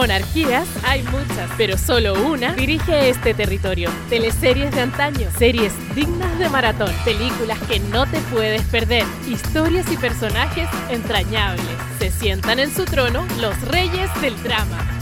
Monarquías hay muchas, pero solo una dirige este territorio. Teleseries de antaño, series dignas de maratón, películas que no te puedes perder, historias y personajes entrañables. Se sientan en su trono los reyes del drama.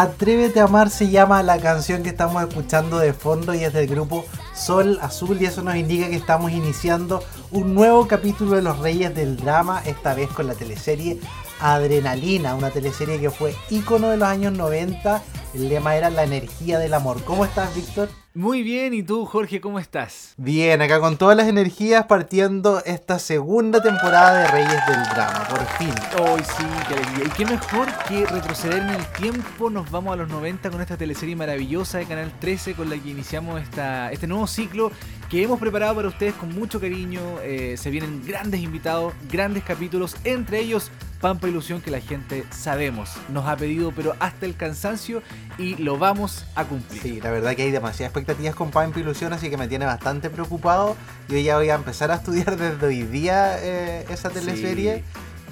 Atrévete a amar se llama la canción que estamos escuchando de fondo y es del grupo Sol Azul y eso nos indica que estamos iniciando un nuevo capítulo de Los Reyes del Drama, esta vez con la teleserie Adrenalina, una teleserie que fue ícono de los años 90. El lema era la energía del amor. ¿Cómo estás, Víctor? Muy bien, ¿y tú, Jorge, cómo estás? Bien, acá con todas las energías partiendo esta segunda temporada de Reyes del Drama, por fin. Hoy sí, qué alegría. Y qué mejor que retroceder en el tiempo. Nos vamos a los 90 con esta teleserie maravillosa de Canal 13 con la que iniciamos esta, este nuevo ciclo que hemos preparado para ustedes con mucho cariño. Eh, se vienen grandes invitados, grandes capítulos, entre ellos Pampa Ilusión que la gente sabemos, nos ha pedido pero hasta el cansancio y lo vamos a cumplir. Sí, la verdad que hay demasiadas expectativas con Pampa Ilusión, así que me tiene bastante preocupado. Yo ya voy a empezar a estudiar desde hoy día eh, esa teleserie.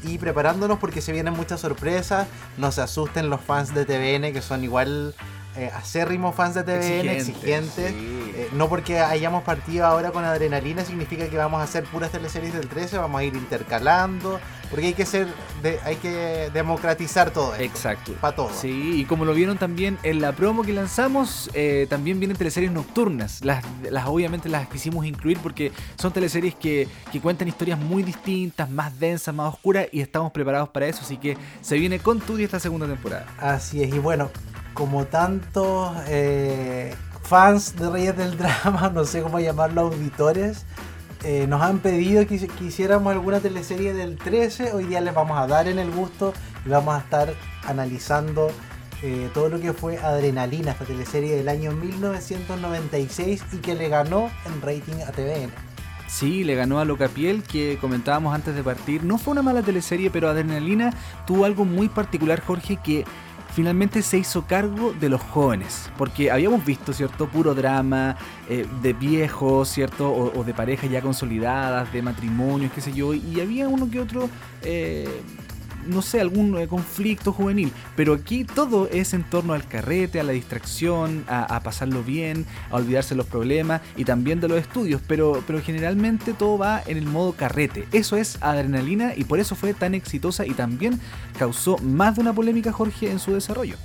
Y preparándonos porque se vienen muchas sorpresas. No se asusten los fans de TVN que son igual eh, acérrimos fans de TVN, exigentes. Eh, no porque hayamos partido ahora con adrenalina significa que vamos a hacer puras teleseries del 13, vamos a ir intercalando, porque hay que ser, hay que democratizar todo esto. Exacto. Para todos. Sí, y como lo vieron también en la promo que lanzamos, eh, también vienen teleseries nocturnas. Las, las obviamente las quisimos incluir porque son teleseries que, que cuentan historias muy distintas, más densas, más oscuras, y estamos preparados para eso, así que se viene con y esta segunda temporada. Así es, y bueno, como tantos eh, fans de Reyes del Drama, no sé cómo llamarlo, auditores, eh, nos han pedido que, hiciéramos alguna teleserie del 13. Hoy día les vamos a dar en el gusto y vamos a estar analizando eh, todo lo que fue Adrenalina, esta teleserie del año 1996 y que le ganó en rating a TVN. Sí, le ganó a Locapiel, que comentábamos antes de partir. No fue una mala teleserie, pero Adrenalina tuvo algo muy particular, Jorge, que finalmente se hizo cargo de los jóvenes, porque habíamos visto, ¿cierto? Puro drama eh, de viejos, ¿cierto? O, de parejas ya consolidadas, de matrimonios, qué sé yo, y había uno que otro... Eh, no sé, algún eh, conflicto juvenil. Pero aquí todo es en torno al carrete, a la distracción, a, pasarlo bien, a olvidarse los problemas y también de los estudios. Pero, pero generalmente todo va en el modo carrete. Eso es adrenalina y por eso fue tan exitosa y también causó más de una polémica, Jorge, en su desarrollo.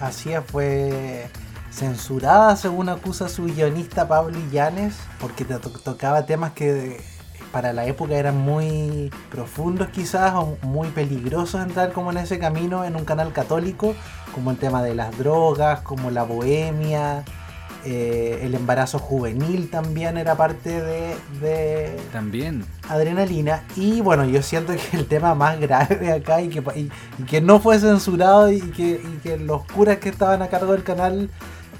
Así fue censurada según acusa su guionista Pablo Illanes porque tocaba temas que para la época eran muy profundos quizás o muy peligrosos entrar como en ese camino en un canal católico, como el tema de las drogas, como la bohemia, eh, el embarazo juvenil también era parte de, también. adrenalina. Y bueno yo siento que el tema más grave acá y que, que no fue censurado y que, y que los curas que estaban a cargo del canal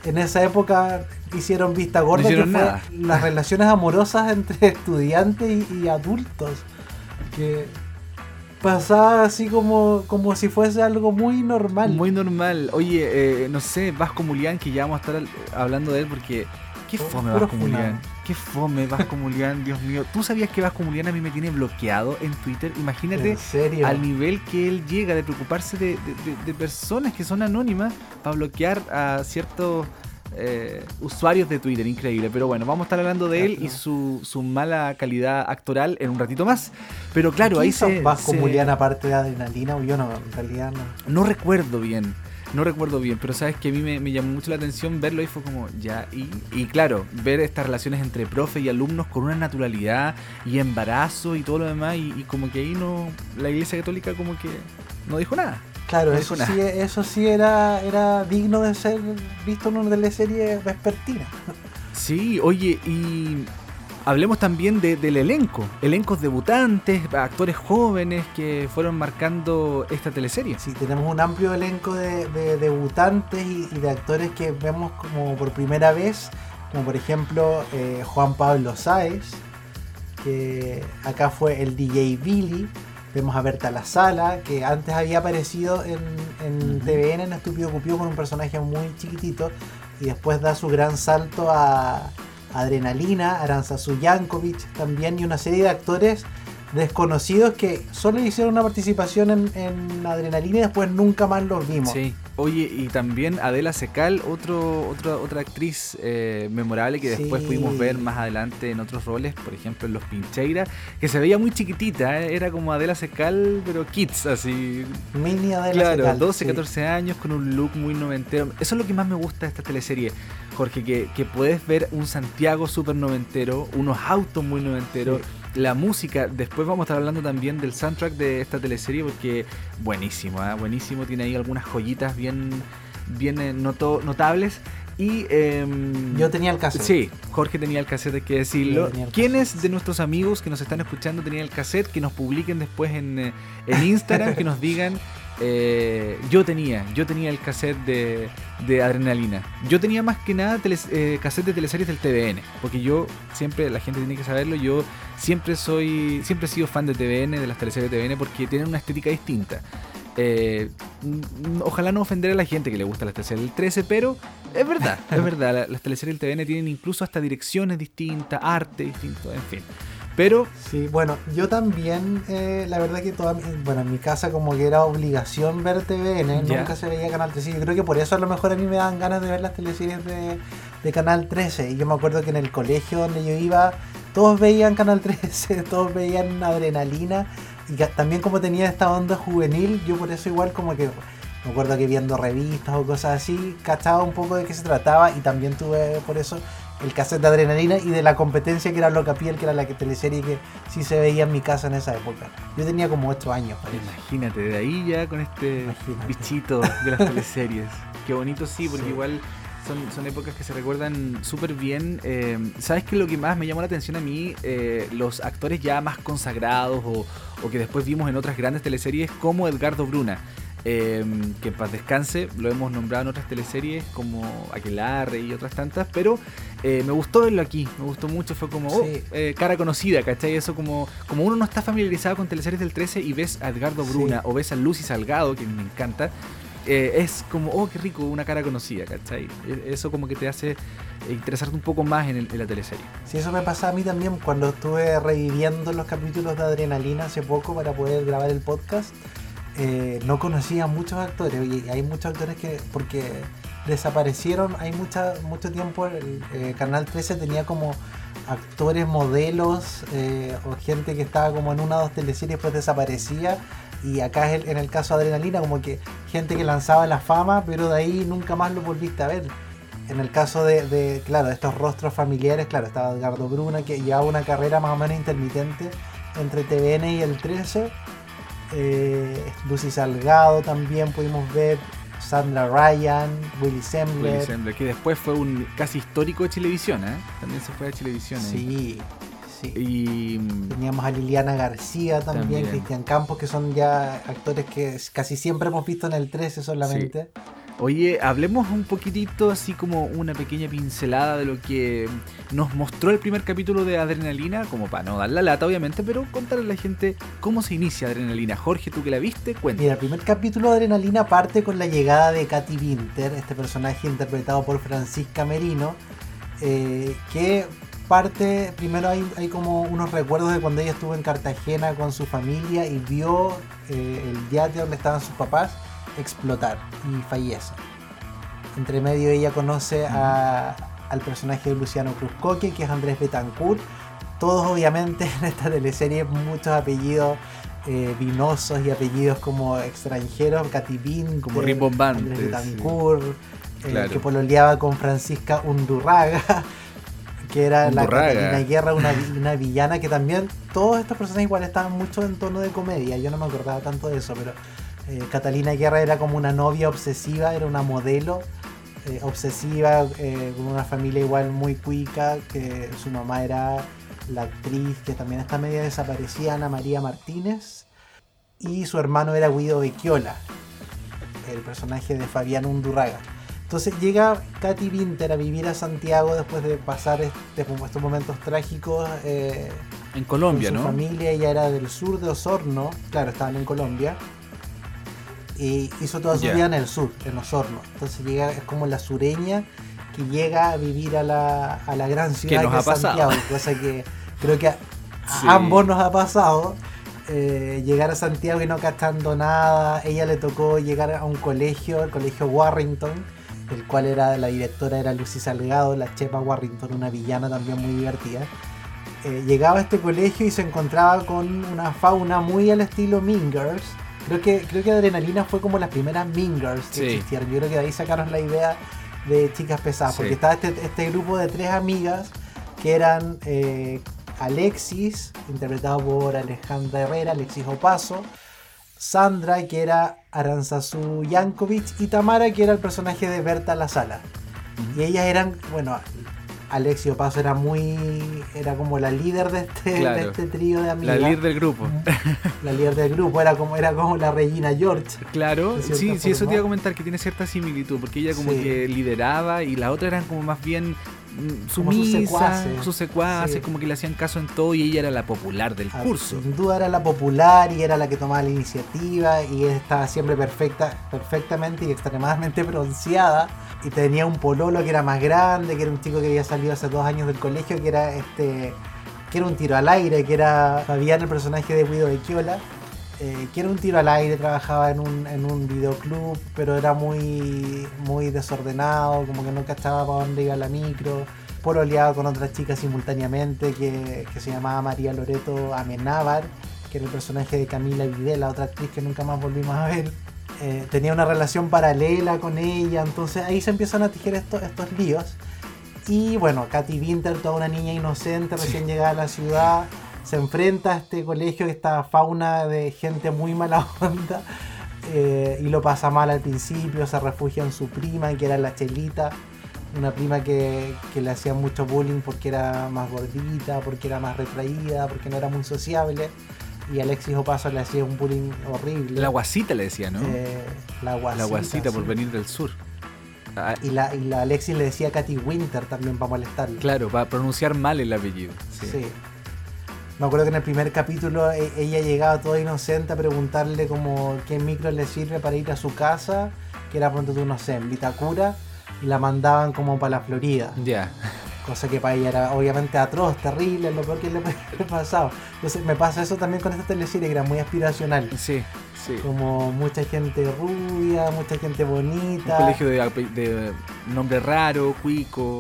en esa época hicieron vista gorda que fue las relaciones amorosas entre estudiantes y, adultos que pasaba así como, como si fuese algo muy normal. Muy normal. Oye, eh, no sé, Vasco Mulián, que ya vamos a estar hablando de él porque... Qué fome Vasco Mulián. Qué fome Vasco Mulián, Dios mío. ¿Tú sabías que Vasco Mulián a mí me tiene bloqueado en Twitter? Imagínate al nivel que él llega de preocuparse de, de personas que son anónimas para bloquear a ciertos eh, usuarios de Twitter, increíble. Pero bueno, vamos a estar hablando de él y su, mala calidad actoral en un ratito más. Pero claro, ahí se. ¿Vas con Julián aparte de adrenalina o yo no? En realidad no. No recuerdo bien. No recuerdo bien, pero sabes que a mí me, llamó mucho la atención verlo y fue como, ya, y, y claro, ver estas relaciones entre profe y alumnos con una naturalidad y embarazo y todo lo demás, y, y como que ahí no, la iglesia católica como que no dijo nada. Claro, eso sí, eso sí era, era digno de ser visto en una teleserie vespertina. Sí, oye, y hablemos también del elenco, elencos debutantes, actores jóvenes que fueron marcando esta teleserie. Sí, tenemos un amplio elenco de, debutantes y, de actores que vemos como por primera vez, como por ejemplo eh, Juan Pablo Sáez, que acá fue el DJ Billy, Vemos a Berta La Sala, que antes había aparecido en, en TVN en Estúpido Cupido con un personaje muy chiquitito y después da su gran salto a Adrenalina, Aranzazu Yankovic también y una serie de actores desconocidos que solo hicieron una participación en, en Adrenalina y después nunca más los vimos. Sí. Oye, y también Adela Secal, otro, otra otra actriz eh, memorable que después Sí. pudimos ver más adelante en otros roles, por ejemplo en Los Pincheira, que se veía muy chiquitita, eh, era como Adela Secal, pero kids, así. Mini Adela Claro, Secal, 12, sí. 14 años con un look muy noventero. Eso es lo que más me gusta de esta teleserie, Jorge, que, que puedes ver un Santiago súper noventero, unos autos muy noventeros. La música, después vamos a estar hablando también del soundtrack de esta teleserie porque buenísimo, ¿ah? buenísimo, tiene ahí algunas joyitas bien, bien eh, noto- notables. Y em, Yo tenía el cassette. Sí, Jorge tenía el cassette, hay que decirlo. ¿Quiénes de nuestros amigos que nos están escuchando tenían el cassette? Que nos publiquen después en, eh, en Instagram, que nos digan. Eh, yo tenía, yo tenía el cassette de, de Adrenalina. Yo tenía más que nada teles- eh, cassette de teleseries del TVN, porque yo siempre, la gente tiene que saberlo, yo siempre soy, siempre he sido fan de TVN, de las teleseries de TVN, porque tienen una estética distinta. Eh, ojalá no ofender a la gente que le gusta las teleseries del 13, pero es verdad, es verdad. la- Las teleseries del TVN tienen incluso hasta direcciones distintas, arte distinto, en fin. Pero Sí, bueno, yo también, eh, la verdad que toda bueno, en mi casa como que era obligación ver TVN, Ya. nunca se veía Canal 13. Yo creo que por eso a lo mejor a mí me dan ganas de ver las teleseries de, de Canal 13. Y yo me acuerdo que en el colegio donde yo iba, todos veían Canal 13, todos veían Adrenalina. Y también como tenía esta onda juvenil, yo por eso igual como que... Me acuerdo que viendo revistas o cosas así, cachaba un poco de qué se trataba y también tuve por eso el cassette de adrenalina y de la competencia que era Loca Piel, que era la que, teleserie que sí se veía en mi casa en esa época. Yo tenía como 8 años, parece. imagínate, de ahí ya con este Imagínate. bichito de las teleseries. Qué bonito sí, porque Sí. igual son, son épocas que se recuerdan súper bien. Eh, ¿Sabes qué? Lo que más me llamó la atención a mí, eh, los actores ya más consagrados o, o que después vimos en otras grandes teleseries como Edgardo Bruna. Eh, que en paz descanse, lo hemos nombrado en otras teleseries como Aquelarre y otras tantas, pero eh, me gustó verlo aquí, me gustó mucho, fue como oh, Sí. eh, cara conocida, ¿cachai? Eso como, como uno no está familiarizado con teleseries del 13 y ves a Edgardo Sí. Bruna o ves a Lucy Salgado, que me encanta, eh, es como, oh, qué rico, una cara conocida, ¿cachai? E- Eso como que te hace interesarte un poco más en, el- en la teleserie. Sí, eso me pasaba a mí también cuando estuve reviviendo los capítulos de Adrenalina hace poco para poder grabar el podcast. Eh, no conocía muchos actores y hay muchos actores que, porque desaparecieron, hay mucha, mucho tiempo, el eh, Canal 13 tenía como actores, modelos eh, o gente que estaba como en una o dos teleseries pues desaparecía y acá es en el caso de Adrenalina como que gente que lanzaba la fama pero de ahí nunca más lo volviste a ver. En el caso de, de estos rostros familiares, claro, estaba Edgardo Bruna, que llevaba una carrera más o menos intermitente entre TVN y el 13. Eh, Lucy Salgado también pudimos ver, Sandra Ryan, Willy Sembler. Willy Sembler, que después fue un casi histórico de Chilevisión, ¿eh? También se fue a Chilevisión. ahí. Sí, sí. Y Teníamos a Liliana García también, También. Cristian Campos, que son ya actores que casi siempre hemos visto en el 13 solamente. Oye, hablemos un poquitito, así como una pequeña pincelada de lo que nos mostró el primer capítulo de Adrenalina, como para no dar la lata, obviamente, pero contarle a la gente cómo se inicia Adrenalina. Jorge, tú que la viste, cuenta. Mira, el primer capítulo de Adrenalina parte con la llegada de Katy Winter, este personaje interpretado por Francisca Merino, eh, que parte, primero hay, como unos recuerdos de cuando ella estuvo en Cartagena con su familia y vio eh, el yate donde estaban sus papás explotar y fallece. Entre medio ella conoce a- al personaje de Luciano Cruzcoque, que es Andrés Betancourt. Todos obviamente en esta teleserie muchos apellidos eh, vinosos y apellidos como extranjeros, Catipín, Como Andrés sí. Betancourt, eh, que pololeaba con Francisca Undurraga, que era la Undurraga. Catalina Guerra, una, una villana que también todos estos personajes igual estaban mucho en tono de comedia. Yo no me acordaba tanto de eso, pero eh, Catalina Guerra era como una novia obsesiva, era una modelo eh, obsesiva, eh, con una familia igual muy cuica, que su mamá era la actriz que también está media desaparecida, Ana María Martínez, y su hermano era Guido Becchiola, el personaje de Fabián Undurraga. Entonces llega Katy Winter a vivir a Santiago después de pasar estos momentos trágicos eh, En Colombia, con su ¿no? familia, ella era del sur de Osorno, claro, estaban en Colombia. Y hizo toda su vida en el sur, en Osorno. Entonces llega, es como la sureña que llega a vivir a la, a la gran ciudad nos que ha es pasado. Cosa que creo que a, ambos nos ha pasado. eh, llegar a Santiago y no cachando nada. Ella le tocó llegar a un colegio, el colegio Warrington, el cual era la directora era Lucy Salgado, la Chepa Warrington, una villana también muy divertida. Eh, llegaba a este colegio y se encontraba con una fauna muy al estilo Mean Girls. Creo que, creo que Adrenalina fue como las primeras Mean Girls que Sí. existieron. Yo creo que de ahí sacaron la idea de chicas pesadas. Sí. Porque estaba este, este grupo de tres amigas que eran eh, Alexis, interpretado por Alejandra Herrera, Alexis Opaso, Sandra, que era Aranzazu Yankovic, y Tamara, que era el personaje de Berta La Sala. Y ellas eran, bueno, Alexis Opaso era muy. era como la líder de este, de este trío de La amigas. líder del grupo. La líder del grupo, era como, era como la Regina George. Claro, sí, sí, eso te iba a comentar que tiene cierta similitud, porque ella como Sí. que lideraba y las otras eran como más bien mm, Como sus secuaces. sus secuaces, Sí. como que le hacían caso en todo y ella era la popular del Ah, curso. Sin duda era la popular y era la que tomaba la iniciativa y estaba siempre perfecta, perfectamente y extremadamente bronceada. Y tenía un pololo que era más grande, que era un chico que había salido hace dos años del colegio, que era este. que era un tiro al aire, que era Fabián, el personaje de Guido de Chiola. Eh, que era un tiro al aire, trabajaba en un, en un videoclub, pero era muy, muy desordenado, como que no cachaba para dónde iba la micro. Pololeaba con otras chicas simultáneamente, que, que se llamaba María Loreto Amenábar, que era el personaje de Camila Videla, otra actriz que nunca más volvimos a ver. Eh, tenía una relación paralela con ella, entonces ahí se empiezan a tejer estos, estos líos. Y bueno, Katy Winter, toda una niña inocente, recién llegada a la ciudad, se enfrenta a este colegio, esta fauna de gente muy mala onda, eh, y lo pasa mal al principio, se refugia en su prima, que era la Chelita, una prima que, que le hacía mucho bullying porque era más gordita, porque era más retraída, porque no era muy sociable, y Alexis Opaso le hacía un bullying horrible. La guasita le decía, ¿no? Eh, la guasita. la guasita por venir del sur. Ah, Y la, y la Alexis le decía Katy Winter también para molestarle. claro, para pronunciar mal el apellido. Sí. Sí. Me acuerdo que en el primer capítulo e- ella llegaba toda inocente a preguntarle como qué micro le sirve para ir a su casa, que era pronto tú no sé, en Vitacura, y la mandaban como para la Florida. Ya. Cosa que para ella era obviamente atroz, terrible, lo peor que le puede haber pasado. Entonces me pasa eso también con esta teleserie que era muy aspiracional. Sí, sí. Como mucha gente rubia, mucha gente Un bonita. colegio de, de nombre raro, cuico.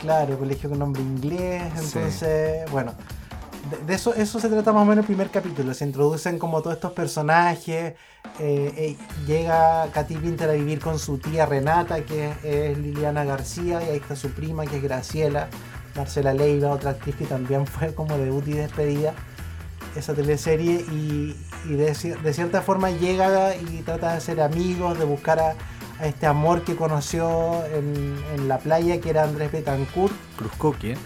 Claro, colegio con nombre inglés. Sí. Entonces, bueno, de, eso, eso se trata más o menos el primer capítulo. Se introducen como todos estos personajes. eh, eh, llega Katy Winter a vivir con su tía Renata, que es, es Liliana García, y ahí está su prima, que es Graciela. Marcela Leiva, otra actriz que también fue como debut y despedida esa teleserie y, de cierta forma llega y trata de ser amigos, de buscar a, a este amor que conoció en, en la playa, que era Andrés Betancourt, Cruzcoque.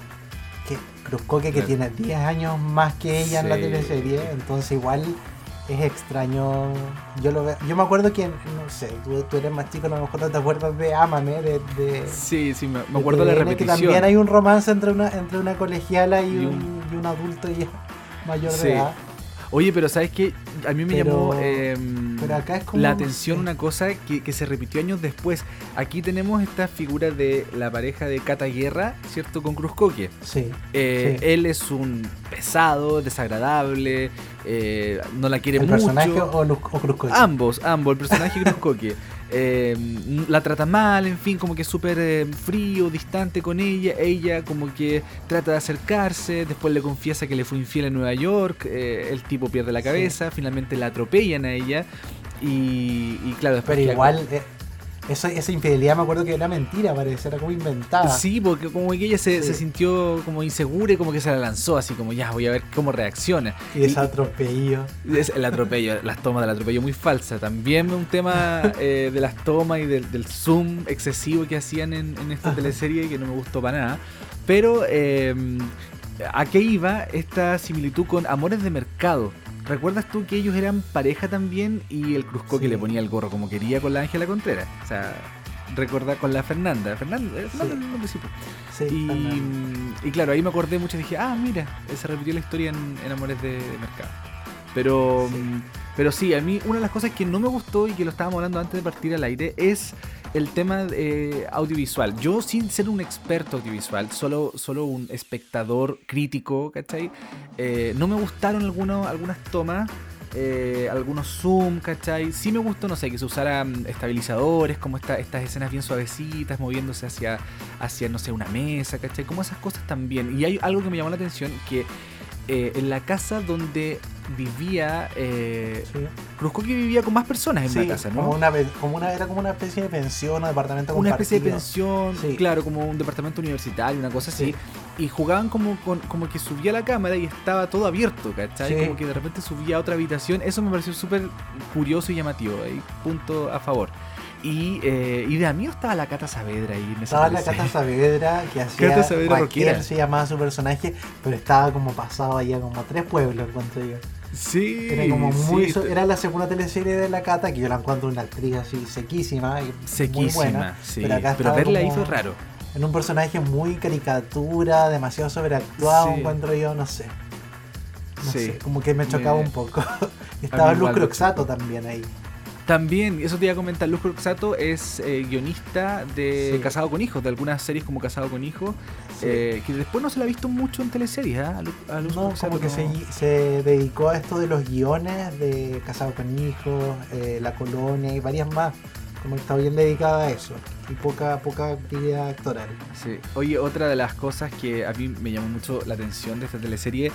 Que Cruzcoque, que Claro. tiene 10 años más que ella en la teleserie, entonces igual es extraño. Yo lo veo, yo me acuerdo que, no sé, tú, tú eres más chico, a lo mejor no te acuerdas de Ámame, de, de, Sí, sí, me, me de acuerdo de la TVN, repetición. Que también hay un romance entre una, entre una colegiala y, Y un, un- y un adulto ya mayor Sí. de edad. Oye, pero ¿sabes qué? A mí me Pero- llamó em, pero acá es como- la atención una cosa que, que se repitió años después. Aquí tenemos esta figura de la pareja de Cata Guerra, ¿cierto? Con Cruzcoque. Sí. Eh, Sí. Él es un pesado, desagradable, eh, no la quiere ¿El mucho. personaje o, o Cruzcoque? Ambos, ambos, el personaje Cruzcoque. Eh, la trata mal, en fin, como que es súper eh, frío, distante con ella. Ella como que trata de acercarse, después le confiesa que le fue infiel en Nueva York. eh, el tipo pierde la Sí. cabeza, finalmente la atropellan a ella. Y, y claro, después. Pero igual, eso, esa infidelidad me acuerdo que era mentira, parece, era como inventada. Sí, porque como que ella se, Sí. se sintió como insegura y como que se la lanzó así como ya voy a ver cómo reacciona. Y ese atropello. Es el atropello, las tomas del atropello muy falsa. También un tema eh, de las tomas y del, del zoom excesivo que hacían en, en esta Ajá. teleserie que no me gustó para nada. Pero eh, a qué iba esta similitud con Amores de Mercado. ¿Recuerdas tú que ellos eran pareja también y el Cruzco que le ponía el gorro como quería con la Ángela Contreras? O sea, recordar con la Fernanda. Fernanda, eh, Sí. el nombre, sí, y, y claro, ahí me acordé mucho y dije, ah, mira, se repitió la historia en, en Amores de, de Mercado. Pero Sí. pero sí, a mí una de las cosas que no me gustó y que lo estábamos hablando antes de partir al aire es el tema eh, audiovisual. Yo sin ser un experto audiovisual, solo, solo un espectador crítico, ¿cachai? Eh, no me gustaron algunos, algunas tomas. eh, algunos zoom, ¿cachai? Sí me gustó, no sé, que se usaran estabilizadores, como esta- estas escenas bien suavecitas, moviéndose hacia, hacia, no sé, una mesa, ¿cachai? Como esas cosas también. Y hay algo que me llamó la atención, que en la casa donde vivía eh, Sí. Cruzco que vivía con más personas en Sí, la casa, ¿no? como una, como una, era como una especie de pensión o departamento una especie de pensión, Sí. claro, como un departamento universitario, una cosa así. Sí. Y jugaban como, con- como que subía la cámara y estaba todo abierto, ¿cachai? Como que de repente subía a otra habitación. Eso me pareció súper curioso y llamativo. Ahí, punto a favor. Y, eh, y de amigo estaba la Cata Saavedra ahí Estaba la. Cata Saavedra que hacía Cata Saavedra rockera. se llamaba su personaje, pero estaba como pasado allá como a tres pueblos, encuentro yo. Sí, Era como muy sí, era la segunda teleserie de la Cata, que yo la encuentro una actriz así sequísima y muy sequísima, buena. sí. Pero acá Pero verla ahí como fue raro. En un personaje muy caricatura, demasiado sobreactuado, Sí. encuentro yo, no sé. No Sí. sé, como que me chocaba Me- un poco. Estaba me Croxato también ahí. También, eso te iba a comentar, Luz Croxato es eh, guionista de Sí. Casado con Hijos, de algunas series como Casado con Hijos, Sí. eh, que después no se la ha visto mucho en teleseries, ¿ah? A Lu- a Luz No, como que no. se, se dedicó a esto de los guiones de Casado con Hijos, eh, La Colonia y varias más. Como que está bien dedicada a eso. Y poca, poca actividad actoral. Sí. Oye, otra de las cosas que a mí me llamó mucho la atención de esta teleserie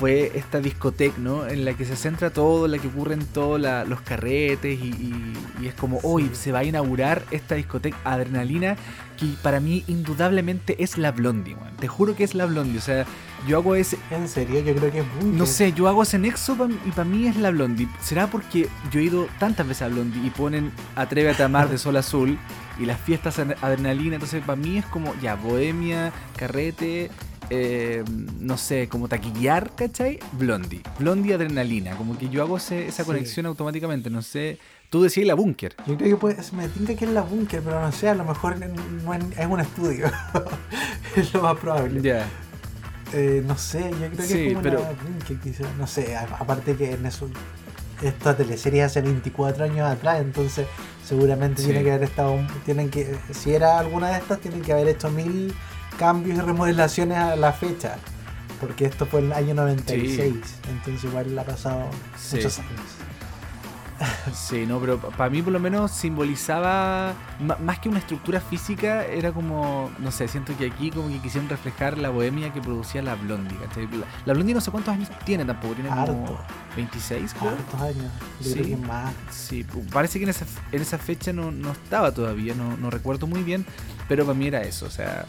fue esta discoteca, ¿no? En la que se centra todo, en la que ocurren todos los carretes y, y- y es como, hoy Sí. se va a inaugurar esta discoteca Adrenalina que para mí indudablemente es la Blondie, weón. Te juro que es la Blondie, o sea, yo hago ese, En serio, yo creo que es muy no sé, yo hago ese nexo pa- y para mí es la Blondie. ¿Será porque yo he ido tantas veces a Blondie y ponen Atrévete a amar de Sol Azul y las fiestas ad- adrenalina? Entonces para mí es como ya, bohemia, carrete, eh, no sé, como taquillar, ¿cachai? Blondie. Blondie adrenalina. Como que yo hago ese- esa Sí. conexión automáticamente, no sé. Tú decías la búnker. Yo creo que puede, me tinca que es la búnker, pero no sé, a lo mejor en- no es un estudio. es lo más probable. Ya. Eh, no sé, yo creo que Sí, es como pero- una quizás. No sé, aparte que en eso. Esta teleserie hace 24 años atrás, entonces seguramente Sí. tiene que haber estado. Tienen que, si era alguna de estas, tienen que haber hecho mil cambios y remodelaciones a la fecha. Porque esto fue el año 96, entonces igual ha pasado Sí. muchos años. Sí, no, pero para mí por lo menos simbolizaba, más que una estructura física, era como, no sé, siento que aquí como que quisieron reflejar la bohemia que producía la Blondie. La, la Blondie no sé cuántos años tiene tampoco, tiene como Harto. 26, creo. Hartos años, yo Sí. creo que más. Sí, parece que en esa, en esa fecha no, no estaba todavía, no, no recuerdo muy bien, pero para mí era eso, o sea,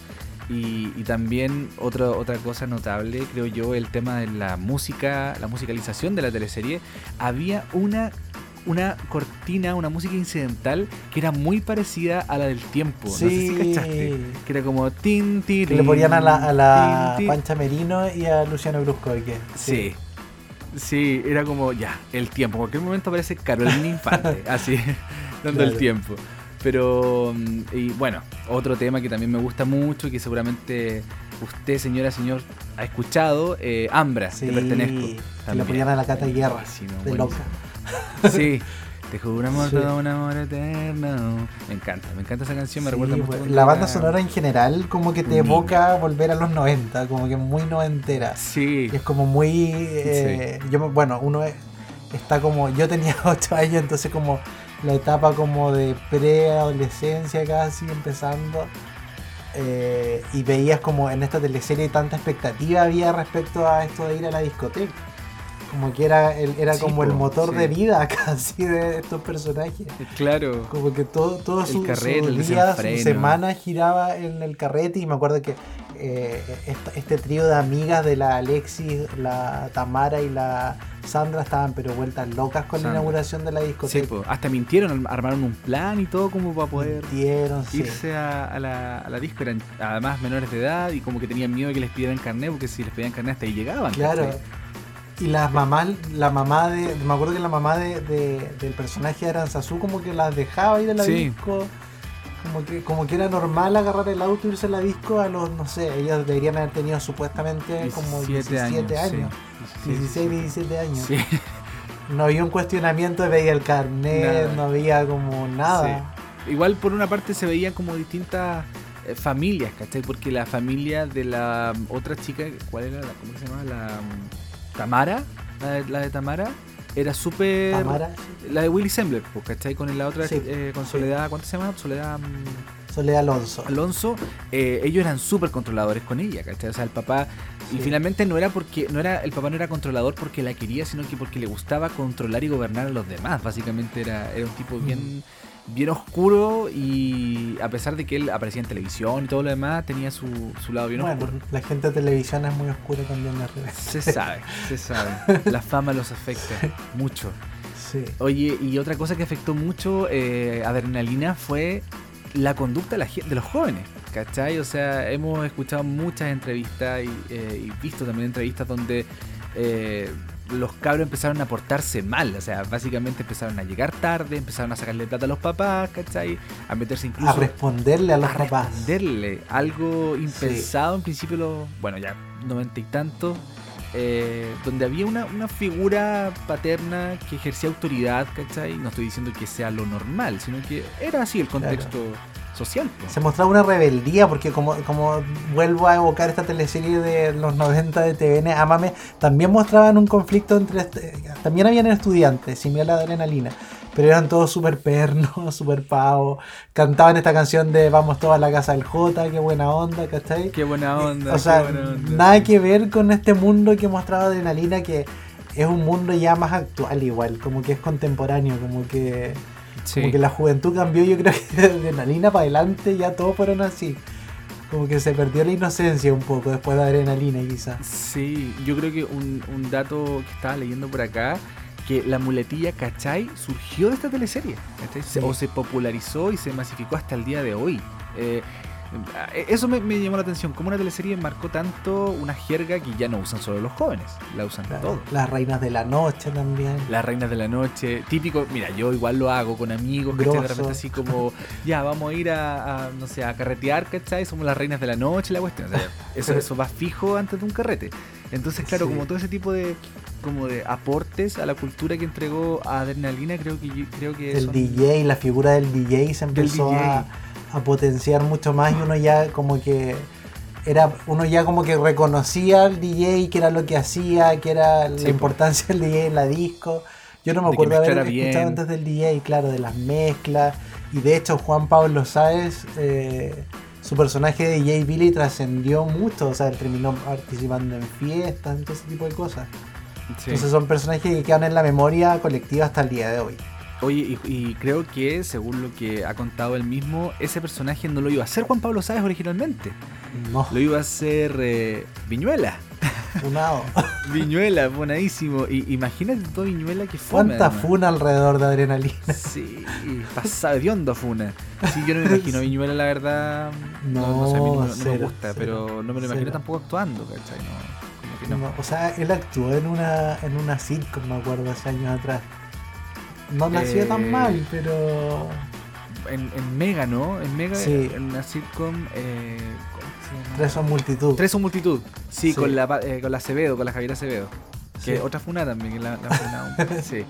y, y también otra, otra cosa notable, creo yo, el tema de la música, la musicalización de la teleserie, había una, una cortina, una música incidental que era muy parecida a la del tiempo, no sé si Sí. cachaste, que era como tin, tin, Que le ponían a la, a la tin, tin. Pancha Merino y a Luciano Bruscoique. Sí. Sí, era como ya, el tiempo. En cualquier momento aparece Carolina Infante, así, dando el Claro. tiempo. Pero, mm, y bueno, otro tema que también me gusta mucho y que seguramente usted, señora, señor, ha escuchado, eh, Ambra, Sí, te pertenezco. le también. ponían a la Cata Guerra, sí, no, de loca. Sí, te juro un amor, Sí. todo un amor eterno. Me encanta, me encanta esa canción, me Sí, recuerda mucho. pues, cuando la banda sonora en general como que te evoca volver a los 90, como que muy noventera. Sí, Y es como muy... eh, yo Bueno, uno es- está como... Yo tenía 8 años, entonces como la etapa como de preadolescencia casi empezando. eh, y veías como en esta teleserie tanta expectativa había respecto a esto de ir a la discoteca. Como que era, el, era Sí, como el motor sí. de vida casi de estos personajes. claro. Como que todo, todo su, carrete, su el día, su semana giraba en el carrete y me acuerdo que eh, esta- este trío de amigas de la Alexis, la Tamara y la Sandra estaban pero vueltas locas con Sandra. la inauguración de la Sí, discoteca. po, hasta mintieron, armaron un plan y todo como para poder Mintieron, sí. irse a, a la, a la disco. Eran además menores de edad y como que tenían miedo de que les pidieran carnet, porque si les pedían carnet hasta ahí llegaban. Claro. Y las mamás, la mamá de, me acuerdo que la mamá de, de- del personaje de Aranzazú como que las dejaba ir a la Sí. disco. Como que, como que era normal agarrar el auto y irse a la disco a los, no sé, ellos deberían haber tenido supuestamente como 17 17 años. sí. 16, 17 años. Sí. No había un cuestionamiento de pedir el carnet, Nada. no había como nada. Sí. Igual por una parte se veían como distintas eh, familias, ¿cachai? Porque la familia de la otra chica, ¿cuál era? La, ¿Cómo se llama? La mm, Tamara, la de, la de Tamara, era súper... La de Willy Sembler, pues, ¿cachai? Con la otra, Sí, eh, con. Soledad, ¿cuánto se llama? Soledad mm, Soledad Alonso. Alonso, eh, ellos eran súper controladores con ella, ¿cachai? O sea, el papá... Y finalmente no era porque, no era, el papá no era controlador porque la quería, sino que porque le gustaba controlar y gobernar a los demás. Básicamente era, era un tipo bien, bien oscuro y a pesar de que él aparecía en televisión y todo lo demás, tenía su, su lado bien Bueno, oscuro. la gente de televisión es muy oscura también repente. Se sabe, se sabe. La fama los afecta mucho. Sí. Oye, y otra cosa que afectó mucho eh, Adrenalina fue la conducta de, la los jóvenes, ¿cachai? O sea, hemos escuchado muchas entrevistas y, eh, y visto también entrevistas donde eh, los cabros empezaron a portarse mal, o sea, básicamente empezaron a llegar tarde, empezaron a sacarle plata a los papás, ¿cachai? A meterse incluso A responderle a los a papás. responderle algo impensado en principio, lo, bueno, ya noventa y tantos, eh, donde había una, una figura paterna que ejercía autoridad, ¿cachai? No estoy diciendo que sea lo normal, sino que era así el contexto social. Se mostraba una rebeldía porque como, como vuelvo a evocar esta teleserie de los 90 de TVN, Amame, también mostraban un conflicto entre... también habían estudiantes, similar a la adrenalina, pero eran todos súper pernos, súper pavos, cantaban esta canción de Vamos todos a la casa del Jota, qué buena onda, ¿cachai? Qué buena onda. o sea, qué buena onda. nada que ver con este mundo que mostraba Adrenalina, que es un mundo ya más actual igual, como que es contemporáneo, como que... Sí. Como que la juventud cambió, yo creo que de adrenalina para adelante ya todos fueron así. Como que se perdió la inocencia un poco después de adrenalina quizás. Sí, yo creo que un, un dato que estaba leyendo por acá, que la muletilla ¿cachai? surgió de esta teleserie, o se popularizó y se masificó hasta el día de hoy. Eh, eso me, me llamó la atención, como una teleserie marcó tanto una jerga que ya no usan solo los jóvenes, la usan todos. Las reinas de la noche también. Las reinas de la noche, típico, mira, yo igual lo hago con amigos, ¿cachai? De repente así como, ya, vamos a ir a, a, no sé, a carretear, ¿cachai? Somos las reinas de la noche, la cuestión. O sea, eso, eso va fijo antes de un carrete. Entonces, claro, Sí. como todo ese tipo de como de aportes a la cultura que entregó Adrenalina, creo que creo que El son- DJ, la figura del DJ se empezó. A, a potenciar mucho más y uno ya como que era uno ya como que reconocía al DJ que era lo que hacía, que era la Sí, importancia del DJ en la disco. Yo no me acuerdo haber escuchado bien. antes del DJ, claro, de las mezclas. Y de hecho Juan Pablo Sáez, eh, su personaje de DJ Billy trascendió mucho, o sea, él terminó participando en fiestas, todo ese tipo de cosas. Sí. Entonces son personajes que quedan en la memoria colectiva hasta el día de hoy. Oye, y, y creo que, según lo que ha contado él mismo, ese personaje no lo iba a hacer Juan Pablo Sáez originalmente. No, Lo iba a hacer eh, Viñuela. funado. Viñuela, bonadísimo. Y imagínate todo Viñuela que fue. ¿Cuánta funa alrededor de adrenalina? Sí, pasada de onda funa. Sí, yo no me imagino a Viñuela, la verdad. No, no, sé, a mí no, me gusta, cero, pero no me lo imagino cero. tampoco actuando, ¿cachai? No, como que no. No, o sea, él actuó en una, en una sitcom, me acuerdo, hace años atrás. No Eh, tan mal, pero. En, en Mega, ¿no? En Mega, Sí. en una sitcom. Eh. Tres son multitud. Tres son multitud. Sí, Sí. Con, la, eh, con la Acevedo, con la Javiera Acevedo. Que Sí. otra funa también, que la, la funa un- Sí.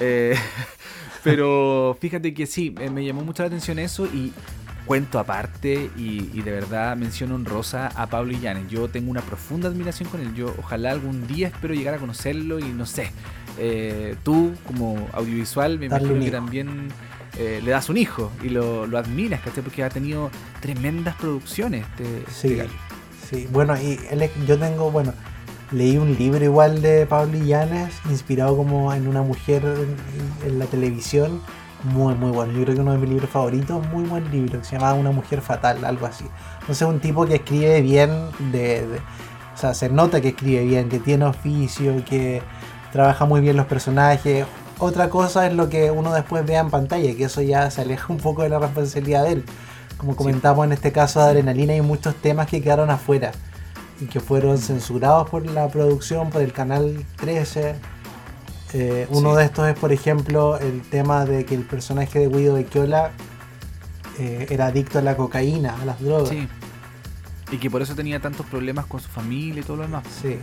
Eh, pero fíjate que sí, eh, me llamó mucho la atención eso y cuento aparte y, y de verdad menciono honrosa a Pablo Illanes. Yo tengo una profunda admiración con él. Yo ojalá algún día espero llegar a conocerlo y no sé. Eh, tú como audiovisual me Darle imagino que también eh, le das un hijo y lo, lo admiras, ¿cachai? Porque ha tenido tremendas producciones. Este, este Sí, sí. Bueno, y él yo tengo, bueno, leí un libro igual de Pablo Illanes, inspirado como en una mujer en, en la televisión. Muy, muy bueno. Yo creo que uno de mis libros favoritos, muy buen libro, que se llama Una mujer fatal, algo así. Entonces, un tipo que escribe bien, de, de- o sea, se nota que escribe bien, que tiene oficio, que trabaja muy bien los personajes. Otra cosa es lo que uno después vea en pantalla, que eso ya se aleja un poco de la responsabilidad de él. Como comentamos en este caso de Adrenalina, hay muchos temas que quedaron afuera y que fueron censurados por la producción, por el canal 13. Eh, uno Sí. de estos es, por ejemplo, el tema de que el personaje de Guido Becchiola eh, era adicto a la cocaína, a las drogas. Sí. Y que por eso tenía tantos problemas con su familia y todo lo demás. Sí,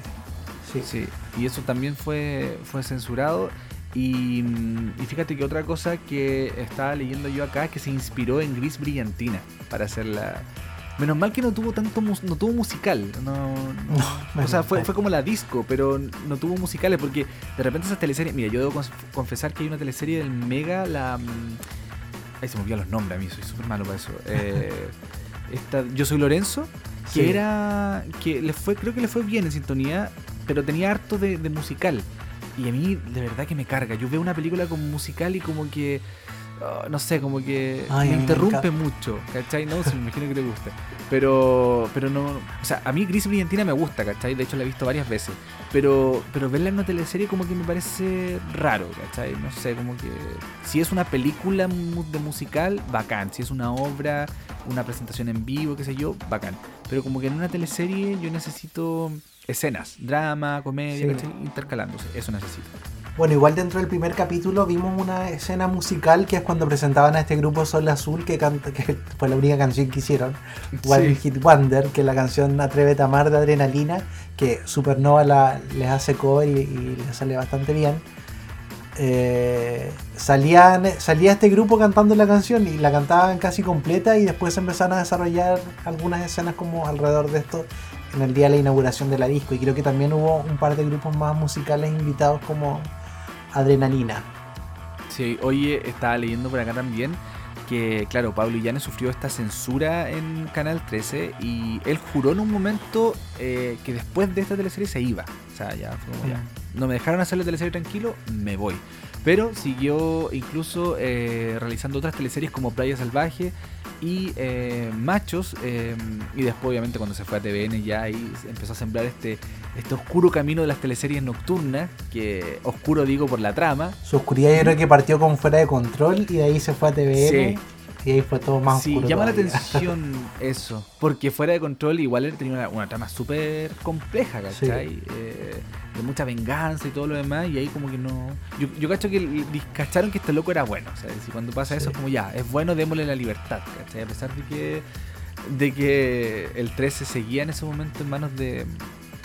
sí. Sí, y eso también fue, fue censurado. Y, y fíjate que otra cosa que estaba leyendo yo acá que se inspiró en Gris Brillantina para hacer la. Menos mal que no tuvo tanto no tuvo musical. No, no- o sea, fue, fue como la disco, pero no tuvo musicales porque de repente esas teleseries. Mira, yo debo confesar que hay una teleserie del Mega, la. mm, Ay, se me olvidan los nombres a mí, soy súper malo para eso. Eh, esta, yo soy Lorenzo, que Sí. era. que le fue, creo que le fue bien en sintonía, pero tenía harto de, de musical. Y a mí, de verdad que me carga. Yo veo una película como musical y como que. ah, no sé, como que Ay, me me interrumpe encanta. mucho, ¿cachai? No, sí, me imagino que te gusta. Pero, pero no. O sea, a mí Gris Brillantina me gusta, ¿cachai? De hecho, la he visto varias veces. Pero, pero verla en una teleserie como que me parece raro, ¿cachai? No sé, como que. Si es una película de musical, bacán. Si es una obra, una presentación en vivo, qué sé yo, bacán. Pero como que en una teleserie yo necesito escenas, drama, comedia, intercalándose. Eso necesito. Bueno, igual dentro del primer capítulo vimos una escena musical que es cuando presentaban a este grupo Sol Azul que canta, que fue la única canción que hicieron, Wild Sí. Hit Wonder, que es la canción Atrévete a amar de Adrenalina, que Supernova la, les hace cover y, y les sale bastante bien. Eh, salían, salía este grupo cantando la canción y la cantaban casi completa y después empezaron a desarrollar algunas escenas como alrededor de esto en el día de la inauguración de la disco y creo que también hubo un par de grupos más musicales invitados como Adrenalina. Sí, oye, estaba leyendo por acá también que, claro, Pablo Illanes sufrió esta censura en Canal 13 y él juró en un momento eh, que después de esta teleserie se iba. O sea, ya fue como ya. No me dejaron hacer la teleserie tranquilo, me voy. Pero siguió incluso eh, realizando otras teleseries como Playa Salvaje y eh, Machos. eh, y después, obviamente, cuando se fue a TVN, ya ahí empezó a sembrar este, este oscuro camino de las teleseries nocturnas. Que oscuro digo por la trama, Su oscuridad yo creo que partió con Fuera de Control y de ahí se fue a TVN Sí. Y ahí fue todo más Sí, oscuro. llama la atención eso. Porque fuera de control igual él tenía una, una trama súper compleja, ¿cachai? Eh, de mucha venganza y todo lo demás. Y ahí como que no... Yo, yo cacho que cacharon que este loco era bueno. O sea, si cuando pasa eso Sí. es como ya, es bueno, démosle la libertad, ¿cachai? A pesar de que, de que el 13 seguía en ese momento en manos de,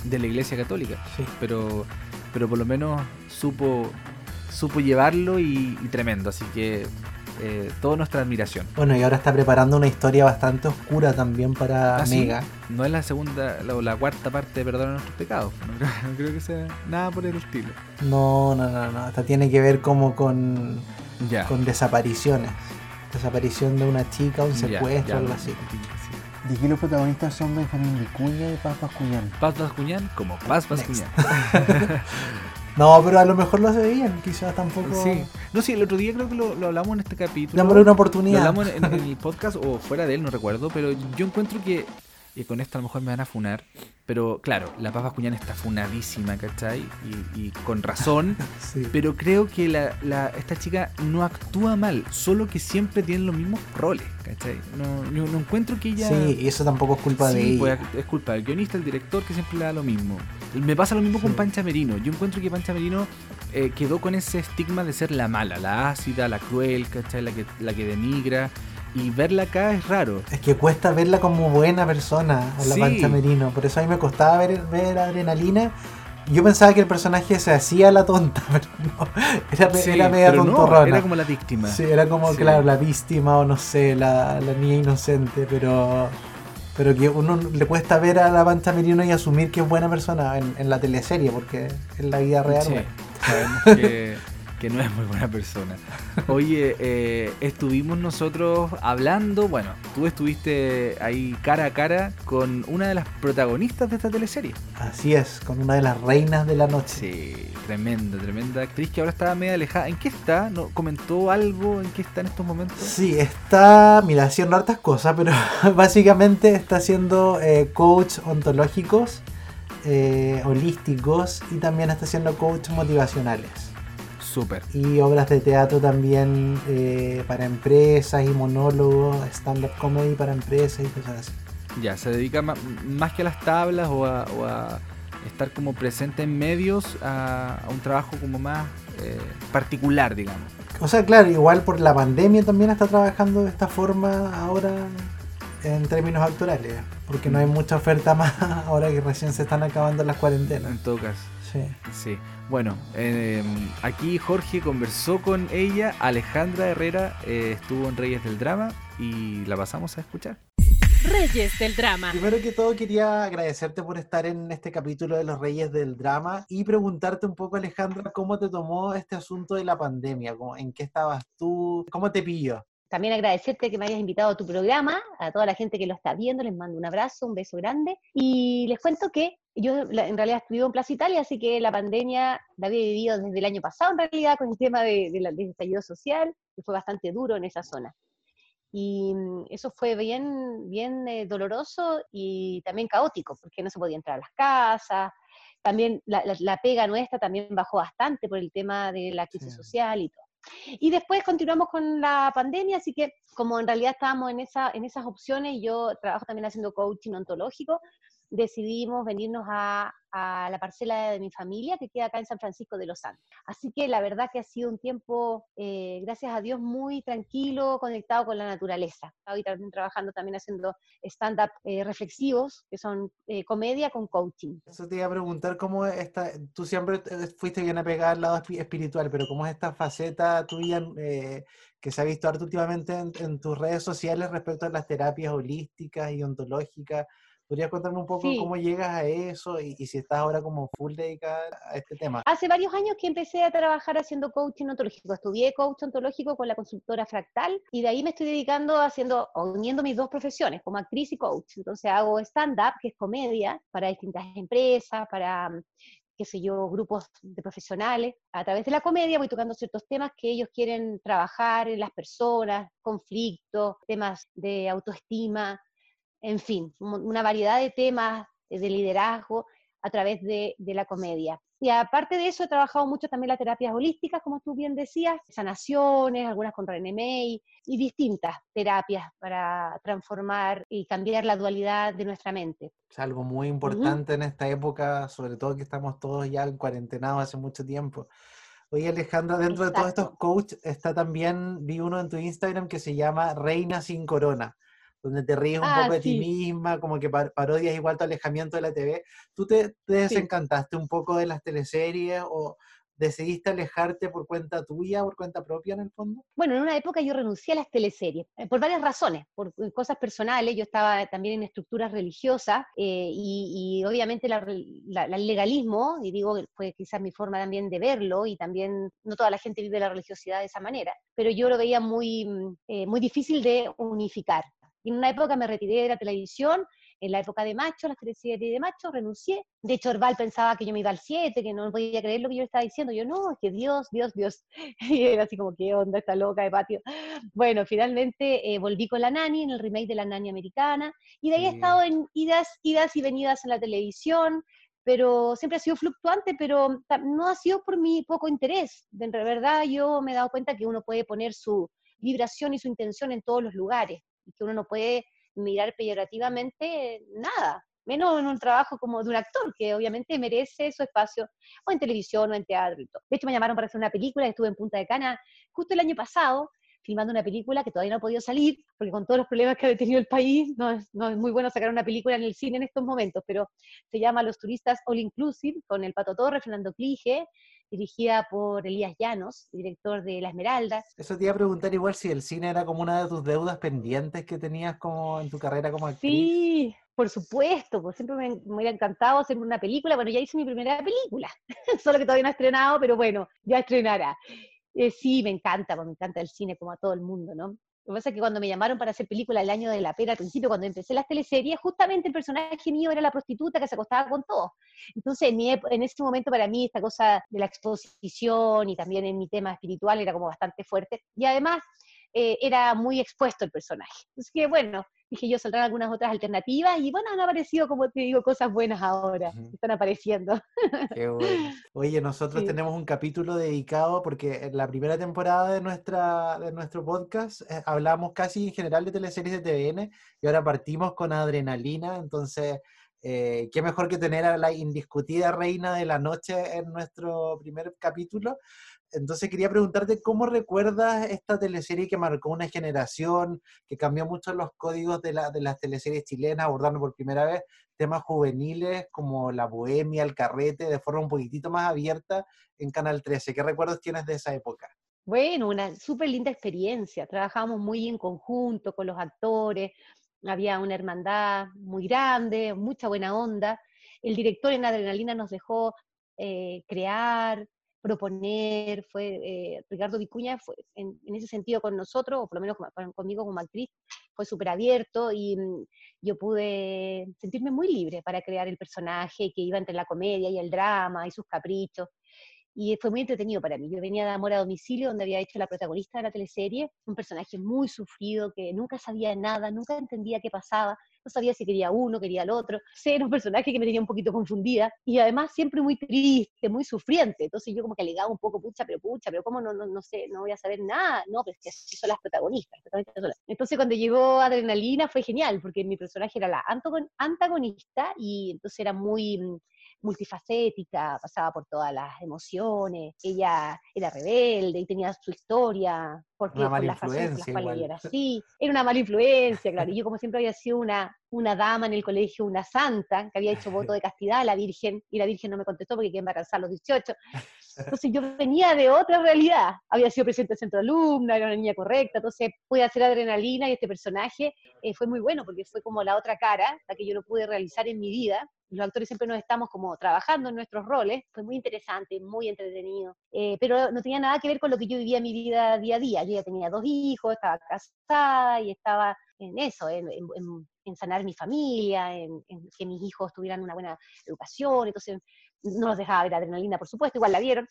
de la iglesia católica. Sí. Pero, pero por lo menos supo, supo llevarlo y, y tremendo. Así que eh, toda nuestra admiración. Bueno, y ahora está preparando una historia bastante oscura también para ¿Ah, sí? Mega. No es la segunda la, o la cuarta parte de Perdona nuestros pecados. No creo, no creo que sea nada por el estilo. No, no, no, no. Esta tiene que ver como con, Ya. con desapariciones. Desaparición de una chica, un secuestro, ya, algo así. sí. De aquí los protagonistas son Benjamín Vicuña y Paz Bascuñán. Paz Bascuñán como Paz. Bascuñán. No, pero a lo mejor lo bien, quizás tampoco. Sí. No, sí, el otro día creo que lo, lo hablamos en este capítulo. Dámosle una Lo oportunidad. hablamos en, en el podcast o fuera de él, no recuerdo, pero yo encuentro que, y con esto a lo mejor me van a funar, pero claro, la Paz Bascuñán está funadísima, ¿cachai? Y, y con razón, Sí. pero creo que la, la- esta chica no actúa mal, solo que siempre tiene los mismos roles, ¿cachai? No, yo no encuentro que ella... Sí, y eso tampoco es culpa de Sí, ella. pues, es culpa del guionista, el director, que siempre le da lo mismo. Me pasa lo mismo con. Pancha Merino. Yo encuentro que Pancha Merino eh, quedó con ese estigma de ser la mala, la ácida, la cruel, ¿cachai? La que, la que denigra. Y verla acá es raro. Es que cuesta verla como buena persona a la Sí. Pancha Merino. Por eso a mí me costaba ver, ver Adrenalina. Yo pensaba que el personaje se hacía la tonta, pero no. Era, Sí, era media no, tontorrona. era como la víctima. Sí, era como, Sí. claro, la víctima o no sé, la, la niña inocente, pero pero que uno le cuesta ver a la Pancha Merino y asumir que es buena persona en, en la teleserie, porque en la vida real, Sí, sabemos que, que no es muy buena persona. Oye, eh, estuvimos nosotros hablando, bueno, tú estuviste ahí cara a cara con una de las protagonistas de esta teleserie. así es, con una de las reinas de la noche. Sí, tremenda, tremenda actriz que ahora está media alejada. ¿En qué está? ¿No, ¿Comentó algo? ¿En qué está en estos momentos? Sí, está, mira, haciendo hartas cosas, pero básicamente está haciendo eh, coach ontológicos, eh, holísticos y también está haciendo coach motivacionales. Súper. Y obras de teatro también eh, para empresas y monólogos, stand-up comedy para empresas y cosas así. Ya, se dedica más que a las tablas o a, o a estar como presente en medios a, a un trabajo como más eh, particular, digamos. O sea, claro, igual por la pandemia también está trabajando de esta forma ahora en términos actorales, porque no hay mucha oferta más ahora que recién se están acabando las cuarentenas. En todo caso. Sí. Sí. Bueno, eh, aquí Jorge conversó con ella, Alejandra Herrera eh, estuvo en Reyes del Drama y la pasamos a escuchar. Reyes del Drama. Primero que todo quería agradecerte por estar en este capítulo de los Reyes del Drama y preguntarte un poco, Alejandra, cómo te tomó este asunto de la pandemia, ¿Cómo- en qué estabas tú, cómo te pilló. También agradecerte que me hayas invitado a tu programa, a toda la gente que lo está viendo, les mando un abrazo, un beso grande. Y les cuento que yo en realidad vivo en Plaza Italia, así que la pandemia la había vivido desde el año pasado en realidad con el tema de- de del estallido social, que fue bastante duro en esa zona. Y mm, eso fue bien, bien eh, doloroso y también caótico, porque no se podía entrar a las casas. También la, la- la pega nuestra también bajó bastante por el tema de la crisis Sí. social y todo. Y después continuamos con la pandemia, así que como en realidad estábamos en, esa, en esas opciones, yo trabajo también haciendo coaching ontológico, decidimos venirnos a, a la parcela de mi familia que queda acá en San Francisco de los Andes. Así que la verdad que ha sido un tiempo, eh, gracias a Dios, muy tranquilo, conectado con la naturaleza. Estoy también trabajando también haciendo stand-up eh, reflexivos, que son eh, comedia con coaching. Eso te iba a preguntar cómo esta, tú siempre fuiste bien apegada al lado espi- espiritual, pero cómo es esta faceta tuya eh, que se ha visto harto últimamente en, en tus redes sociales respecto a las terapias holísticas y ontológicas. ¿Podrías contarme un poco Sí. cómo llegas a eso y, y si estás ahora como full dedicada a este tema? Hace varios años que empecé a trabajar haciendo coaching ontológico. Estudié coach ontológico con la consultora Fractal y de ahí me estoy dedicando haciendo, uniendo mis dos profesiones, como actriz y coach. Entonces hago stand-up, que es comedia, para distintas empresas, para qué sé yo, grupos de profesionales. A través de la comedia voy tocando ciertos temas que ellos quieren trabajar en las personas, conflictos, temas de autoestima, en fin, un- una variedad de temas eh, de liderazgo a través de, de la comedia. Y aparte de eso, he trabajado mucho también las terapias holísticas, como tú bien decías, sanaciones, algunas con René May, y distintas terapias para transformar y cambiar la dualidad de nuestra mente. Es algo muy importante en esta época, sobre todo que estamos todos ya en cuarentenados hace mucho tiempo. Oye, Alejandra, dentro de todos estos Exacto. coaches está también, vi uno en tu Instagram que se llama Reina sin Corona, donde te ríes un Ah, poco de ti sí. misma, como que par- parodias igual tu alejamiento de la TV. ¿Tú te, te Sí. desencantaste un poco de las teleseries o decidiste alejarte por cuenta tuya, por cuenta propia en el fondo? Bueno, en una época yo renuncié a las teleseries, eh, por varias razones, por eh, cosas personales, yo estaba también en estructuras religiosas eh, y, y obviamente la la- el legalismo, y digo, fue quizás mi forma también de verlo, y también no toda la gente vive la religiosidad de esa manera, pero yo lo veía muy, mm, eh, muy difícil de unificar. Y en una época me retiré de la televisión, en la época de macho, las teleseries de macho, renuncié. De hecho, Orval pensaba que yo me iba al 7, que no podía creer lo que yo estaba diciendo. Yo, no, es que Dios, Dios, Dios. Y era así como, ¿qué onda esta loca de patio? Bueno, finalmente eh, volví con La Nani, en el remake de La Nani americana, y de ahí he Sí. estado en idas, idas y venidas en la televisión, pero siempre ha sido fluctuante, pero no ha sido por mi poco interés. De verdad, yo me he dado cuenta que uno puede poner su vibración y su intención en todos los lugares, que uno no puede mirar peyorativamente nada, menos en un trabajo como de un actor, que obviamente merece su espacio, o en televisión o en teatro y todo. De hecho, me llamaron para hacer una película, estuve en Punta de Cana justo el año pasado, filmando una película que todavía no ha podido salir, porque con todos los problemas que ha tenido el país, no es, no es muy bueno sacar una película en el cine en estos momentos, pero se llama Los Turistas All Inclusive, con el Pato Torre, Fernando Clige, dirigida por Elías Llanos, director de La Esmeralda. Eso te iba a preguntar igual si el cine era como una de tus deudas pendientes que tenías como en tu carrera como actriz. Sí, por supuesto, pues siempre me, me hubiera encantado hacer una película. Bueno, ya hice mi primera película, solo que todavía no ha estrenado, pero bueno, ya estrenará. Eh, sí, me encanta, pues me encanta el cine como a todo el mundo, ¿no? Lo que pasa es que cuando me llamaron para hacer película el año de la pera, al principio, cuando empecé las teleseries, justamente el personaje mío era la prostituta que se acostaba con todo. Entonces, en, mi en ese momento para mí esta cosa de la exposición y también en mi tema espiritual era como bastante fuerte. Y además eh, era muy expuesto el personaje. Así que bueno, dije yo saldrán algunas otras alternativas y bueno, han aparecido, como te digo, cosas buenas ahora. Ujú. Están apareciendo. Qué bueno. Oye, nosotros Sí. tenemos un capítulo dedicado porque en la primera temporada de, nuestra, de nuestro podcast eh, hablamos casi en general de teleseries de TVN y ahora partimos con Adrenalina, entonces eh, qué mejor que tener a la indiscutida reina de la noche en nuestro primer capítulo. Entonces quería preguntarte cómo recuerdas esta teleserie que marcó una generación, que cambió mucho los códigos de, la, de las teleseries chilenas, abordando por primera vez temas juveniles como la bohemia, el carrete, de forma un poquitito más abierta en Canal 13. ¿Qué recuerdos tienes de esa época? Bueno, una súper linda experiencia. Trabajamos muy en conjunto con los actores, había una hermandad muy grande, mucha buena onda. El director en Adrenalina nos dejó eh, crear, proponer, fue eh, Ricardo Vicuña fue en, ese sentido con nosotros, o por lo menos conmigo como actriz, fue súper abierto y mm, yo pude sentirme muy libre para crear el personaje que iba entre la comedia y el drama y sus caprichos y fue muy entretenido para mí. Yo venía de Amor a Domicilio, donde había hecho la protagonista de la teleserie, un personaje muy sufrido, que nunca sabía nada, nunca entendía qué pasaba, no sabía si quería uno, quería el otro. era un personaje que me tenía un poquito confundida y además siempre muy triste, muy sufriente. Entonces yo como que alegaba un poco, pucha, pero pucha, pero ¿cómo no, no, no sé, no voy a saber nada? No, pero es que así son las protagonistas. Entonces cuando llegó Adrenalina fue genial, porque mi personaje era la antagonista y entonces era muy multifacética, pasaba por todas las emociones, ella era rebelde y tenía su historia, porque una por las razones era así, era una mala influencia, claro, y yo como siempre había sido una, una dama en el colegio, una santa, que había hecho voto de castidad a la Virgen, y la Virgen no me contestó porque quería embarazar a los 18, entonces yo venía de otra realidad, había sido presidente del centro alumna, era una niña correcta, entonces pude hacer adrenalina y este personaje eh, fue muy bueno porque fue como la otra cara, la que yo no pude realizar en mi vida, los actores siempre nos estamos como trabajando en nuestros roles, fue muy interesante, muy entretenido, eh, pero no tenía nada que ver con lo que yo vivía en mi vida día a día. Yo ya tenía dos hijos, estaba casada y estaba en eso, en, sanar mi familia, en, que mis hijos tuvieran una buena educación, entonces no los dejaba ver adrenalina, por supuesto, igual la vieron,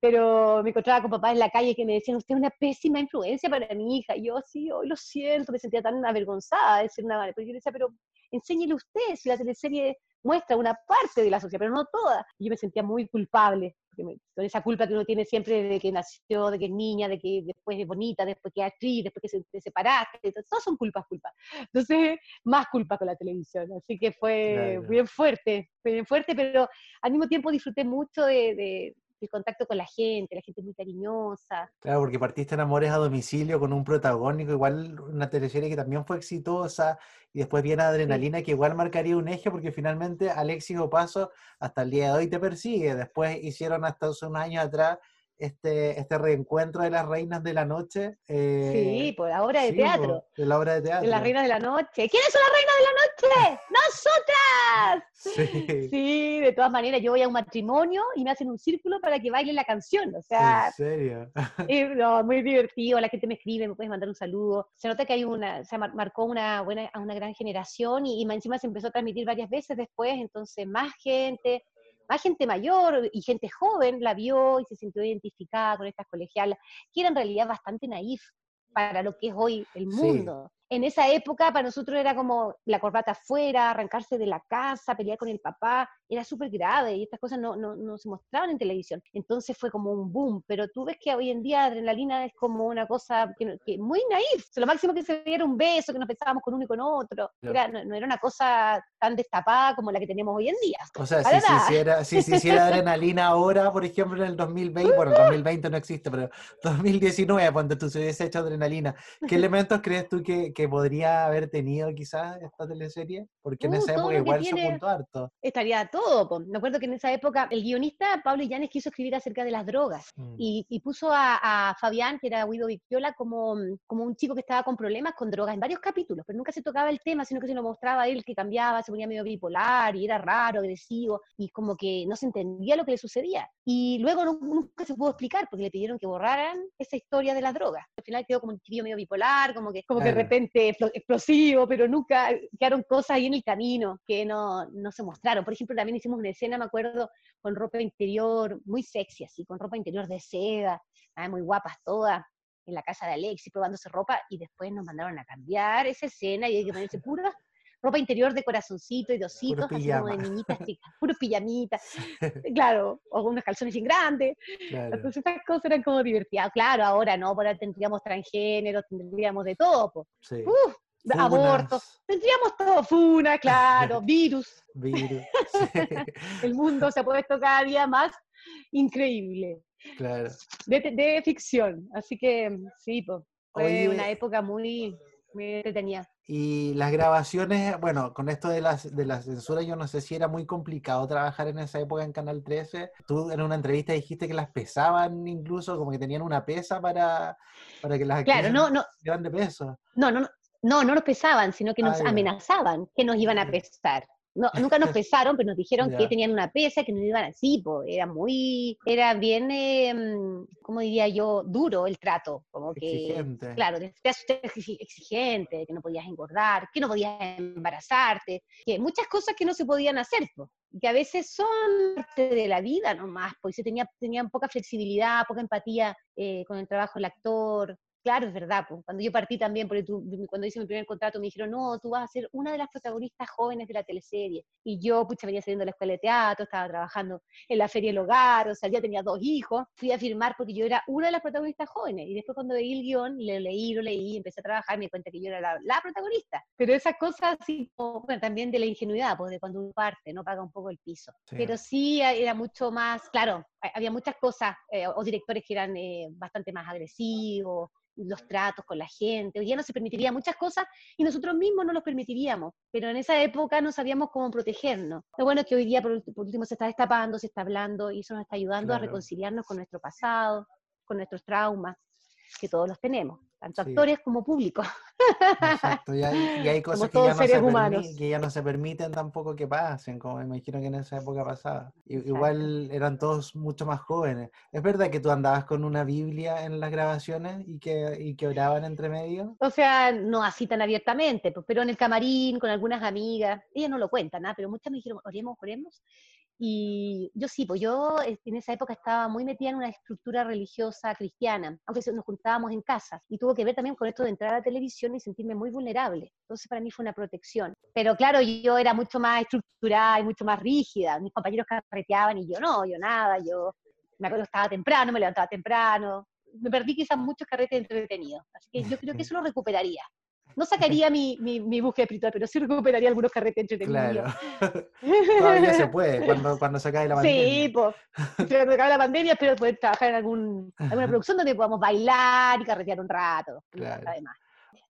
pero me encontraba con papás en la calle que me decían, usted es una pésima influencia para mi hija, y yo, sí, lo siento, me sentía tan avergonzada de decir nada, pero yo decía, pero enséñele usted, si la teleserie muestra una parte de la sociedad, pero no toda. Y yo me sentía muy culpable, porque con esa culpa que uno tiene siempre de que nació, de que es niña, de que después es bonita, después que es actriz, después que se, te separaste, todos son culpas, culpas. Entonces, más culpa con la televisión. Así que fue bien fuerte, fue bien fuerte, pero al mismo tiempo disfruté mucho de, el contacto con la gente, la gente muy cariñosa. Claro, porque partiste en Amores a Domicilio con un protagónico, igual una teleserie que también fue exitosa, y después viene Adrenalina, que igual marcaría un eje, porque finalmente Alexis Opaso hasta el día de hoy te persigue. Después hicieron hasta hace unos años atrás este, este reencuentro de las reinas de la noche. Eh, sí, por la obra de teatro. de la obra de teatro. De las reinas de la noche. ¿Quiénes son las reinas de la noche? ¡Nosotras! Sí. sí, de todas maneras, yo voy a un matrimonio y me hacen un círculo para que baile la canción. O sea, ¿En serio? no, muy divertido, la gente me escribe, me puedes mandar un saludo. Se nota que hay una, se marcó una buena, una gran generación y, y encima se empezó a transmitir varias veces después, entonces más gente, más gente mayor y gente joven la vio y se sintió identificada con estas colegialas, que era en realidad bastante naif para lo que es hoy el mundo en esa época para nosotros era como la corbata afuera, arrancarse de la casa, pelear con el papá, era súper grave y estas cosas no, no, no, se mostraban en televisión. Entonces fue como un boom, pero tú ves que hoy en día adrenalina es como una cosa que, muy naif. lo máximo que se veía era un beso, que nos besábamos con uno y con otro. Era, no, era una cosa tan destapada como la que tenemos hoy en día. O sea, si se, hiciera, si se hiciera adrenalina ahora, por ejemplo, en el 2020, bueno, el 2020 no existe, pero 2019, cuando tú se hubiese hecho adrenalina, ¿qué elementos crees tú que que podría haber tenido quizás esta teleserie? Porque en uh, esa época igual se apuntó harto. Estaría todo. Me acuerdo que en esa época el guionista Pablo Illanes quiso escribir acerca de las drogas mm. y, puso a, Fabián, que era Guido Victola, como, como un chico que estaba con problemas con drogas en varios capítulos, pero nunca se tocaba el tema, sino que se lo mostraba a él que cambiaba, se ponía medio bipolar y era raro, agresivo y como que no se entendía lo que le sucedía. Y luego nunca se pudo explicar porque le pidieron que borraran esa historia de las drogas. Al final quedó como un chico medio bipolar, como que, como que de repente explosivo, pero nunca quedaron cosas ahí en el camino que no, no se mostraron. Por ejemplo, también hicimos una escena, me acuerdo, con ropa interior muy sexy, así, con ropa interior de seda, ah, muy guapas todas, en la casa de Alexi probándose ropa, y después nos mandaron a cambiar esa escena y hay que ponerse pura ropa interior de corazoncito y dositos, así como de niñitas chicas, puro pijamita, claro, o unos calzones sin grandes. Entonces esas cosas eran como divertidas. Claro, ahora no, ahora tendríamos transgénero, tendríamos de todo. aborto. Funas, Tendríamos todo funa, claro, virus. virus. Sí, El mundo se ha puesto cada día más increíble. claro. De, de ficción. Así que sí, pues, fue Oye, una época muy, muy entretenida. Y las grabaciones, bueno, con esto de las de la censura, yo no sé si era muy complicado trabajar en esa época en Canal 13. Tú en una entrevista dijiste que las pesaban incluso, como que tenían una pesa para, para que las Claro, no, no, de peso. no, no, no, no nos pesaban, sino que nos Ah, ya. amenazaban que nos iban a Ya. pesar. No, nunca nos pesaron, pero nos dijeron que tenían una pesa, que nos iban así, po. era muy, era bien, eh, ¿cómo diría yo? Duro el trato, como que, Exigente. claro, te exi- exigente, que no podías engordar, que no podías embarazarte, que muchas cosas que no se podían hacer, po, y que a veces son parte de la vida nomás, pues se tenía, tenían poca flexibilidad, poca empatía eh, con el trabajo del actor. Claro, es verdad, pues. cuando yo partí también, porque tú- cuando hice mi primer contrato me dijeron, no, tú vas a ser una de las protagonistas jóvenes de la teleserie. Y yo, pucha, venía saliendo de la escuela de teatro, estaba trabajando en la Feria del Hogar, o sea, ya tenía dos hijos. Fui a firmar porque yo era una de las protagonistas jóvenes. Y después cuando veí el guion, lo leí, lo leí, empecé a trabajar, me di cuenta que yo era la, la protagonista. Pero esas cosas así, como, bueno, también de la ingenuidad, pues de cuando uno parte, no paga un poco el piso. Sí. Pero sí era mucho más, claro, ha- había muchas cosas, eh, o directores que eran eh, bastante más agresivos, los tratos con la gente, hoy día no se permitiría muchas cosas y nosotros mismos no los permitiríamos, pero en esa época no sabíamos cómo protegernos. Lo bueno es que hoy día por, último se está destapando, se está hablando y eso nos está ayudando a reconciliarnos con nuestro pasado, con nuestros traumas, que todos los tenemos, tanto Sí. actores como público. Exacto, y hay, y hay cosas que ya, no se seres permi- humanos. que ya no se permiten tampoco que pasen, como me imagino que en esa época pasaba. Igual eran todos mucho más jóvenes. ¿Es verdad que tú andabas con una Biblia en las grabaciones y que, y que oraban entre medio? O sea, no así tan abiertamente, pero en el camarín, con algunas amigas, ellas no lo cuentan, ¿ah? pero muchas me dijeron, oremos, oremos. Y yo sí, pues yo en esa época estaba muy metida en una estructura religiosa cristiana, aunque nos juntábamos en casa. Y tuvo que ver también con esto de entrar a la televisión y sentirme muy vulnerable. Entonces para mí fue una protección. Pero claro, yo era mucho más estructurada y mucho más rígida. Mis compañeros carreteaban y yo no, yo nada, yo me acuerdo estaba temprano, me levantaba temprano. Me perdí quizás muchos carretes entretenidos. Así que yo creo que eso lo recuperaría. No sacaría mi, mi, mi búsqueda espiritual, pero sí recuperaría algunos carretes entretenidos. Claro. Todavía se puede, cuando, cuando se acabe la pandemia. Sí, pues, cuando acabe la pandemia espero poder trabajar en algún, alguna producción donde podamos bailar y carretear un rato. Claro. Además.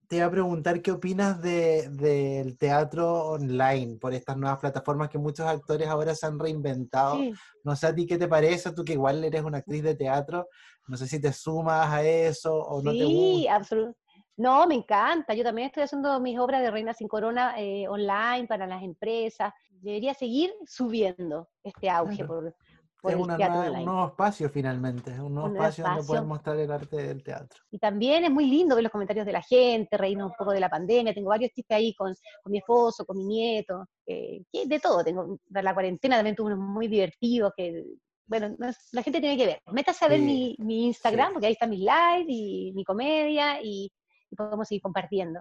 Te iba a preguntar qué opinas de- del teatro online por estas nuevas plataformas que muchos actores ahora se han reinventado. Sí. No sé a ti qué te parece, tú que igual eres una actriz de teatro, no sé si te sumas a eso o no te Sí, gusta. absolutamente. No, me encanta. Yo también estoy haciendo mis obras de Reina sin Corona eh, online para las empresas. Debería seguir subiendo este auge por, por Es el una teatro un nuevo espacio finalmente, un nuevo Un nuevo espacio donde poder mostrar el arte del teatro. Y también es muy lindo ver los comentarios de la gente, reírnos un poco de la pandemia. Tengo varios chistes ahí con, con mi esposo, con mi nieto, eh, de todo. Tengo la cuarentena también tuve unos muy divertidos que, bueno, la gente tiene que ver. Métase a ver Sí, mi, mi Instagram, sí. porque ahí están mis lives y mi comedia y, y podemos seguir compartiendo.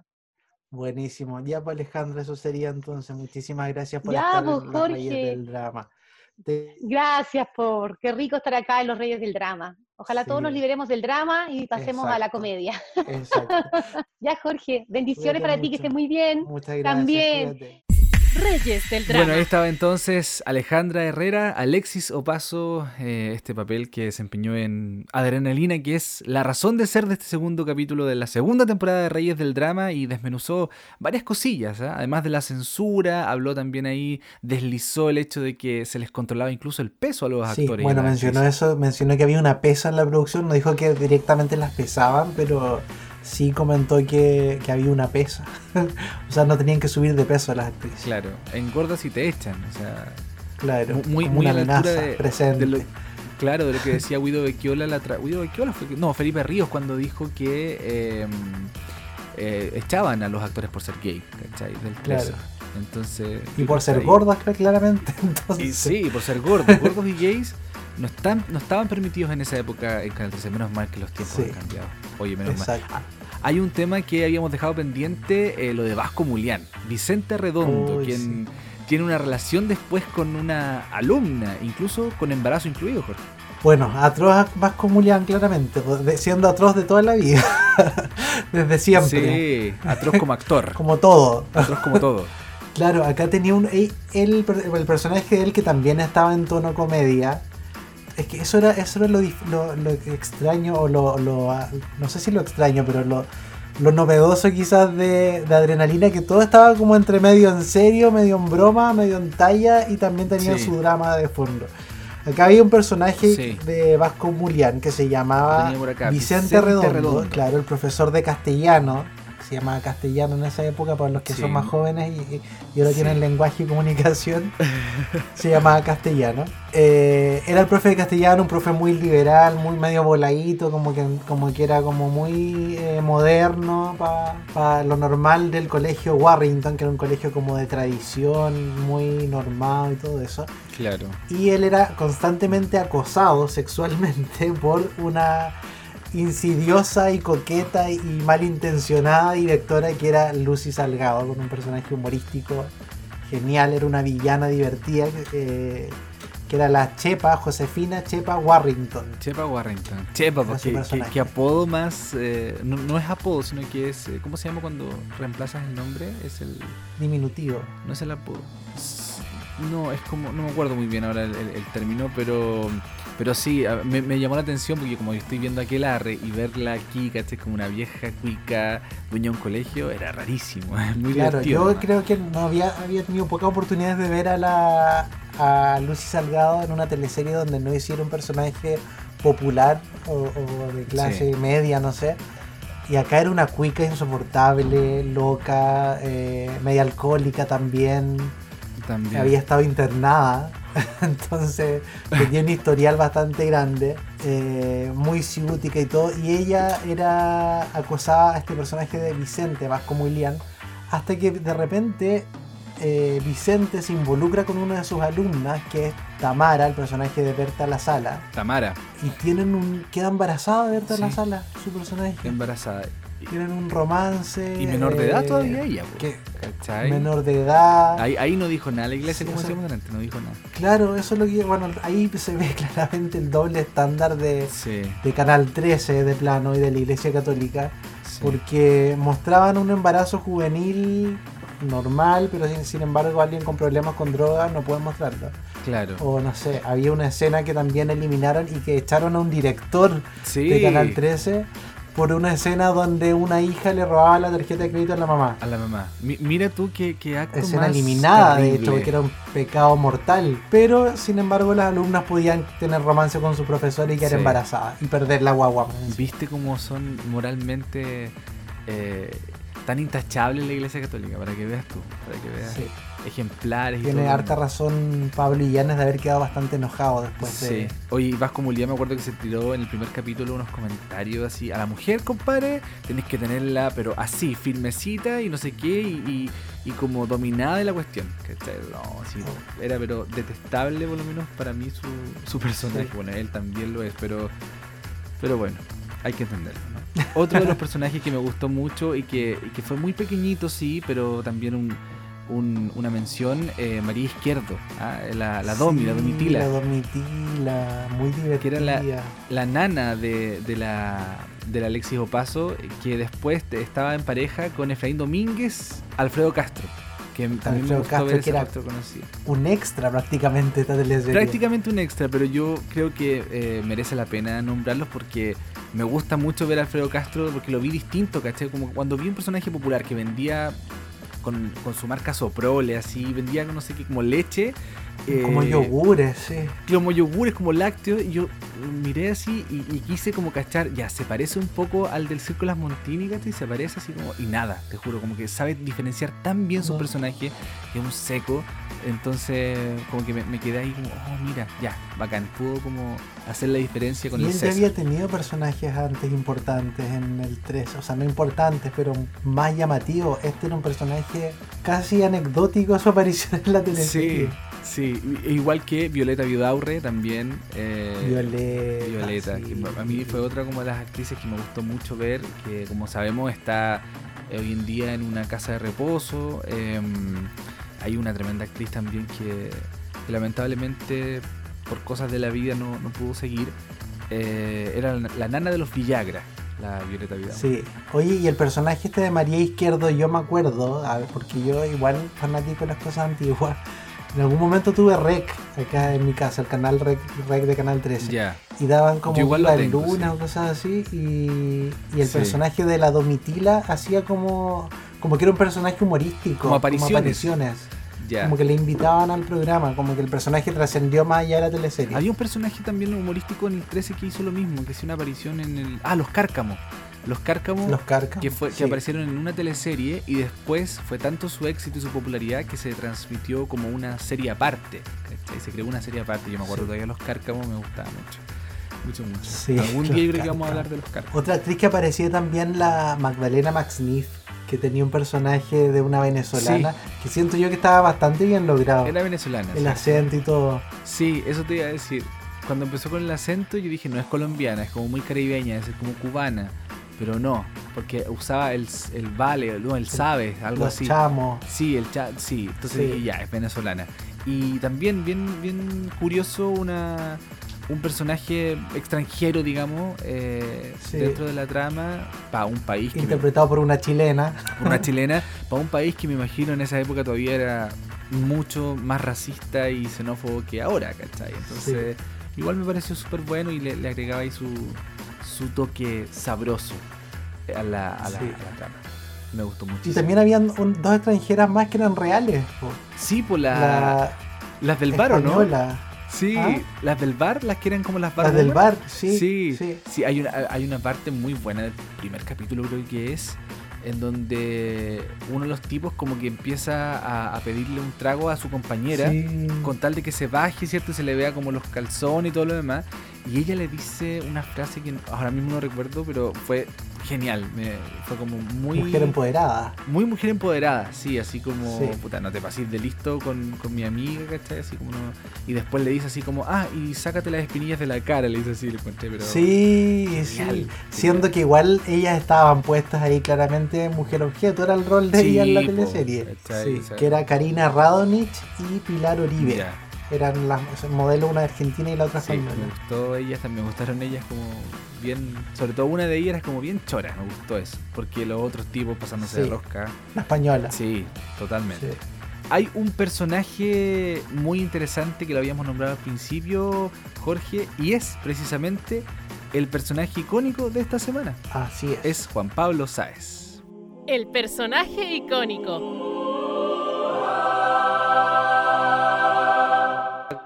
Buenísimo. Ya, pues Alejandra, eso sería entonces. Muchísimas gracias por Ya, estar pues, en las Reyes del drama. Te- Gracias por, qué rico estar acá en Los Reyes del Drama. Ojalá todos nos liberemos del drama y pasemos a la comedia. Exacto. Ya, Jorge, bendiciones Cuídate para ti, que estés muy bien. Muchas gracias. También. cuídate. Reyes del drama. Bueno, ahí estaba entonces Alejandra Herrera, Alexis Opaso, eh, este papel que desempeñó en Adrenalina, que es la razón de ser de este segundo capítulo de la segunda temporada de Reyes del Drama y desmenuzó varias cosillas, ¿ah? además de la censura, habló también ahí, deslizó el hecho de que se les controlaba incluso el peso a los Sí, actores. bueno, mencionó actrices. eso, mencionó que había una pesa en la producción, no dijo que directamente las pesaban, pero sí comentó que, que había una pesa. o sea, no tenían que subir de peso las actrices. Claro, engordas y te echan, o sea, Claro, mu- muy, muy una a la altura amenaza de, presente. de lo, claro, de lo que decía Guido Becchiola, la tra- Guido Becchiola fue, que- no, Felipe Ríos cuando dijo que eh, eh, echaban a los actores por ser gay, ¿cachai? Del Claro. 13. Entonces, Y por ser ahí- gordas, cla- claramente. Y sí, por ser gordos. Gordos y gays no, están, no estaban permitidos en esa época en Canal 13. Menos mal que los tiempos Sí. han cambiado. Oye, menos mal. Ah, Hay un tema que habíamos dejado pendiente, eh, lo de Vasco Mulián. Vicente Redondo, quien tiene una relación después con una alumna, incluso con embarazo incluido, Jorge. Bueno, atroz Vasco Mulián, claramente, siendo atroz de toda la vida. Desde siempre. Sí, atroz como actor. Como todo. atroz como todo. Claro, acá tenía un. El, el personaje de él que también estaba en tono comedia. Es que eso era, eso era lo, lo, lo extraño, o lo, lo, ah, No sé si lo extraño, pero lo, lo novedoso quizás de, de Adrenalina, que todo estaba como entre medio en serio, medio en broma, medio en talla y también tenía Sí. su drama de fondo. Acá había un personaje Sí. de Vasco Mulián que se llamaba acá, Vicente, Vicente Redondo, Redondo. claro, el profesor de castellano, se llamaba castellano en esa época para los que Sí. son más jóvenes y, y- ahora Sí. tienen lenguaje y comunicación, se llamaba castellano. Eh, era el profe de castellano, un profe muy liberal, muy medio voladito, como que, como que era como muy eh, moderno para lo normal del colegio Warrington, que era un colegio como de tradición, muy normado y todo eso. Claro. Y él era constantemente acosado sexualmente por una insidiosa y coqueta y malintencionada directora que era Lucy Salgado, con un personaje humorístico genial, era una villana divertida eh, que era la Chepa, Josefina Chepa Warrington. Chepa Warrington. Chepa, porque que, personaje. que apodo más. eh, no, no es apodo, sino que es. eh, ¿Cómo se llama cuando reemplazas el nombre? Es el. Diminutivo. No es el apodo. No, es como. No me acuerdo muy bien ahora el, el- el término, pero. Pero sí, me, me llamó la atención porque como yo estoy viendo aquel arre y verla aquí, ¿cachai? Como una vieja cuica dueña de un colegio, era rarísimo. Muy Claro, yo además. creo que no había, había tenido pocas oportunidades de ver a la a Lucy Salgado en una teleserie donde no hiciera un personaje popular o, o de clase Sí. media, no sé. Y acá era una cuica insoportable, loca, eh, media alcohólica también. También. Había estado internada, entonces tenía un historial bastante grande, eh, muy ciútica y todo. Y ella era acosada a este personaje de Vicente, Vasco Muilian, hasta que de repente eh, Vicente se involucra con una de sus alumnas, que es Tamara, el personaje de Berta La Sala, Tamara, y tienen un queda embarazada de Berta La Sí. Sala, su personaje. embarazada. Tienen un romance. Y menor de edad eh, todavía ella, que- ¿cachai? Menor de edad. Ahí, ahí no dijo nada la iglesia, Sí, como o sea- decíamos delante, no dijo nada. Claro, eso es lo que. Bueno, ahí se ve claramente el doble estándar de, Sí, de Canal 13 de plano y de la Iglesia Católica, sí. porque mostraban un embarazo juvenil normal, pero sin, sin embargo alguien con problemas con drogas no puede mostrarlo. claro. O no sé, había una escena que también eliminaron y que echaron a un director Sí. de Canal 13 por una escena donde una hija le robaba la tarjeta de crédito a la mamá. A la mamá. Mi- mira tú qué, qué acto Escena más eliminada, de hecho, porque era un pecado mortal. Pero, sin embargo, las alumnas podían tener romance con su profesor y quedar Sí. embarazadas y perder la guagua. ¿Viste cómo son moralmente eh, tan intachables la iglesia católica? Para que veas tú, para que veas Sí. Ejemplares y Tiene todo. harta razón Pablo Illanes de haber quedado bastante enojado después Sí. de... Oye, Vasco Muliá me acuerdo que se tiró en el primer capítulo unos comentarios así, a la mujer, compadre, tenés que tenerla, pero así, firmecita y no sé qué, y, y- y como dominada de la cuestión. ¿cachai? No, sí, era pero detestable por lo menos para mí su, su personaje. Sí. Bueno, él también lo es, pero, pero bueno, hay que entenderlo. ¿no? Otro de los personajes que me gustó mucho y que, y que fue muy pequeñito, sí, pero también un... un- una mención, eh, María Izquierdo, ¿ah? la, la Domi, la Domitila. La Domitila, muy divertida. Que era la, la nana de, de la del Alexis Opaso, que después estaba en pareja con Efraín Domínguez, Alfredo Castro, que también me Alfredo gustó Castro, ver que era-. Un extra prácticamente esta. Prácticamente un extra, pero yo creo que eh, merece la pena nombrarlos porque me gusta mucho ver a Alfredo Castro porque lo vi distinto, ¿cachai? Como cuando vi un personaje popular que vendía con, con su marca Soprole, así, vendía no sé qué, como leche. Como eh, yogures, sí. como yogures, como lácteos, y yo miré así y, y quise como cachar, ya, se parece un poco al del Circo Las Montini, ¿cachai? Se parece así como, y nada, te juro, como que sabe diferenciar tan bien su personaje, que es un seco, entonces como que me, me quedé ahí como, oh, mira, ya, bacán, pudo como hacer la diferencia con Y el él ya César. había tenido personajes antes importantes en el 3, o sea, no importantes, pero más llamativos. Este era un personaje casi anecdótico su aparición en la Sí, teleserie. sí, i- igual que Violeta Viudaurre también. eh, Violeta. Violeta, sí. a mí fue otra como de las actrices que me gustó mucho ver, que como sabemos está eh, hoy en día en una casa de reposo. eh, hay una tremenda actriz también que, que lamentablemente por cosas de la vida no, no pudo seguir, eh, era la, la nana de los Villagra, la Violeta Vidal. Sí. Oye, y el personaje este de María Izquierdo, yo me acuerdo, a ver, porque yo igual fanático de las cosas antiguas. En algún momento tuve Rec acá en mi casa, el canal Rec, Rec de Canal 13. Ya. Y daban como tengo, Luna sí. o cosas así. Y, y el Sí. personaje de la Domitila hacía como, como que era un personaje humorístico. Como apariciones. apariciones. Ya. Como que le invitaban al programa, como que el personaje trascendió más allá de la teleserie. Había un personaje también humorístico en el 13 que hizo lo mismo, que hacía una aparición en el... Ah, los Cárcamos. Los Cárcamos Los carcas. que, fue, sí. que aparecieron en una teleserie y después fue tanto su éxito y su popularidad que se transmitió como una serie aparte. ¿cachai? Se creó una serie aparte. Yo me acuerdo Sí. todavía los Cárcamos me gustaba mucho. Mucho, mucho. Sí, Algún día yo creo que vamos a hablar de los Cárcamos. Otra actriz que aparecía también, la Magdalena Maxniff, que tenía un personaje de una venezolana, que siento yo que estaba bastante bien logrado. Era venezolana. el sí. acento y todo. Sí, eso te iba a decir. Cuando empezó con el acento, yo dije, no es colombiana, es como muy caribeña, es como cubana. Pero no, porque usaba el, el vale, no, el sabe, algo Los así. chamos. Sí, el chat, sí. Entonces Sí. dije, ya, es venezolana. Y también, bien, bien curioso, una, un personaje extranjero, digamos, eh, Sí. dentro de la trama, para un país que me- Interpretado por una chilena. una chilena, para un país que me imagino en esa época todavía era mucho más racista y xenófobo que ahora, ¿cachai? Entonces, igual me pareció súper bueno y le, le agregaba ahí su, su toque sabroso a la, a la, Sí. a la trama. Me gustó mucho. Y también habían un- dos extranjeras más que eran reales. po. Sí, pues la, La, las del bar, ¿o no? Sí, ¿Ah? las del bar, las que eran como las bar Las del bar, sí. Sí, sí. sí, hay, una, hay una parte muy buena del primer capítulo, creo que es, en donde uno de los tipos como que empieza a, a pedirle un trago a su compañera, Sí. con tal de que se baje, ¿cierto? Y se le vea como los calzones y todo lo demás. Y ella le dice una frase que ahora mismo no recuerdo, pero fue genial. Me, fue como muy... Mujer empoderada. Muy mujer empoderada, sí, así como, Sí. puta, no te pases de listo con, con mi amiga, ¿cachai? Así como no- Y después le dice así como, ah, y sácate las espinillas de la cara, le dice así, le encontré, pero... Sí, Genial. sí. Siendo que igual ellas estaban puestas ahí claramente mujer objeto, era el rol de Sí, ella en la po, teleserie. ¿cachai? Sí, que era Karina Radonich y Pilar Uribe. Ya, Eran las modelos, una argentina y la otra sí, me española. gustó ellas también, me gustaron ellas como bien, sobre todo una de ellas era como bien chora, me gustó eso, porque los otros tipos pasándose de rosca, La española. sí, totalmente. Sí. Hay un personaje muy interesante que lo habíamos nombrado al principio, Jorge, y es precisamente el personaje icónico de esta semana. Así es. Es Juan Pablo Sáez. El personaje icónico.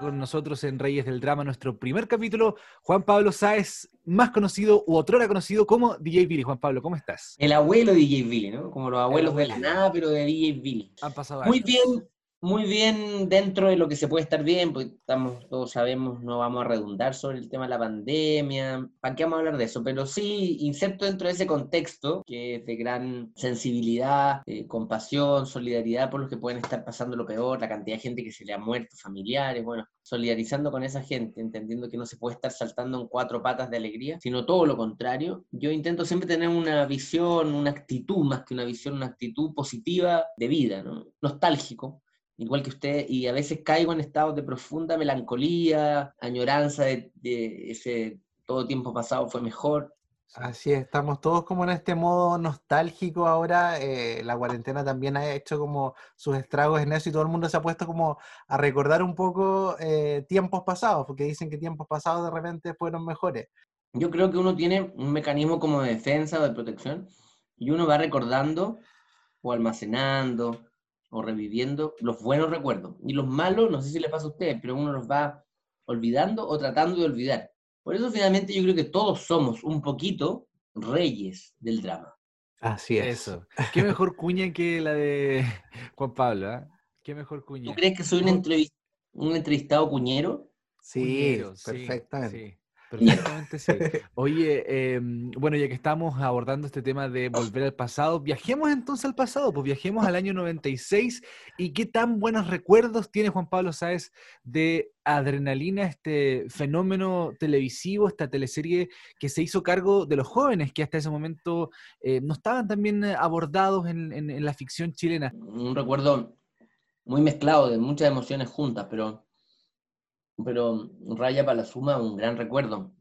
Con nosotros en Reyes del Drama, nuestro primer capítulo, Juan Pablo Sáez, más conocido u otrora conocido como DJ Billy. Juan Pablo, ¿cómo estás? El abuelo de DJ Billy, ¿no? Como los abuelos de la nada, pero de DJ Billy. Han pasado Muy años. bien, muy bien dentro de lo que se puede estar bien, porque estamos, todos sabemos, no vamos a redundar sobre el tema de la pandemia, ¿para qué vamos a hablar de eso? Pero sí, inserto dentro de ese contexto, que es de gran sensibilidad, eh, compasión, solidaridad por los que pueden estar pasando lo peor, la cantidad de gente que se le ha muerto, familiares, bueno, solidarizando con esa gente, entendiendo que no se puede estar saltando en cuatro patas de alegría, sino todo lo contrario. Yo intento siempre tener una visión, una actitud, más que una visión, una actitud positiva de vida, ¿no? Nostálgico, igual que usted, y a veces caigo en estados de profunda melancolía, añoranza de, de ese todo tiempo pasado fue mejor. Así es, estamos todos como en este modo nostálgico ahora. eh, la cuarentena también ha hecho como sus estragos en eso y todo el mundo se ha puesto como a recordar un poco eh, tiempos pasados, porque dicen que tiempos pasados de repente fueron mejores. Yo creo que uno tiene un mecanismo como de defensa o de protección y uno va recordando o almacenando o reviviendo los buenos recuerdos. Y los malos, no sé si les pasa a ustedes, pero uno los va olvidando o tratando de olvidar. Por eso finalmente yo creo que todos somos un poquito reyes del drama. Así es. Eso. Qué mejor cuña que la de Juan Pablo, ¿ah? Qué mejor cuña. ¿Tú crees que soy un, entrevis- un entrevistado cuñero? Sí, Cuñero, sí, perfectamente. sí, perfectamente sí. Oye, eh, bueno, ya que estamos abordando este tema de volver al pasado, viajemos entonces al pasado, pues viajemos al año 96 y qué tan buenos recuerdos tiene Juan Pablo Sáez de Adrenalina, este fenómeno televisivo, esta teleserie que se hizo cargo de los jóvenes que hasta ese momento eh, no estaban también eh, abordados en, en- en la ficción chilena. Un recuerdo muy mezclado de muchas emociones juntas, pero pero Raya Palazuma, un gran recuerdo.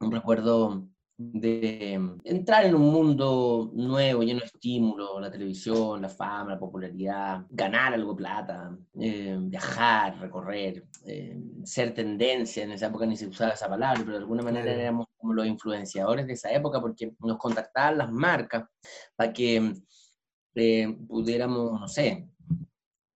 Un recuerdo de entrar en un mundo nuevo, lleno de estímulos, la televisión, la fama, la popularidad, ganar algo de plata, eh, viajar, recorrer, eh, ser tendencia. En esa época ni se usaba esa palabra, pero de alguna manera éramos como los influenciadores de esa época porque nos contactaban las marcas para que eh, pudiéramos, no sé,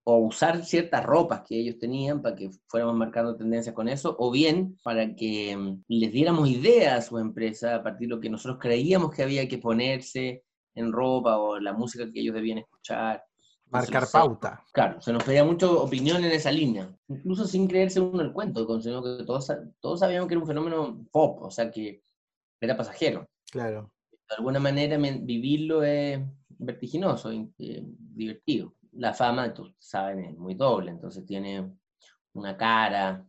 o usar ciertas ropas que ellos tenían para que fuéramos marcando tendencias con eso, o bien para que mm, les diéramos ideas a su empresa a partir de lo que nosotros creíamos que había que ponerse en ropa o la música que ellos debían escuchar. Marcar pauta. Claro, se nos pedía mucho opinión en esa línea, incluso sin creerse uno el cuento, considerando que todos, todos sabíamos que era un fenómeno pop, o sea que era pasajero Claro. de alguna manera vivirlo es vertiginoso, eh, divertido. La fama, tú sabes, es muy doble, entonces tiene una cara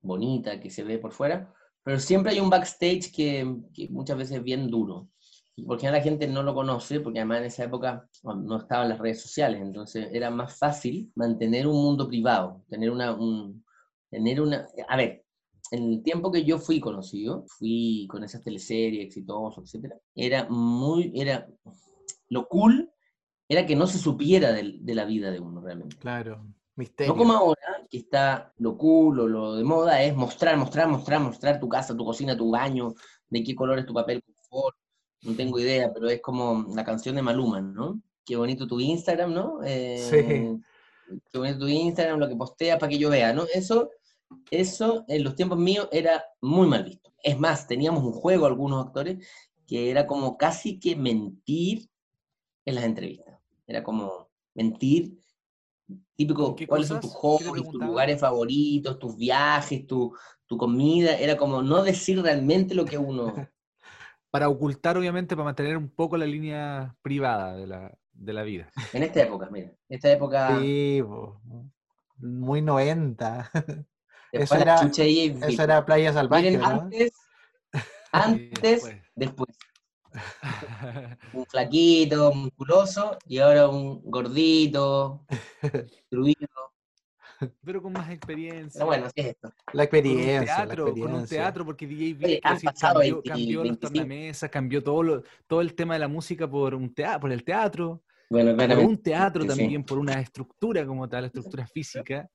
bonita que se ve por fuera, pero siempre hay un backstage que, muchas veces es bien duro. Y porque la gente no lo conoce, porque además en esa época no estaban las redes sociales, entonces era más fácil mantener un mundo privado, tener una, un, tener una, a ver, en el tiempo que yo fui conocido, fui con esas teleseries exitosas, etcétera, era muy, era, lo cool era que no se supiera de, la vida de uno realmente. Claro. Misterio. No como ahora, que está lo cool o lo de moda, es mostrar, mostrar, mostrar, mostrar tu casa, tu cocina, tu baño, de qué color es tu papel confort, no tengo idea, pero es como la canción de Maluma, ¿no? Qué bonito tu Instagram, ¿no? Eh, Qué bonito tu Instagram, lo que posteas para que yo vea, ¿no? Eso, eso en los tiempos míos era muy mal visto. Es más, teníamos un juego, algunos actores, que era como casi que mentir en las entrevistas. Era como mentir, típico, ¿Qué cuáles son tus ¿Qué te hobbies, tus lugares favoritos, tus viajes, tu, tu comida. Era como no decir realmente lo que uno... Para ocultar, obviamente, para mantener un poco la línea privada de la, de la vida. En esta época, mira, en esta época... Sí, po. muy 90. se eso era- Eso era Playa Salvaje, Miren, ¿no? antes, antes, después. después. un flaquito, musculoso, y ahora un gordito, destruido. Pero con más experiencia. Pero bueno, así es esto. La con un experiencia, la con un teatro, porque DJ Oye, cambió, 20, cambió los 25. tornamesas, cambió todo, lo- todo el tema de la música por un teatro, por el teatro, Bueno, por un teatro sí, sí. también, por una estructura como tal, estructura física.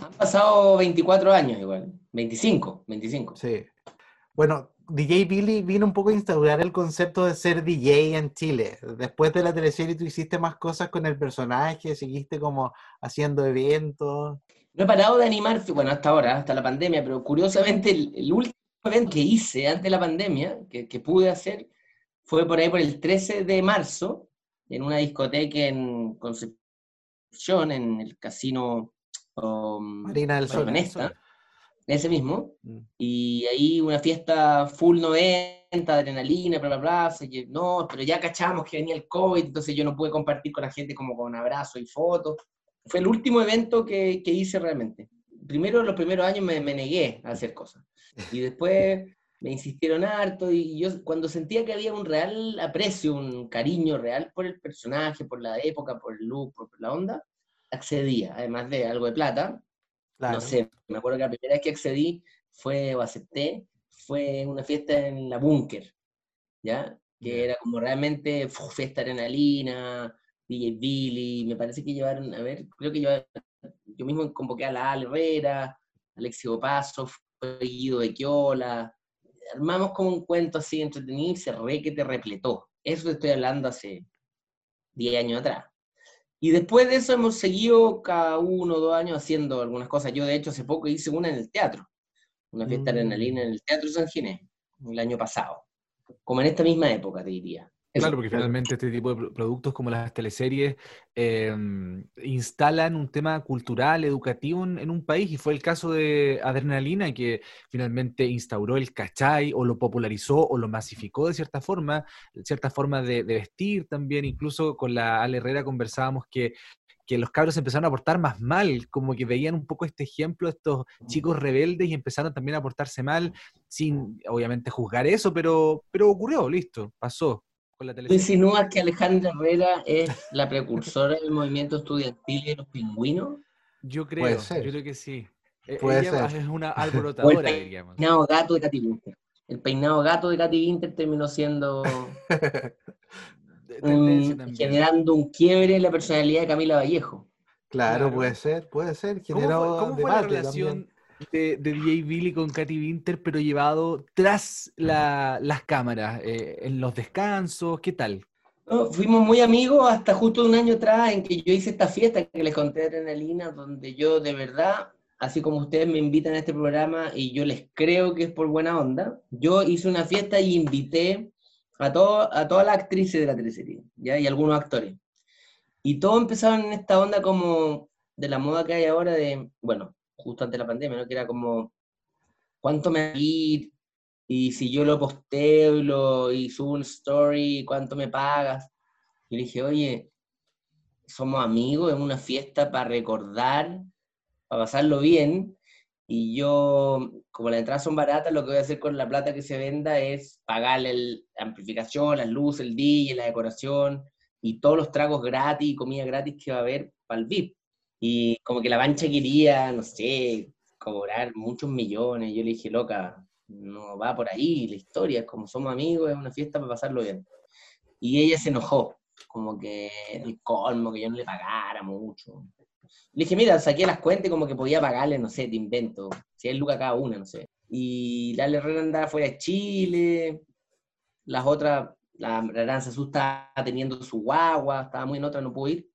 Han pasado 24 años igual. 25, 25. Sí. Bueno, DJ Billy vino un poco a instaurar el concepto de ser DJ en Chile. Después de la teleserie tú hiciste más cosas con el personaje, seguiste como haciendo eventos. No he parado de animar, bueno, hasta ahora, hasta la pandemia, pero curiosamente el, el último evento que hice antes de la pandemia, que, que pude hacer, fue por ahí por el 13 de marzo, en una discoteca en Concepción, en el casino um, Marina del Sol. Honesta, ese mismo, Mm. y ahí una fiesta full 90, adrenalina, bla, bla, bla, que no, pero ya cachamos que venía el COVID, entonces yo no pude compartir con la gente como con abrazos y fotos. Fue el último evento que, que hice realmente. Primero, los primeros años me, me negué a hacer cosas, y después me insistieron harto, y yo cuando sentía que había un real aprecio, un cariño real por el personaje, por la época, por el look, por la onda, accedía, además de algo de plata, Claro. no sé, me acuerdo que la primera vez que accedí fue, o acepté, fue una fiesta en la Búnker, ¿ya? Que era como realmente fiesta adrenalina, DJ Billy, me parece que llevaron, a ver, creo que yo, yo mismo convoqué a la Al Herrera, Alexio Paso, fue Guido Bequiola, armamos como un cuento así entretenido y se re que te repletó. Eso te estoy hablando hace 10 años atrás. Y después de eso hemos seguido cada uno o dos años haciendo algunas cosas. Yo, de hecho, hace poco hice una en el teatro, una fiesta Mm. adrenalina en el Teatro San Ginés, el año pasado. Como en esta misma época, te diría. Claro, porque finalmente este tipo de pro- productos como las teleseries eh, instalan un tema cultural, educativo en, en un país, y fue el caso de Adrenalina, que finalmente instauró el cachai, o lo popularizó, o lo masificó de cierta forma, cierta forma de, de vestir también, incluso con la Ale Herrera conversábamos que que los cabros empezaron a portar más mal, como que veían un poco este ejemplo de estos chicos rebeldes y empezaron también a portarse mal, sin obviamente juzgar eso, pero, pero ocurrió, listo, pasó con la Tú televisión. insinúas que Alejandra Herrera es la precursora del movimiento estudiantil de los pingüinos. Yo Puede creo, ser. yo creo que sí. Eh, Puede ella ser. es una O el alborotadora, diríamos. peinado gato de Katy Winter. El peinado gato de Katy Winter terminó siendo generando un quiebre en la personalidad de Camila Vallejo. Claro, Claro. puede ser, puede ser. ¿Cómo Generó fue, cómo fue la relación de, de DJ Billy con Katy Winter, pero llevado tras la- las cámaras, eh, en los descansos? ¿Qué tal? Fuimos muy amigos hasta justo un año atrás en que yo hice esta fiesta que les conté de Adrenalina, donde yo de verdad, así como ustedes me invitan a este programa y yo les creo que es por buena onda, yo hice una fiesta y invité a, todo, a todas las actrices de la teleserie, ¿ya? y algunos actores. Y todos empezaron en esta onda como de la moda que hay ahora de, bueno, justo antes de la pandemia, ¿no? Que era como, ¿cuánto me ir? Y si yo lo posteo y, lo, y subo un story, ¿cuánto me pagas? Y dije, oye, somos amigos, es una fiesta para recordar, para pasarlo bien. Y yo, como las entradas son baratas, lo que voy a hacer con la plata que se venda es pagarle la amplificación, las luces, el DJ, la decoración y todos los tragos gratis y comida gratis que va a haber para el VIP. Y como que la bancha quería, no sé, cobrar muchos millones. Yo le dije, loca, no va por ahí la historia, es como somos amigos, es una fiesta para pasarlo bien. Y ella se enojó, como que el colmo, que yo no le pagara mucho. Le dije, mira, saqué las cuentas como que podía pagarle, no sé, te invento, 100 lucas cada una, no sé. Y la Herrera andaba fuera de Chile, las otras, la Aranza Azul estaba teniendo su guagua, estaba muy en otra, no pudo ir.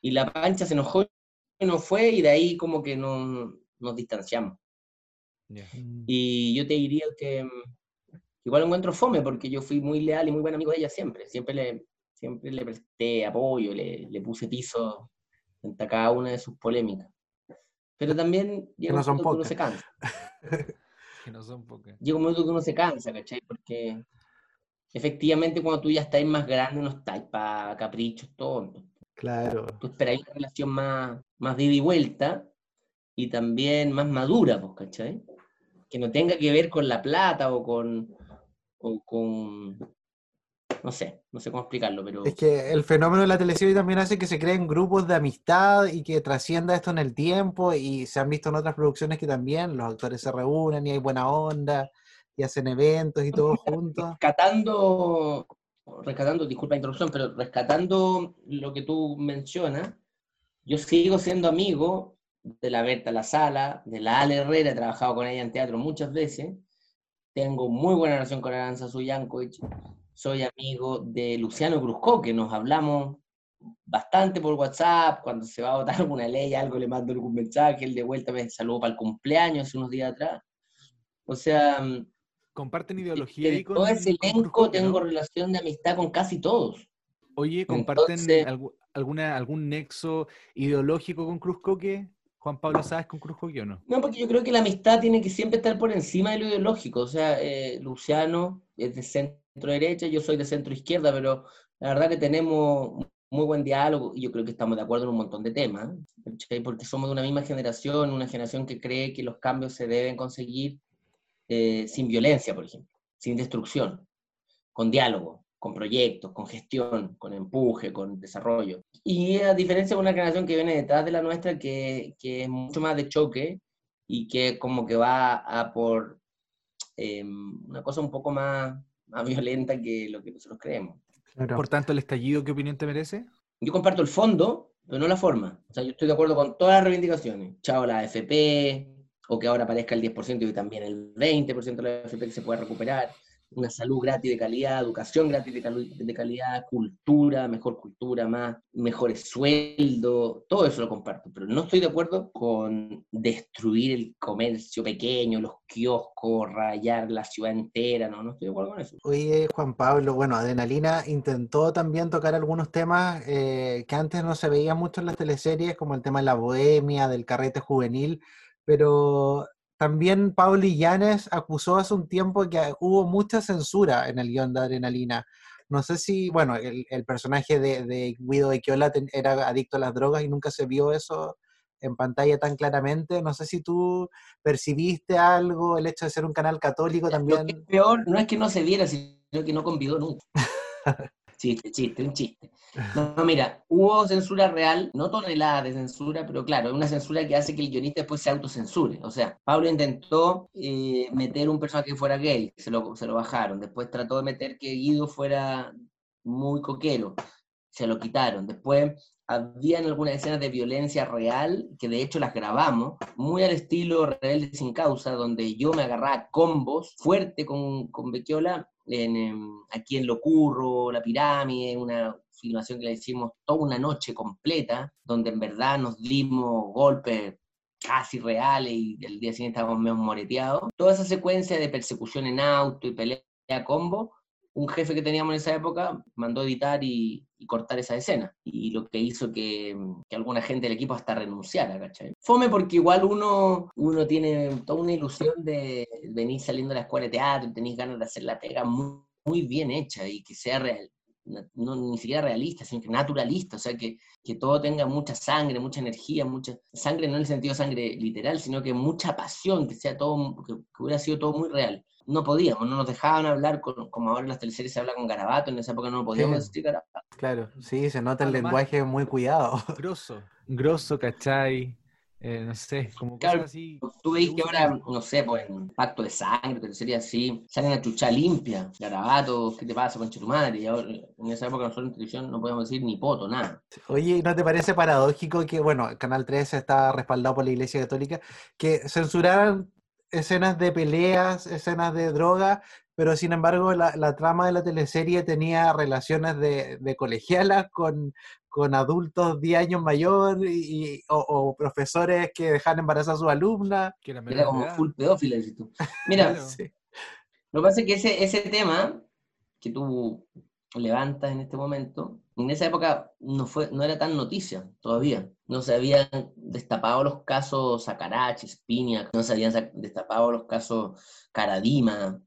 Y la pancha se enojó no fue, y de ahí como que no, nos distanciamos. Y yo te diría que mm, igual encuentro fome, porque yo fui muy leal y muy buen amigo de ella siempre. Siempre le, siempre le presté apoyo, le, le puse piso en cada una de sus polémicas. Pero también llega no un momento que uno se cansa. Que no son pocas. Llega un momento que uno se cansa, ¿cachai? Porque efectivamente cuando tú ya estás más grande no estás para caprichos tontos. Claro. Tú esperáis una relación más, más de ida y vuelta y también más madura, pues, ¿cachai? Que no tenga que ver con la plata o con, o con no sé, no sé cómo explicarlo, pero Es que el fenómeno de la teleserie también hace que se creen grupos de amistad y que trascienda esto en el tiempo y se han visto en otras producciones que también los actores se reúnen y hay buena onda y hacen eventos y todos juntos. rescatando, rescatando, disculpa la interrupción, pero rescatando lo que tú mencionas, yo sigo siendo amigo de la Berta La Sala, de la Ale Herrera, he trabajado con ella en teatro muchas veces, tengo muy buena relación con Aranza Suyankovic, soy amigo de Luciano Cruzco, que nos hablamos bastante por WhatsApp, cuando se va a votar alguna ley, algo le mando algún mensaje, él de vuelta me saludó para el cumpleaños hace unos días atrás. O sea, ¿Comparten de- ideología de ahí con todo ese elenco Cruzco, tengo no? relación de amistad con casi todos. Oye, ¿comparten Entonces- alguna, algún nexo ideológico con Cruz Coque? Juan Pablo Sáez con Cruz Coque o no? No, porque yo creo que la amistad tiene que siempre estar por encima de lo ideológico. O sea, eh, Luciano es de centro derecha, yo soy de centro izquierda, pero la verdad que tenemos muy buen diálogo y yo creo que estamos de acuerdo en un montón de temas, porque somos de una misma generación, una generación que cree que los cambios se deben conseguir eh, sin violencia, por ejemplo, sin destrucción, con diálogo, con proyectos, con gestión, con empuje, con desarrollo. Y a diferencia de una generación que viene detrás de la nuestra, que, que es mucho más de choque y que como que va a por eh, una cosa un poco más, más violenta que lo que nosotros creemos. Claro. Por tanto, ¿el estallido qué opinión te merece? Yo comparto el fondo, pero no la forma. O sea, yo estoy de acuerdo con todas las reivindicaciones. Chao la AFP, o que ahora aparezca el 10% y también el 20% de la AFP que se pueda recuperar. Una salud gratis de calidad, educación gratis de, cali- de calidad, cultura, mejor cultura, más, mejores sueldos, todo eso lo comparto. Pero no estoy de acuerdo con destruir el comercio pequeño, los kioscos, rayar la ciudad entera, no, no estoy de acuerdo con eso. Oye, Juan Pablo, bueno, Adrenalina intentó también tocar algunos temas eh, que antes no se veían mucho en las teleseries, como el tema de la bohemia, del carrete juvenil, pero también Pablo Illanes acusó hace un tiempo que hubo mucha censura en el guion de Adrenalina. No sé si, bueno, el, el personaje de, de Guido ten- era adicto a las drogas y nunca se vio eso en pantalla tan claramente. No sé si tú percibiste algo, el hecho de ser un canal católico Lo también. que es peor no es que no se viera, sino que no convidó nunca. Chiste, chiste, un chiste. No, mira, hubo censura real, no toneladas de censura, pero claro, una censura que hace que el guionista después se autocensure. O sea, Pablo intentó eh, meter un personaje que fuera gay, se lo, se lo bajaron. Después trató de meter que Guido fuera muy coquero, se lo quitaron. Después habían algunas escenas de violencia real, que de hecho las grabamos, muy al estilo Rebelde sin causa, donde yo me agarraba combos fuerte con, con Bequiola, en, em, aquí en Locurro, La Pirámide, una filmación que le hicimos toda una noche completa, donde en verdad nos dimos golpes casi reales y el día siguiente estábamos medio moreteados. Toda esa secuencia de persecución en auto y pelea combo un jefe que teníamos en esa época mandó editar y, cortar esa escena. Y lo que hizo que, que, alguna gente del equipo hasta renunciara, ¿cachai? Fome porque igual uno, uno tiene toda una ilusión de venir saliendo de la escuela de teatro y tenéis ganas de hacer la pega muy, muy bien hecha y que sea real, no, ni siquiera realista, sino que naturalista, o sea, que, que, todo tenga mucha sangre, mucha energía, mucha sangre no en el sentido de sangre literal, sino que mucha pasión, que sea todo, que hubiera sido todo muy real no podíamos, no nos dejaban hablar como ahora en las teleseries se habla con garabato, en esa época no podíamos decir garabato. Claro, sí, se nota el lenguaje muy cuidado. Grosso, grosso, ¿cachai? Eh, no sé, como claro, cosas así. Tú veis que ahora, no sé, pues en Pacto de Sangre, teleserie así, salen a chucha limpia, garabato, ¿qué te pasa con Chetumadre? Y ahora, en esa época nosotros en televisión no podíamos decir ni poto, nada. Oye, ¿no te parece paradójico que, bueno, Canal 13 está respaldado por la Iglesia Católica, que censuraran escenas de peleas, escenas de droga, pero sin embargo la, trama de la teleserie tenía relaciones de, de colegialas con, con adultos 10 años mayor y, o, profesores que dejan embarazar a sus alumnas. Era, como full pedófila, tú. Mira, lo que pasa es que ese, ese tema que tú levantas en este momento, en esa época no, fue, no era tan noticia todavía. No se habían destapado los casos Sacarachi, Spinia, no se habían destapado los casos Caradima,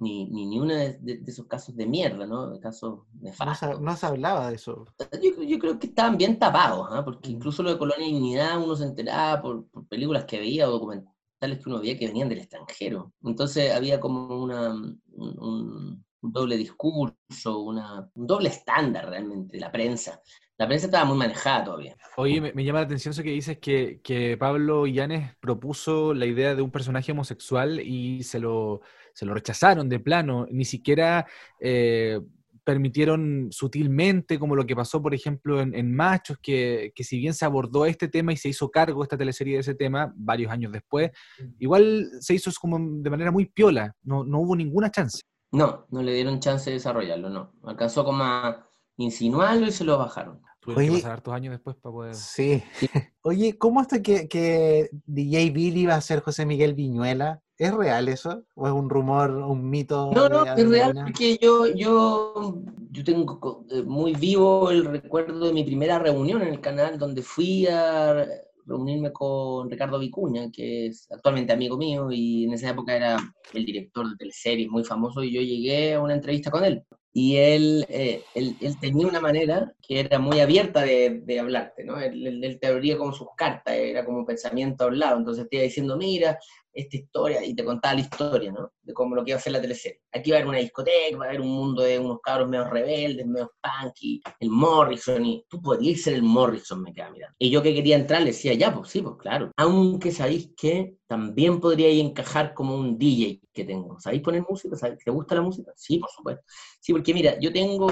ni, ni, ni uno de, esos casos de mierda, ¿no? Casos nefastos. No se, hablaba de eso. Yo, yo, creo que estaban bien tapados, ¿ah? porque mm. incluso lo de Colonia y Dignidad uno se enteraba por, por películas que veía o documentales que uno veía que venían del extranjero. Entonces había como una, un, un doble discurso, una, un doble estándar realmente de la prensa. La prensa estaba muy manejada todavía. Oye, me, llama la atención eso que dices que, que Pablo Illanes propuso la idea de un personaje homosexual y se lo, se lo rechazaron de plano. Ni siquiera eh, permitieron sutilmente, como lo que pasó, por ejemplo, en, Machos, que, que, si bien se abordó este tema y se hizo cargo esta teleserie de ese tema varios años después, igual se hizo como de manera muy piola, no, no hubo ninguna chance. No, no le dieron chance de desarrollarlo, no. Alcanzó como a insinuarlo y se lo bajaron. Tuve que pasar hartos años después para poder. Sí. Oye, ¿cómo hasta que, que DJ Billy va a ser José Miguel Viñuela? ¿Es real eso? ¿O es un rumor, un mito? No, no, es real porque yo, yo, yo tengo eh, muy vivo el recuerdo de mi primera reunión en el canal donde fui a reunirme con Ricardo Vicuña, que es actualmente amigo mío y en esa época era el director de teleseries muy famoso y yo llegué a una entrevista con él. Y él, eh, él, él, tenía una manera que era muy abierta de, de hablarte, ¿no? Él, él, te abría como sus cartas, era como un pensamiento hablado, entonces te iba diciendo, mira, esta historia y te contaba la historia, ¿no? De cómo lo que iba a hacer la teleserie. Aquí va a haber una discoteca, va a haber un mundo de unos cabros medio rebeldes, medio punky, el Morrison, y tú podrías ser el Morrison, me queda mirando. Y yo que quería entrar le decía, ya, pues sí, pues claro. Aunque sabéis que también podría encajar como un DJ que tengo. ¿Sabéis poner música? ¿Te gusta la música? Sí, por supuesto. Sí, porque mira, yo tengo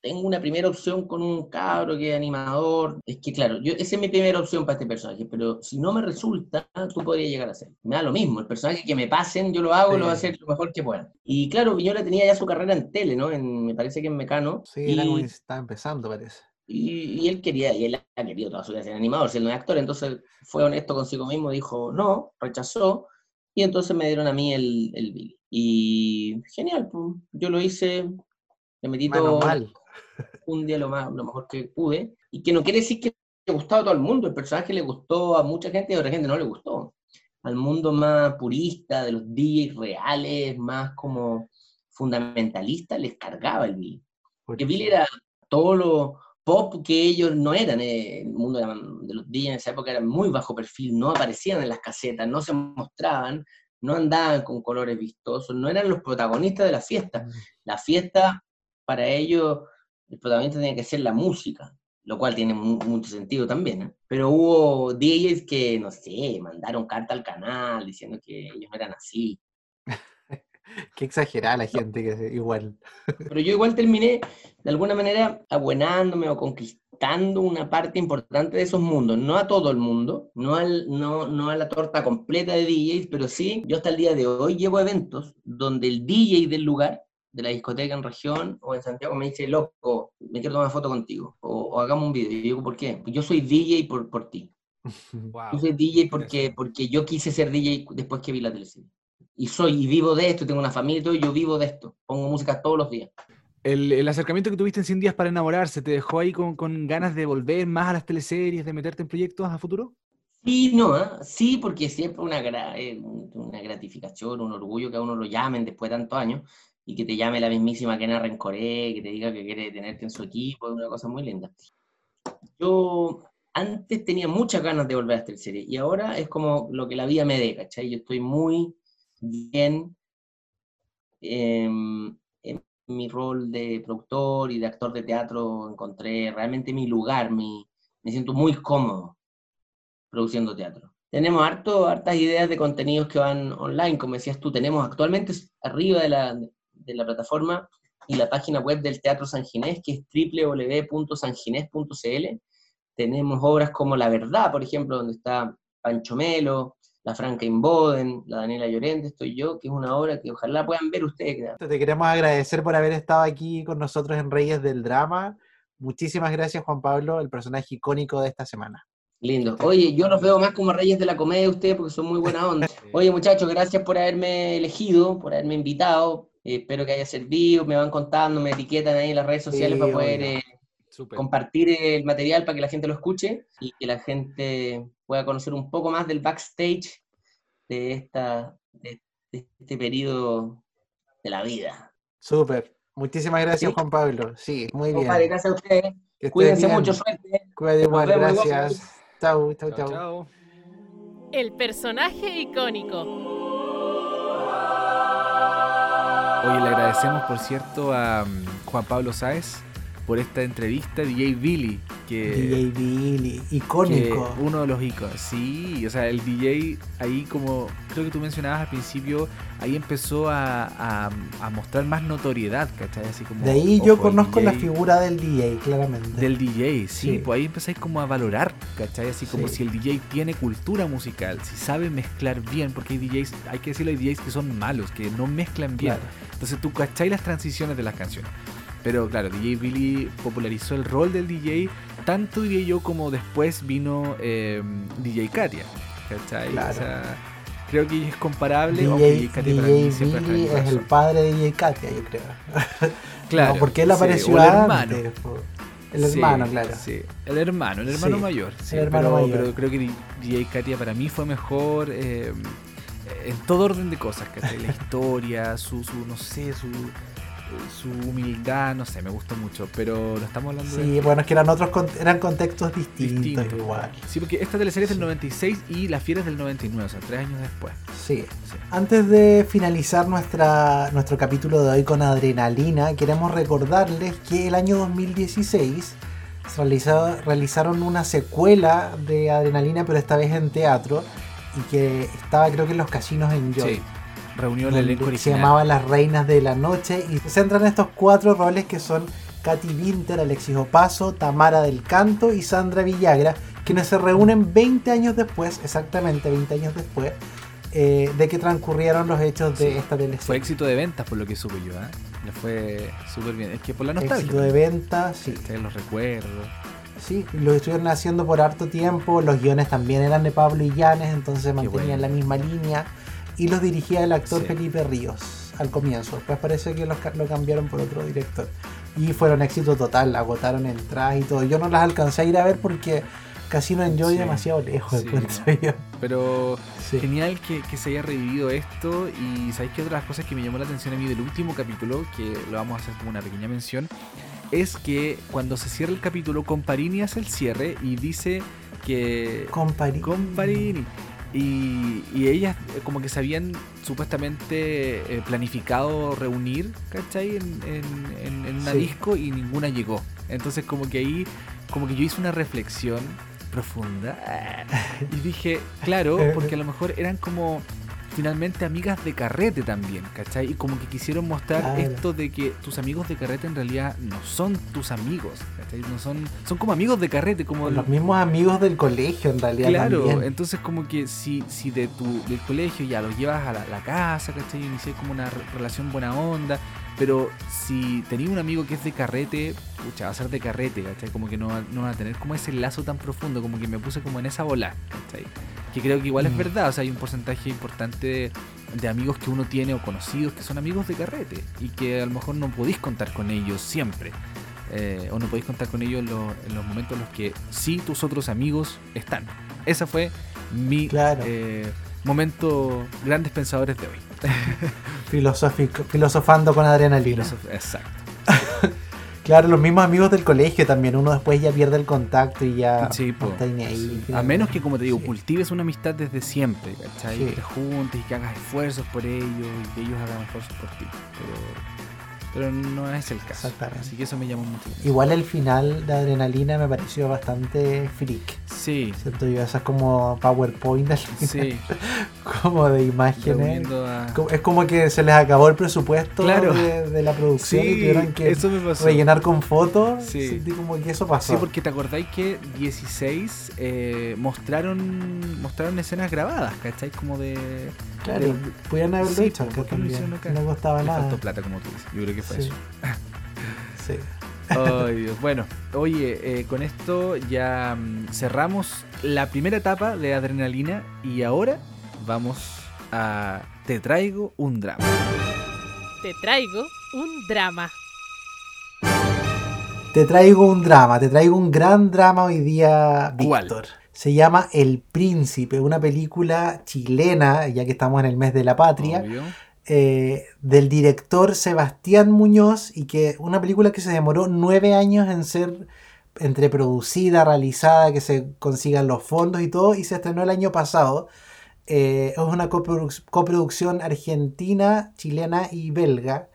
tengo una primera opción con un cabro que es animador. Es que, claro, yo, esa es mi primera opción para este personaje, pero si no me resulta, tú podrías llegar a ser. Me da lo mismo, el personaje que me pasen, yo lo hago, lo voy a hacer lo mejor que pueda. Y claro, Viñola tenía ya su carrera en tele, ¿no? En, me parece que en Mecano. Sí, y, era como estaba empezando, parece. Y, y, él quería, y él ha querido toda su vida ser animador, no es actor, entonces fue honesto consigo mismo, dijo no, rechazó, y entonces me dieron a mí el, el Billy. Y genial, pues, yo lo hice, le metí todo, mal un día lo, más, lo mejor que pude, y que no quiere decir que le gustado a todo el mundo, el personaje le gustó a mucha gente y a otra gente no le gustó. Al mundo más purista, de los DJs reales, más como fundamentalista, les cargaba el Billy. Porque Billy era todo lo pop que ellos no eran. Eh, el mundo de los DJs en esa época era muy bajo perfil, no aparecían en las casetas, no se mostraban, no andaban con colores vistosos, no eran los protagonistas de la fiesta. Mm. La fiesta para ellos el protagonista tenía que ser la música, lo cual tiene mu- mucho sentido también. ¿eh? Pero hubo DJs que, no sé, mandaron carta al canal diciendo que ellos no eran así. Qué exagerada la gente que igual. Pero yo igual terminé, de alguna manera, abuenándome o conquistando una parte importante de esos mundos. No a todo el mundo, no, al, no, no a la torta completa de DJs, pero sí, yo hasta el día de hoy llevo eventos donde el DJ del lugar, de la discoteca en región o en Santiago, me dice, loco, me quiero tomar una foto contigo, o, o hagamos un video. Y digo, ¿por qué? Yo soy DJ por, por ti. Yo soy DJ porque, porque yo quise ser DJ después que vi la teleserie. Y soy, y vivo de esto, tengo una familia y todo, y yo vivo de esto. Pongo música todos los días. El, el acercamiento que tuviste en 100 días para enamorarse, ¿te dejó ahí con, con ganas de volver más a las teleseries, de meterte en proyectos a futuro? Sí, no, ¿ah? sí, porque siempre una, gra- eh, un- una gratificación, un orgullo que a uno lo llamen después de tantos años y que te llame la mismísima Kena Rencoré, que te diga que quiere tenerte en su equipo, es una cosa muy linda. Yo antes tenía muchas ganas de volver a esta serie y ahora es como lo que la vida me dé, ¿cachai? Yo estoy muy bien em, en mi rol de productor y de actor de teatro, encontré realmente mi lugar, mi, me siento muy cómodo produciendo teatro. Tenemos harto, hartas ideas de contenidos que van online, como decías tú, tenemos actualmente arriba de la, de la plataforma y la página web del Teatro San Ginés, que es www.sanginés.cl. Tenemos obras como La Verdad, por ejemplo, donde está Pancho Melo, La Franca Inboden, La Daniela Llorente, estoy yo, que es una obra que ojalá puedan ver ustedes. Te queremos agradecer por haber estado aquí con nosotros en Reyes del Drama. Muchísimas gracias, Juan Pablo, el personaje icónico de esta semana. Lindo. Oye, yo los veo más como reyes de la comedia ustedes porque son muy buena onda. Oye, muchachos, gracias por haberme elegido, por haberme invitado. Eh, espero que haya servido. Me van contando, me etiquetan ahí en las redes sociales Sí, para poder eh, compartir el material para que la gente lo escuche y que la gente pueda conocer un poco más del backstage de, esta, de, de este periodo de la vida. Súper. Muchísimas gracias, Sí. Juan Pablo. Sí, muy bien. Compadre, gracias a ustedes. Cuídense bien. mucho, suerte. Cuídate Nos igual, gracias. Chau, chau, chau. El personaje icónico. Oye, le agradecemos, por cierto, a mm, Juan Pablo Sáez por esta entrevista, DJ Billy, que, DJ Billy, que icónico. uno de los iconos. Sí, o sea, el DJ ahí, como creo que tú mencionabas al principio, ahí empezó a, a- a mostrar más notoriedad, ¿cachai? Así como, De ahí yo conozco la DJ figura del DJ, claramente. Del DJ, sí, Sí. pues ahí empezáis como a valorar, ¿cachai? Así como Sí. si el DJ tiene cultura musical, si sabe mezclar bien, porque hay DJs, hay que decirlo, hay DJs que son malos, que no mezclan bien. Claro. Entonces tú cachai las transiciones de las canciones. Pero claro, DJ Billy popularizó el rol del DJ, tanto diría yo como después vino eh, DJ Katia. ¿Cachai? Claro. O sea, creo que es comparable. DJ, DJ Katia para DJ Billy es el padre de DJ Katia, yo creo. Claro, No, porque él sí, apareció el hermano. antes. El Sí, hermano, claro. Sí, el hermano, el hermano Sí, mayor. sí, el hermano pero, mayor. pero creo que DJ Katia para mí fue mejor eh, en todo orden de cosas, ¿cachai? La historia, su, su no sé, su, su humildad, no sé, me gustó mucho, pero lo estamos hablando de Sí, bueno, es que eran otros eran contextos distintos distinto. igual. Sí, porque esta teleserie es del 96 y La Fiera es del 99, o sea, tres años después. Sí. Sí. Antes de finalizar nuestra, nuestro capítulo de hoy con Adrenalina, queremos recordarles que el año 2016 se realizó- realizaron una secuela de Adrenalina, pero esta vez en teatro, y que estaba creo que en los casinos en Joy. Sí, reunió el elenco se original. llamaba Las Reinas de la Noche y se centran en estos cuatro roles que son Katy Winter, Alexis Opaso, Tamara del Canto y Sandra Villagra, quienes se reúnen 20 años después, exactamente 20 años después, eh, de que transcurrieron los hechos de Sí. esta Fue teleserie. éxito de ventas, por lo que supe yo, ¿eh? Le fue súper bien. Es que por la nostalgia. Éxito de venta, sí. Los recuerdos. Sí, lo estuvieron haciendo por harto tiempo, los guiones también eran de Pablo Illanes, entonces mantenían bueno. la misma línea y los dirigía el actor Sí. Felipe Ríos al comienzo, después parece que los ca- lo cambiaron por otro director y fueron éxito total, agotaron entradas y todo. Yo no las alcancé a ir a ver porque Casino Enjoy Sí, demasiado lejos, sí, yo. Pero Sí. genial que, que se haya revivido esto. Y sabéis que otra de las cosas que me llamó la atención a mí del último capítulo, que lo vamos a hacer como una pequeña mención, es que cuando se cierra el capítulo, Comparini hace el cierre y dice que. Compari- Comparini. Y, y ellas eh, como que se habían supuestamente eh, planificado reunir, ¿cachai? En, en, en, una disco y ninguna llegó. Entonces como que ahí, como que yo hice una reflexión profunda y dije, claro, porque a lo mejor eran como finalmente amigas de carrete también, ¿cachai? Y como que quisieron mostrar esto de que tus amigos de carrete en realidad no son tus amigos, ¿cachai? No son, son como amigos de carrete, como... Los mismos amigos del colegio en realidad. Claro, entonces como que si, si de tu, del colegio ya los llevas a la, casa, ¿cachai? Inicié como una relación buena onda, pero si tenías un amigo que es de carrete, pucha, va a ser de carrete, ¿cachai? Como que no, no va a tener como ese lazo tan profundo, como que me puse como en esa bola, ¿cachai? Que creo que igual es mm. verdad, o sea, hay un porcentaje importante de, amigos que uno tiene o conocidos que son amigos de carrete y que a lo mejor no podéis contar con ellos siempre. Eh, o no podéis contar con ellos en, los momentos en los que sí tus otros amigos están. Ese fue mi eh, momento grandes pensadores de hoy. Filosófico, filosofando con adrenalina. exacto. Claro, los mismos amigos del colegio también. Uno después ya pierde el contacto y ya sí, está ahí. A menos que, como te digo, cultives una amistad desde siempre, ¿cachai? Que te juntes y que hagas esfuerzos por ellos y que ellos hagan esfuerzos por ti. Pero pero no es el caso. Así que eso me llamó mucho. Igual el final de Adrenalina me pareció bastante freak. Sí. ¿Cierto? Yo esas como PowerPoint sí. como de imágenes. Es como que se les acabó el presupuesto de, la producción y tuvieron que rellenar con fotos. Sí. Sentí como que eso pasó. Sí, porque te acordáis que 16 eh, mostraron mostraron escenas grabadas, ¿cachai? Como de Claro, podían haberlo hecho acá también. No costaba nada. faltó plata, como tú dices. Yo creo que fue eso. sí. Ay, Dios. Bueno, oye, eh, con esto ya mm, cerramos la primera etapa de Adrenalina y ahora vamos a Te traigo un drama. Te traigo un drama. Te traigo un drama, te traigo un gran drama hoy día, Víctor se llama El Príncipe, una película chilena, ya que estamos en el mes de la patria, eh, del director Sebastián Muñoz, y que una película que se demoró nueve años en ser entre producida, realizada, que se consigan los fondos y todo, y se estrenó el año pasado. Eh, es una coproducción argentina, chilena y belga.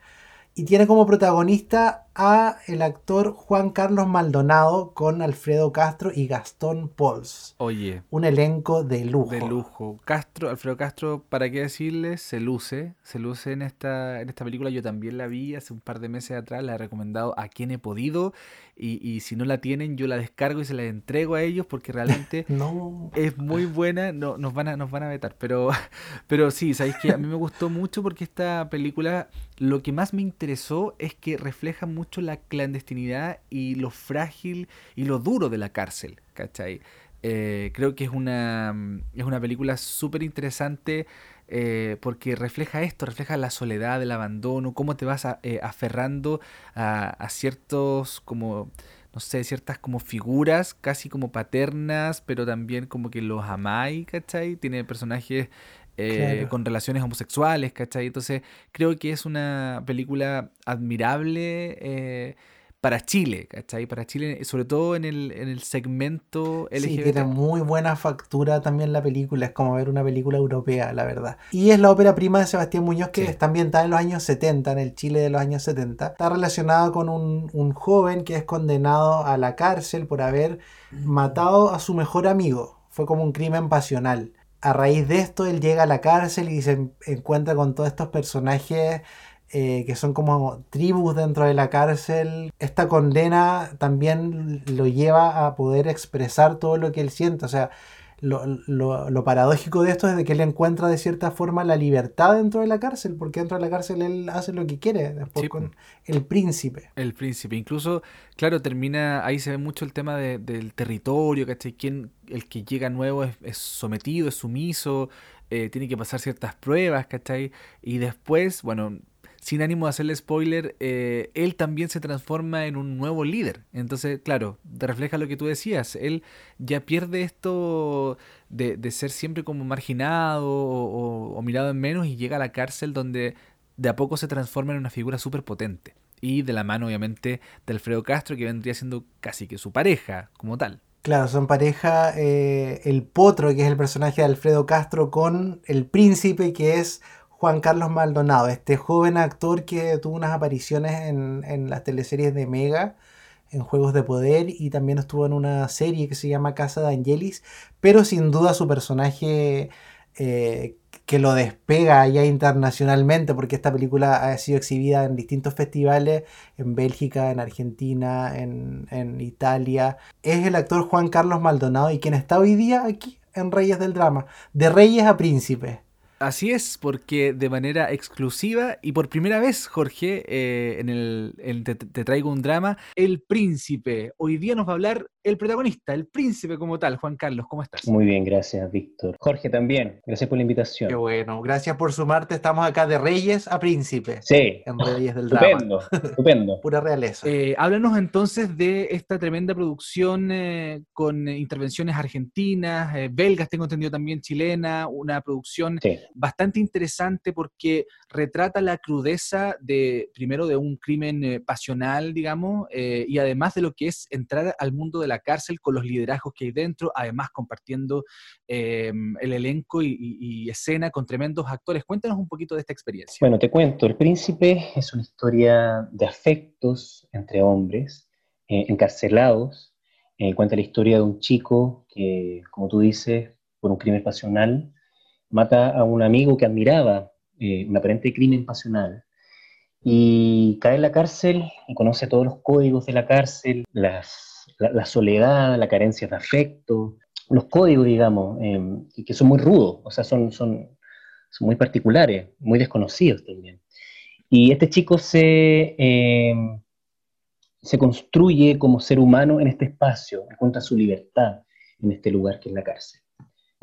Y tiene como protagonista a el actor Juan Carlos Maldonado con Alfredo Castro y Gastón Pols. Oye. Un elenco de lujo. De lujo. Castro, Alfredo Castro, ¿para qué decirle? Se luce. Se luce en esta, en esta película. Yo también la vi hace un par de meses atrás. La he recomendado a quien he podido. Y, si no la tienen, yo la descargo y se la entrego a ellos porque realmente no. es muy buena. No, nos, van a, nos van a vetar. Pero, pero sí, sabéis que a mí me gustó mucho porque esta película lo que más me interesó es que refleja mucho la clandestinidad y lo frágil y lo duro de la cárcel, ¿cachai? Eh, creo que es una, es una película súper interesante eh, porque refleja esto, refleja la soledad, el abandono, cómo te vas eh, aferrando a, ciertos como no sé, ciertas como figuras casi como paternas, pero también como que los amáis, ¿cachai? Tiene personajes eh, con relaciones homosexuales, ¿cachai? Entonces creo que es una película admirable eh, para Chile, ¿cachai? Para Chile, sobre todo en el, en el segmento LGBT. Sí, tiene muy buena factura también la película, es como ver una película europea, la verdad. Y es la ópera prima de Sebastián Muñoz que está ambientada en los años 70, en el Chile de los años 70. Está relacionada con un, un joven que es condenado a la cárcel por haber matado a su mejor amigo. Fue como un crimen pasional a raíz de esto él llega a la cárcel y se encuentra con todos estos personajes eh, que son como tribus dentro de la cárcel. Esta condena también lo lleva a poder expresar todo lo que él siente. O sea, lo, paradójico de esto es de que él encuentra de cierta forma la libertad dentro de la cárcel, porque dentro de la cárcel él hace lo que quiere, después con el príncipe. El príncipe, incluso, claro, termina, ahí se ve mucho el tema del territorio, ¿cachai? Quien, el que llega nuevo es, sometido, es sumiso, eh, tiene que pasar ciertas pruebas, ¿cachai? Y después, bueno, sin ánimo de hacerle spoiler, eh, él también se transforma en un nuevo líder. Entonces, claro, te refleja lo que tú decías. Él ya pierde esto de, ser siempre como marginado o, mirado en menos y llega a la cárcel donde de a poco se transforma en una figura súper potente. Y de la mano, obviamente, de Alfredo Castro, que vendría siendo casi que su pareja como tal. Claro, son pareja eh, el potro, que es el personaje de Alfredo Castro, con el príncipe, que es Juan Carlos Maldonado, este joven actor que tuvo unas apariciones en, en las teleseries de Mega, en Juegos de Poder, y también estuvo en una serie que se llama Casa de Angelis, pero sin duda su personaje eh, que lo despega ya internacionalmente, porque esta película ha sido exhibida en distintos festivales, en Bélgica, en Argentina, en, en Italia, es el actor Juan Carlos Maldonado y quien está hoy día aquí en Reyes del Drama, de Reyes a Príncipes. Así es, porque de manera exclusiva y por primera vez, Jorge, eh, en el, te, te traigo un drama, El Príncipe. Hoy día nos va a hablar el protagonista, el príncipe como tal. Juan Carlos, ¿cómo estás? Muy bien, gracias, Víctor. Jorge también, gracias por la invitación. Qué bueno, gracias por sumarte. Estamos acá de Reyes a Príncipe. Sí, En Reyes del estupendo, Drama. estupendo. Pura realeza. Eh, háblanos entonces de esta tremenda producción eh, con intervenciones argentinas, eh, belgas, tengo entendido también chilena, una producción Sí, bastante interesante porque retrata la crudeza de, primero, de un crimen eh, pasional, digamos, eh, y además de lo que es entrar al mundo de la cárcel con los liderazgos que hay dentro, además compartiendo eh, el elenco y, escena con tremendos actores. Cuéntanos un poquito de esta experiencia. Bueno, te cuento, El Príncipe es una historia de afectos entre hombres eh, encarcelados. Eh, cuenta la historia de un chico que, como tú dices, por un crimen pasional, mata a un amigo que admiraba, un aparente crimen pasional, y cae en la cárcel y conoce todos los códigos de la cárcel, las- la, soledad, la carencia de afecto, los códigos, digamos, eh, que- que son muy rudos, o sea, son, son, son muy particulares, muy desconocidos también. Y este chico se, eh, se construye como ser humano en este espacio, encuentra su libertad en este lugar que es la cárcel.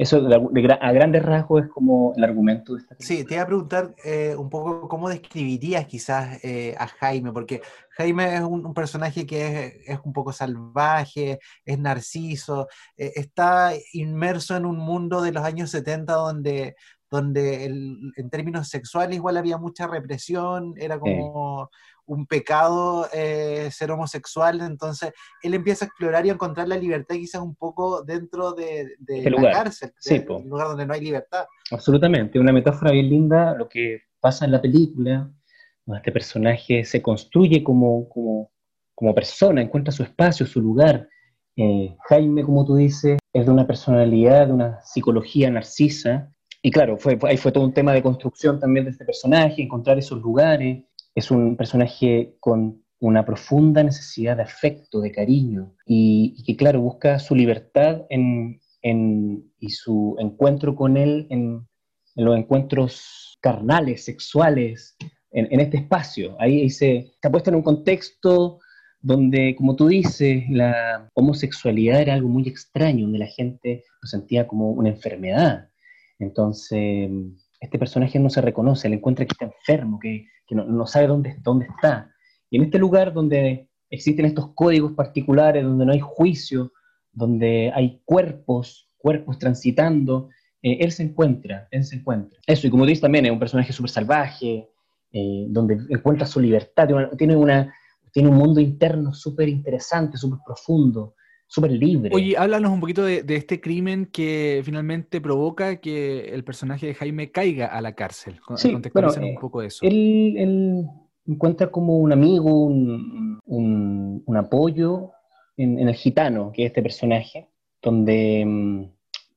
Eso de, de gra- a grandes rasgos es como el argumento de esta película. Sí, te iba a preguntar eh, un poco cómo describirías quizás eh, a Jaime, porque Jaime es un, un personaje que es, es un poco salvaje, es narciso, eh, está inmerso en un mundo de los años 70 donde, donde el- en términos sexuales igual había mucha represión, era como un pecado eh, ser homosexual, entonces él empieza a explorar y a encontrar la libertad quizás un poco dentro de, de Este la lugar. cárcel, Sí, de- un lugar donde no hay libertad. Absolutamente, una metáfora bien linda, lo que pasa en la película, este personaje se construye como, como, como persona, encuentra su espacio, su lugar. Eh, Jaime, como tú dices, es de una personalidad, de una psicología narcisa, y claro, fue- ahí fue todo un tema de construcción también de este personaje, encontrar esos lugares. Es un personaje con una profunda necesidad de afecto, de cariño, y, que claro, busca su libertad en, en- y su encuentro con él en, los encuentros carnales, sexuales, en, en este espacio. Ahí, ahí se, se ha puesto en un contexto donde, como tú dices, la homosexualidad era algo muy extraño, donde la gente lo sentía como una enfermedad. Entonces, este personaje no se reconoce, él encuentra que está enfermo, que, que no, no sabe dónde, dónde está. Y en este lugar donde existen estos códigos particulares, donde no hay juicio, donde hay cuerpos, cuerpos transitando, eh, él se encuentra, él se encuentra. Eso, y como dices también, es un personaje súper salvaje, eh, donde encuentra su libertad, tiene, una, tiene un mundo interno súper interesante, súper profundo, súper libre. Oye, háblanos un poquito de, de este crimen que finalmente provoca que el personaje de Jaime caiga a la cárcel. Sí, bueno, un poco de eso. él, él encuentra como un amigo, un, un- un apoyo en, en el gitano, que es este personaje, donde, mm,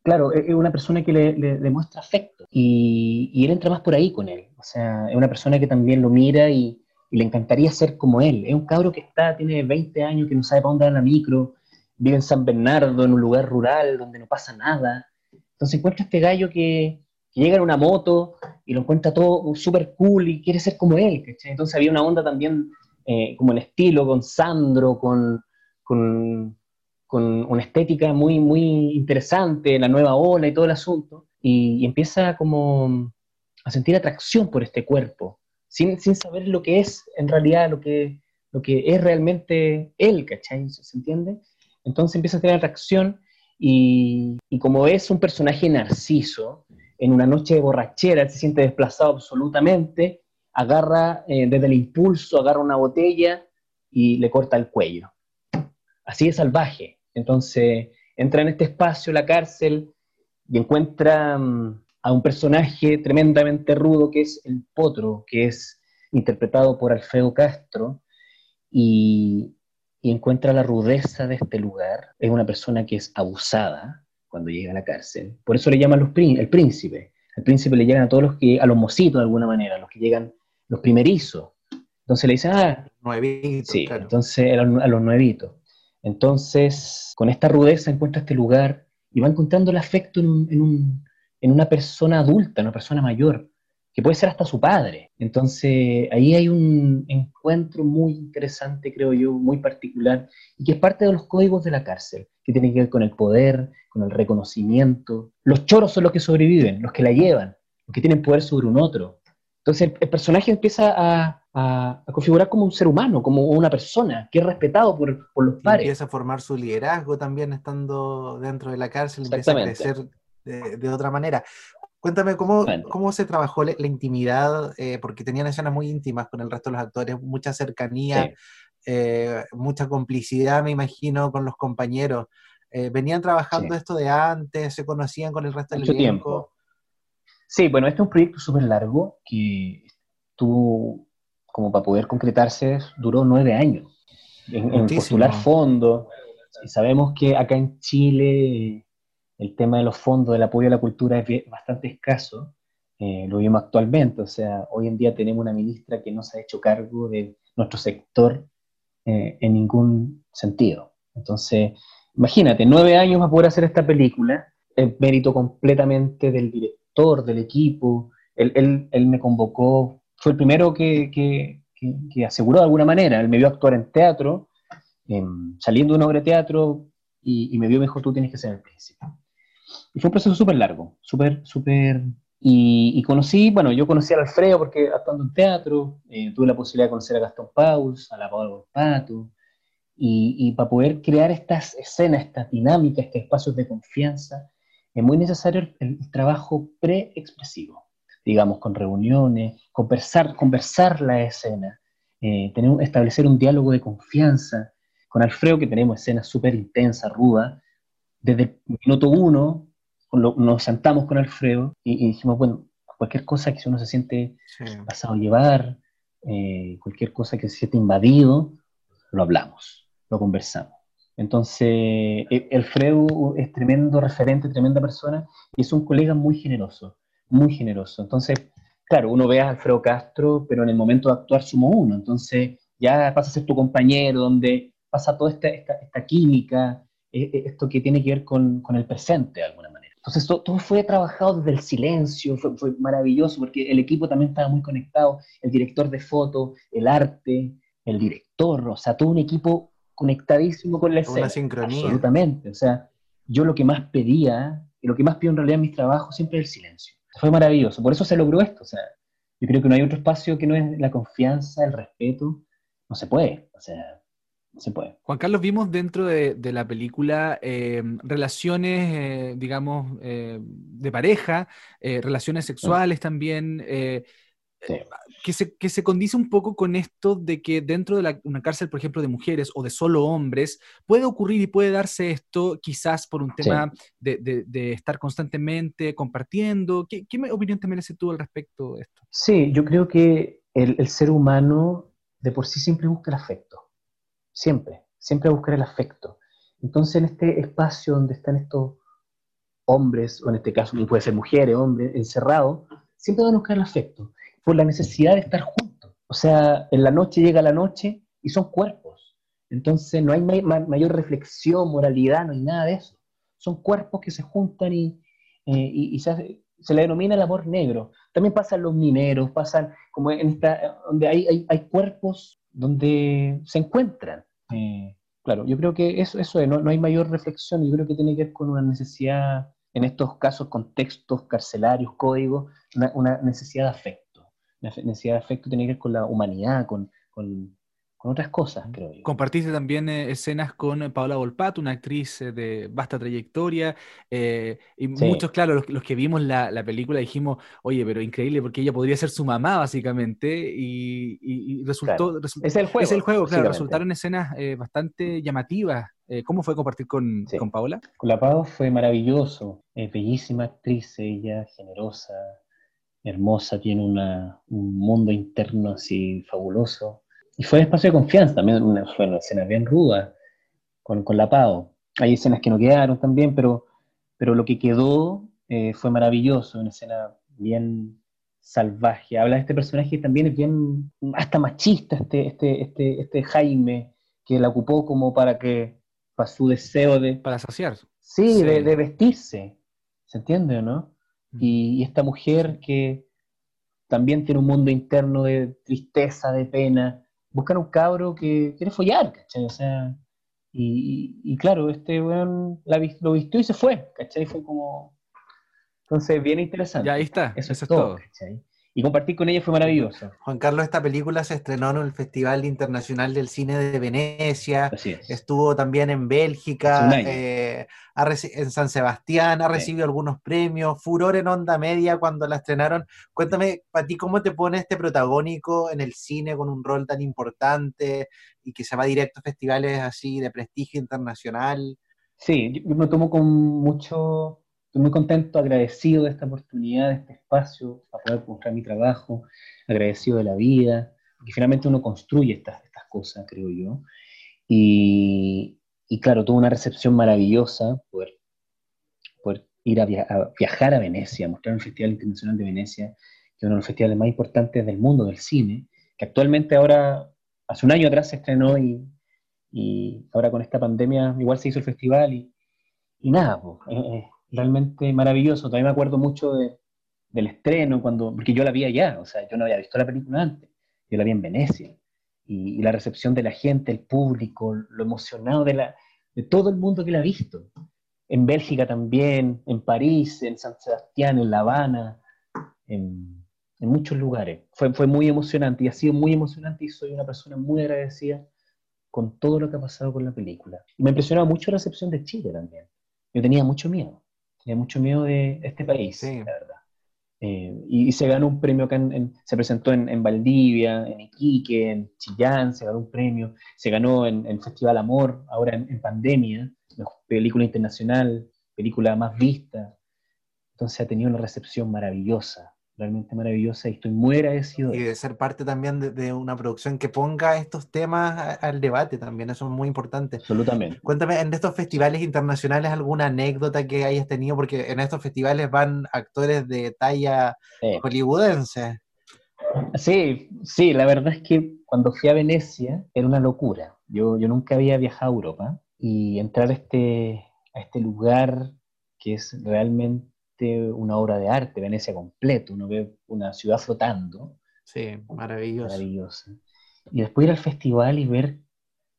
claro, es es una persona que le, le- le muestra afecto y, y él entra más por ahí con él. O sea, es una persona que también lo mira y, y le encantaría ser como él. Es un cabro que está, tiene 20 años, que no sabe para dónde va la micro, vive en San Bernardo, en un lugar rural donde no pasa nada. Entonces encuentra este gallo que, que llega en una moto y lo encuentra todo súper cool y quiere ser como él. Entonces había una onda también eh, como en estilo, con Sandro, con, con, con una estética muy, muy interesante, la nueva ola y todo el asunto. Y, y empieza como a sentir atracción por este cuerpo, sin, sin saber lo que es en realidad, lo que, lo que es realmente él, ¿cachai? ¿Se entiende? Entonces empieza a tener atracción y, como es un personaje narciso, en una noche de borrachera, se siente desplazado absolutamente, agarra eh, desde el impulso, agarra una botella y le corta el cuello. Así de salvaje. Entonces entra en este espacio, la cárcel, y encuentra mm, a un personaje tremendamente rudo que es el Potro, que es interpretado por Alfredo Castro, y, y encuentra la rudeza de este lugar. Es una persona que es abusada cuando llega a la cárcel. Por eso le llaman los el príncipe. Al príncipe le llegan a todos los que, a los mocitos de alguna manera, los que llegan, los primerizos. Entonces le dicen, ah, nuevitos. Sí, entonces a los, a los nuevitos. Entonces, con esta rudeza encuentra este lugar y va encontrando el afecto en, en, en una persona adulta, en una persona mayor, que puede ser hasta su padre. Entonces, ahí hay un encuentro muy interesante, creo yo, muy particular, y que es parte de los códigos de la cárcel, que tiene que ver con el poder, con el reconocimiento. Los choros son los que sobreviven, los que la llevan, los que tienen poder sobre un otro. Entonces, el, personaje empieza a, configurar como un ser humano, como una persona, que es respetado por, los pares. empieza a formar su liderazgo también estando dentro de la cárcel, empieza a crecer de, de, otra manera. Cuéntame cómo, cómo se trabajó la, intimidad, eh, porque tenían escenas muy íntimas con el resto de los actores, mucha cercanía, eh, mucha complicidad, me imagino, con los compañeros. Eh, ¿Venían trabajando esto de antes? ¿Se conocían con el resto del Mucho tiempo. Sí, bueno, este es un proyecto súper largo que tuvo, como para poder concretarse, duró nueve años en, en postular fondos. Y sabemos que acá en Chile el tema de los fondos del apoyo a la cultura es bastante escaso, eh, lo vimos actualmente, o sea, hoy en día tenemos una ministra que no se ha hecho cargo de nuestro sector eh, en ningún sentido. Entonces, imagínate, nueve años para poder hacer esta película, el mérito completamente del director, del equipo, él, él, me convocó, fue el primero que, que, que, aseguró de alguna manera, él me vio actuar en teatro, saliendo de una obra de teatro, y, y me vio mejor, tú tienes que ser el príncipe. Y fue un proceso súper largo, súper, súper... Y, conocí, bueno, yo conocí a Alfredo porque actuando en teatro, eh, tuve la posibilidad de conocer a Gastón Paus, a la Paula Pato, y, y, para poder crear estas escenas, estas dinámicas, estos espacios de confianza, es muy necesario el, trabajo pre-expresivo, digamos, con reuniones, conversar, conversar la escena, eh, tener, establecer un diálogo de confianza. Con Alfredo, que tenemos escenas súper intensas, rudas, desde el minuto uno nos sentamos con Alfredo y, dijimos, bueno, cualquier cosa que uno se siente pasado a llevar, eh, cualquier cosa que se siente invadido, lo hablamos, lo conversamos. Entonces, e, Alfredo es tremendo referente, tremenda persona, y es un colega muy generoso, muy generoso. Entonces, claro, uno ve a Alfredo Castro, pero en el momento de actuar somos uno, entonces ya pasa a ser tu compañero, donde pasa toda esta, esta, esta química, eh, eh, esto que tiene que ver con, con el presente de alguna manera. Entonces todo, fue trabajado desde el silencio, fue, fue, maravilloso porque el equipo también estaba muy conectado, el director de foto, el arte, el director, o sea, todo un equipo conectadísimo con la escena. Una sincronía. Absolutamente, o sea, yo lo que más pedía, y lo que más pido en realidad en mis trabajos siempre es el silencio. Fue maravilloso, por eso se logró esto, o sea, yo creo que no hay otro espacio que no es la confianza, el respeto, no se puede, o sea, se puede. Juan Carlos, vimos dentro de, la película eh, relaciones, eh, digamos, eh, de pareja, relaciones sexuales también, que, se, que se condice un poco con esto de que dentro de una cárcel, por ejemplo, de mujeres o de solo hombres, puede ocurrir y puede darse esto quizás por un tema de, estar constantemente compartiendo. ¿Qué, ¿Qué, opinión te merece tú al respecto de esto? Sí, yo creo que el, el ser humano de por sí siempre busca el afecto siempre, siempre buscar el afecto. Entonces, en este espacio donde están estos hombres, o en este caso puede ser mujeres, hombres, encerrados, siempre van a buscar el afecto, por la necesidad de estar juntos. O sea, en la noche llega la noche y son cuerpos. Entonces, no hay mayor reflexión, moralidad, no hay nada de eso. Son cuerpos que se juntan y, eh, se, le denomina el amor negro. También pasan los mineros, pasan como en esta, donde hay, hay cuerpos donde se encuentran. Eh, claro, yo creo que eso, eso no, no, hay mayor reflexión, yo creo que tiene que ver con una necesidad, en estos casos, contextos carcelarios, códigos, una, necesidad de afecto. La necesidad de afecto tiene que ver con la humanidad, con, con, con otras cosas, creo yo. Compartiste también eh, escenas con eh, Paola Volpato, una actriz eh, de vasta trayectoria, y muchos, claro, los, que vimos la, película dijimos, oye, pero increíble, porque ella podría ser su mamá, básicamente, y, resultó... es el juego. Es el juego, claro, resultaron escenas bastante llamativas ¿Cómo fue compartir con, Sí. con Paola? Con la Pau fue maravilloso, es bellísima actriz ella, generosa, hermosa, tiene una- un mundo interno así fabuloso. Y fue un espacio de confianza también, una, fue una escena bien ruda con, con la Pau. Hay escenas que no quedaron también, pero, pero lo que quedó eh, fue maravilloso, una escena bien salvaje. Habla de este personaje que también es bien, hasta machista, este, este, este, este Jaime, que la ocupó como para que, para su deseo de, Para saciar. Sí, Sí. De, de vestirse, ¿se entiende o no? Y, y esta mujer que también tiene un mundo interno de tristeza, de pena, buscan un cabro que quiere follar, ¿cachai? O sea, y, y- y claro, este weón la lo vistió y se fue, ¿cachai? Fue como... Entonces, bien interesante. Ya ahí está, Eso, eso es todo, ¿cachai? Y compartir con ella fue maravilloso. Juan Carlos, esta película se estrenó en el Festival Internacional del Cine de Venecia, Así es. estuvo también en Bélgica, eh, en San Sebastián, ha Sí. recibido algunos premios, furor en onda media cuando la estrenaron. Cuéntame, para ti, ¿cómo te pone este protagónico en el cine con un rol tan importante y que se va directo a festivales así de prestigio internacional? Sí, yo me tomo con mucho, estoy muy contento, agradecido de esta oportunidad, de este espacio, para poder mostrar mi trabajo, agradecido de la vida, porque finalmente uno construye estas, estas cosas, creo yo. Y, y claro, tuvo una recepción maravillosa, poder, poder ir a, via- a viajar a Venecia, mostrar un Festival Internacional de Venecia, que es uno de los festivales más importantes del mundo del cine, que actualmente ahora, hace un año atrás se estrenó y, y ahora con esta pandemia igual se hizo el festival y, y nada, pues, realmente maravilloso. También me acuerdo mucho de- del estreno, cuando, porque yo la vi allá, o sea, yo no había visto la película antes, yo la vi en Venecia. Y, y la recepción de la gente, el público, lo emocionado de, la, de todo el mundo que la ha visto. En Bélgica también, en París, en San Sebastián, en La Habana, en, en muchos lugares. Fue, fue muy emocionante y ha sido muy emocionante y soy una persona muy agradecida con todo lo que ha pasado con la película. Y me impresionaba mucho la recepción de Chile también. Yo tenía mucho miedo, tenía mucho miedo de este país, Sí. la verdad. Eh, y, y se ganó un premio en, en- se presentó en, en Valdivia, en Iquique, en Chillán, se ganó un premio, se ganó en el Festival Amor, ahora en, pandemia, película internacional, película más vista. Entonces ha tenido una recepción maravillosa, realmente maravillosa, y estoy muy agradecido. de Y de ser parte también de, de una producción que ponga estos temas a- al debate también, eso es muy importante. Absolutamente. Cuéntame, en estos festivales internacionales, alguna anécdota que hayas tenido, porque en estos festivales van actores de talla Eh, hollywoodense. Sí, sí, la verdad es que cuando fui a Venecia era una locura. Yo, yo nunca había viajado a Europa y entrar a este, a este lugar que es realmente una obra de arte, Venecia completo, uno ve una ciudad flotando, Sí, maravilloso. maravillosa. Y después ir al festival y ver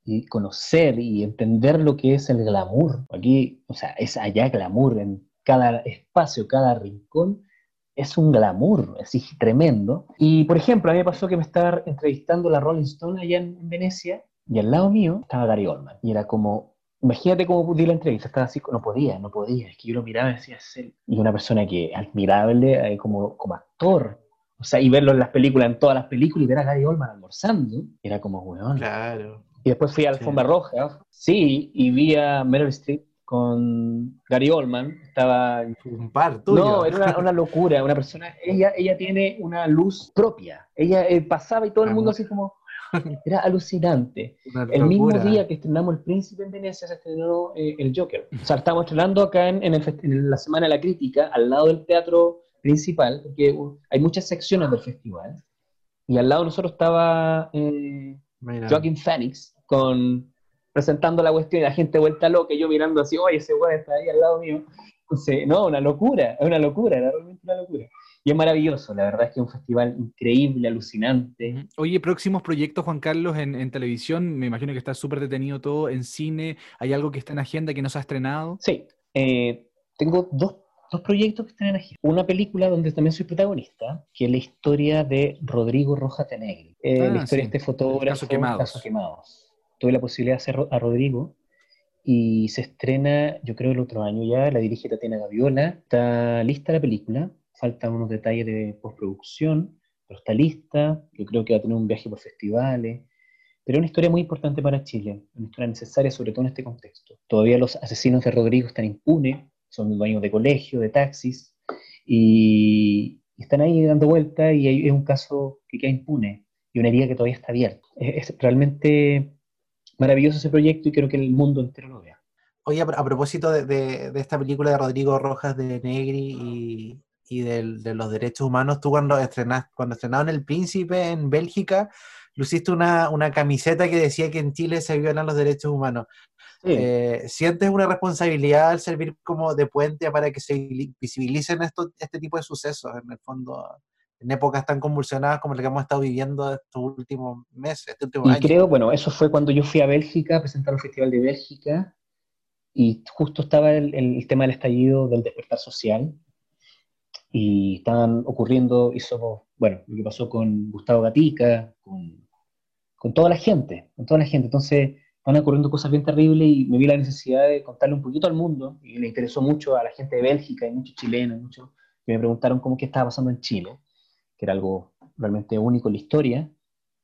y conocer y entender lo que es el glamour. Aquí, o sea, es allá glamour en cada espacio, cada rincón. Es un glamour, así tremendo. Y, por ejemplo, a mí me pasó que me estaba entrevistando la Rolling Stone allá en, en Venecia y al lado mío estaba Gary Oldman. Y era como, imagínate cómo di la entrevista, estaba así, no podía, no podía. Es que yo lo miraba y decía, es él. Y una persona que admirable eh, como, como actor. O sea, y verlo en las películas, en todas las películas, y ver a Gary Oldman almorzando, era como, weón. Claro. Y después fui a la Sí. alfombra roja, sí, y vi a Meryl Streep con Gary Oldman, estaba... Un par tuyo. No, era una, una locura, una persona, ella, ella tiene una luz propia, ella eh, pasaba y todo el mundo así como... Era alucinante. El mismo día que estrenamos El Príncipe en Venecia se estrenó eh, El Joker. O sea, estábamos estrenando acá en, en el en la Semana de la Crítica, al lado del teatro principal, porque uh, hay muchas secciones del festival, y al lado de nosotros estaba... eh, Mira. Joaquin Phoenix con presentando la cuestión y la gente vuelta loca y yo mirando así, oye, ese weón está ahí al lado mío. Entonces, no, una locura, es una locura, era realmente una locura. Y es maravilloso, la verdad es que es un festival increíble, alucinante. Oye, próximos proyectos, Juan Carlos, en, en televisión. Me imagino que está súper detenido todo. En cine, ¿hay algo que está en agenda que no se ha estrenado? Sí, eh, tengo dos, dos proyectos que están en agenda. Una película donde también soy protagonista, que es la historia de Rodrigo Roja Tenegri. Eh, Ah, la historia sí, de este fotógrafo. Caso Quemados. Caso Quemados. Tuve la posibilidad de hacer a Rodrigo y se estrena, yo creo, el otro año ya. La dirige Tatiana Gaviola. Está lista la película. Faltan unos detalles de postproducción, pero está lista. Yo creo que va a tener un viaje por festivales. pero es una historia muy importante para Chile, una historia necesaria sobre todo en este contexto. Todavía los asesinos de Rodrigo están impunes, son dueños de colegio, de taxis, y, están ahí dando vuelta y es un caso que queda impune y una herida que todavía está abierta. Es, realmente maravilloso ese proyecto y creo que el mundo entero lo vea. Oye, a, propósito de, esta película de Rodrigo Rojas de Negri y, de los derechos humanos, tú cuando, estrenaste, cuando estrenaron El Príncipe en Bélgica, luciste una, una camiseta que decía que en Chile se violan los derechos humanos. Eh, ¿Sientes una responsabilidad al servir como de puente para que se visibilicen esto, este tipo de sucesos, en el fondo, en épocas tan convulsionadas como la que hemos estado viviendo estos últimos meses, este último y creo, bueno, eso fue cuando yo fui a Bélgica a presentar el Festival de Bélgica y justo estaba el, el tema del estallido del despertar social y estaban ocurriendo, hizo, bueno, lo que pasó con Gustavo Gatica, con, con toda la gente, con toda la gente. Entonces, van ocurriendo cosas bien terribles y me vi la necesidad de contarle un poquito al mundo y le interesó mucho a la gente de Bélgica y muchos chilenos, muchos que me preguntaron cómo qué estaba pasando en Chile, que era algo realmente único en la historia,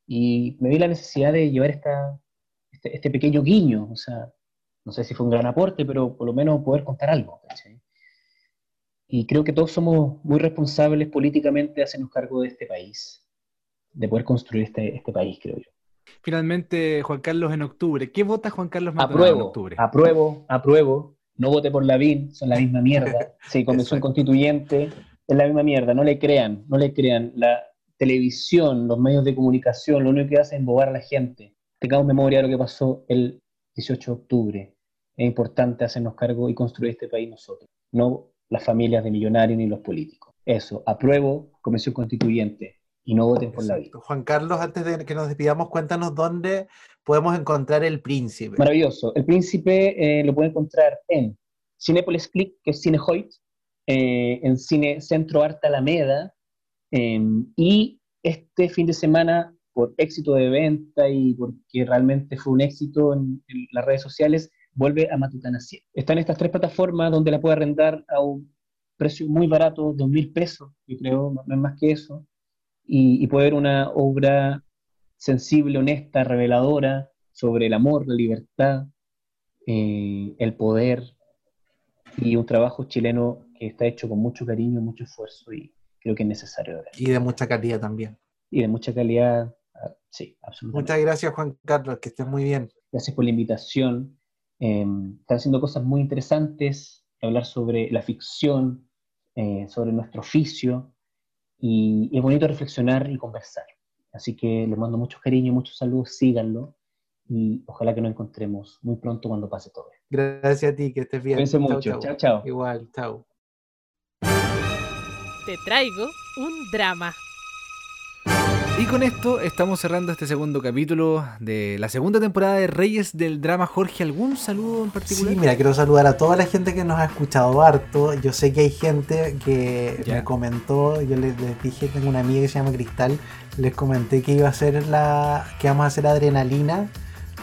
y me vi la necesidad de llevar esta, este, este, pequeño guiño, o sea, no sé si fue un gran aporte, pero por lo menos poder contar algo. Y creo que todos somos muy responsables políticamente de hacernos cargo de este país, de poder construir este, este país, creo yo. Finalmente, Juan Carlos en octubre. ¿Qué vota Juan Carlos Maldonado en octubre? Apruebo, apruebo. No vote por la BIN, son la misma mierda. Sí, convención constituyente, es la misma mierda. No le crean, no le crean. La televisión, los medios de comunicación, lo único que hacen es embobar a la gente. Tengamos memoria de lo que pasó el 18 de octubre. Es importante hacernos cargo y construir este país nosotros, no las familias de millonarios ni los políticos. Eso, apruebo convención constituyente y no voten por la vida. Juan Carlos, antes de que nos despidamos, cuéntanos dónde podemos encontrar El Príncipe. Maravilloso. El Príncipe eh, lo pueden encontrar en Cinepolis Click, que es Cinehoid, eh, en Cine Centro Arte Alameda, em, y este fin de semana, por éxito de venta y porque realmente fue un éxito en, las redes sociales, vuelve a Matutana 7. Está en estas tres plataformas donde la puede arrendar a un precio muy barato, dos mil pesos, yo creo, no es más que eso y, puede ver una obra sensible, honesta, reveladora sobre el amor, la libertad, eh, el poder y un trabajo chileno que está hecho con mucho cariño, mucho esfuerzo y creo que es necesario. Ver. Y de mucha calidad también. Y de mucha calidad, ah, sí, absolutamente. Muchas gracias Juan Carlos, que estés muy bien. Gracias por la invitación. Em, están haciendo cosas muy interesantes, hablar sobre la ficción, eh, sobre nuestro oficio, y, es bonito reflexionar y conversar. Así que les mando mucho cariño, muchos saludos, síganlo y ojalá que nos encontremos muy pronto cuando pase todo. Gracias a ti, que estés bien. Cuídense mucho. Chao, chao. Igual, chao. Te traigo un drama. Y con esto estamos cerrando este segundo capítulo de la segunda temporada de Reyes del Drama. Jorge, ¿algún saludo en particular? Sí, mira, quiero saludar a toda la gente que nos ha escuchado harto. Yo sé que hay gente que me comentó, yo les, dije, tengo una amiga que se llama Cristal, les comenté que iba a ser la, que vamos a hacer adrenalina,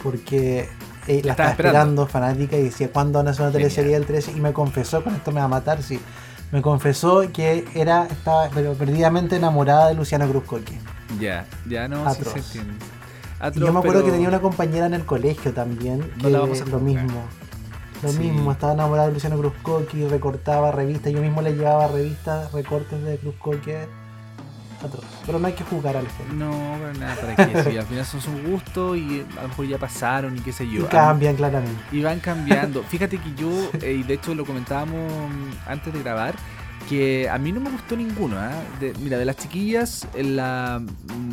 porque eh, la estaba esperando. fanática y decía, ¿cuándo van a hacer una teleserie del 13? Y me confesó, con esto me va a matar, sí. Me confesó que era, estaba pero perdidamente enamorada de Luciana Cruzcoque. Ya, ya no, sí se entiende. y yo me acuerdo que tenía una compañera en el colegio también, que lo mismo. Lo mismo, estaba enamorada de Luciano Cruzcoqui, recortaba revistas, yo mismo le llevaba revistas, recortes de Cruzcoqui. Atroz. Pero no hay que jugar al gente. No, pero nada, para qué. sí, al final son sus gustos y a lo mejor ya pasaron y qué sé yo. Y cambian claramente. Y van cambiando. Fíjate que yo, eh, y de hecho lo comentábamos antes de grabar, que a mí no me gustó ninguno. ¿eh? mira, de las chiquillas, la,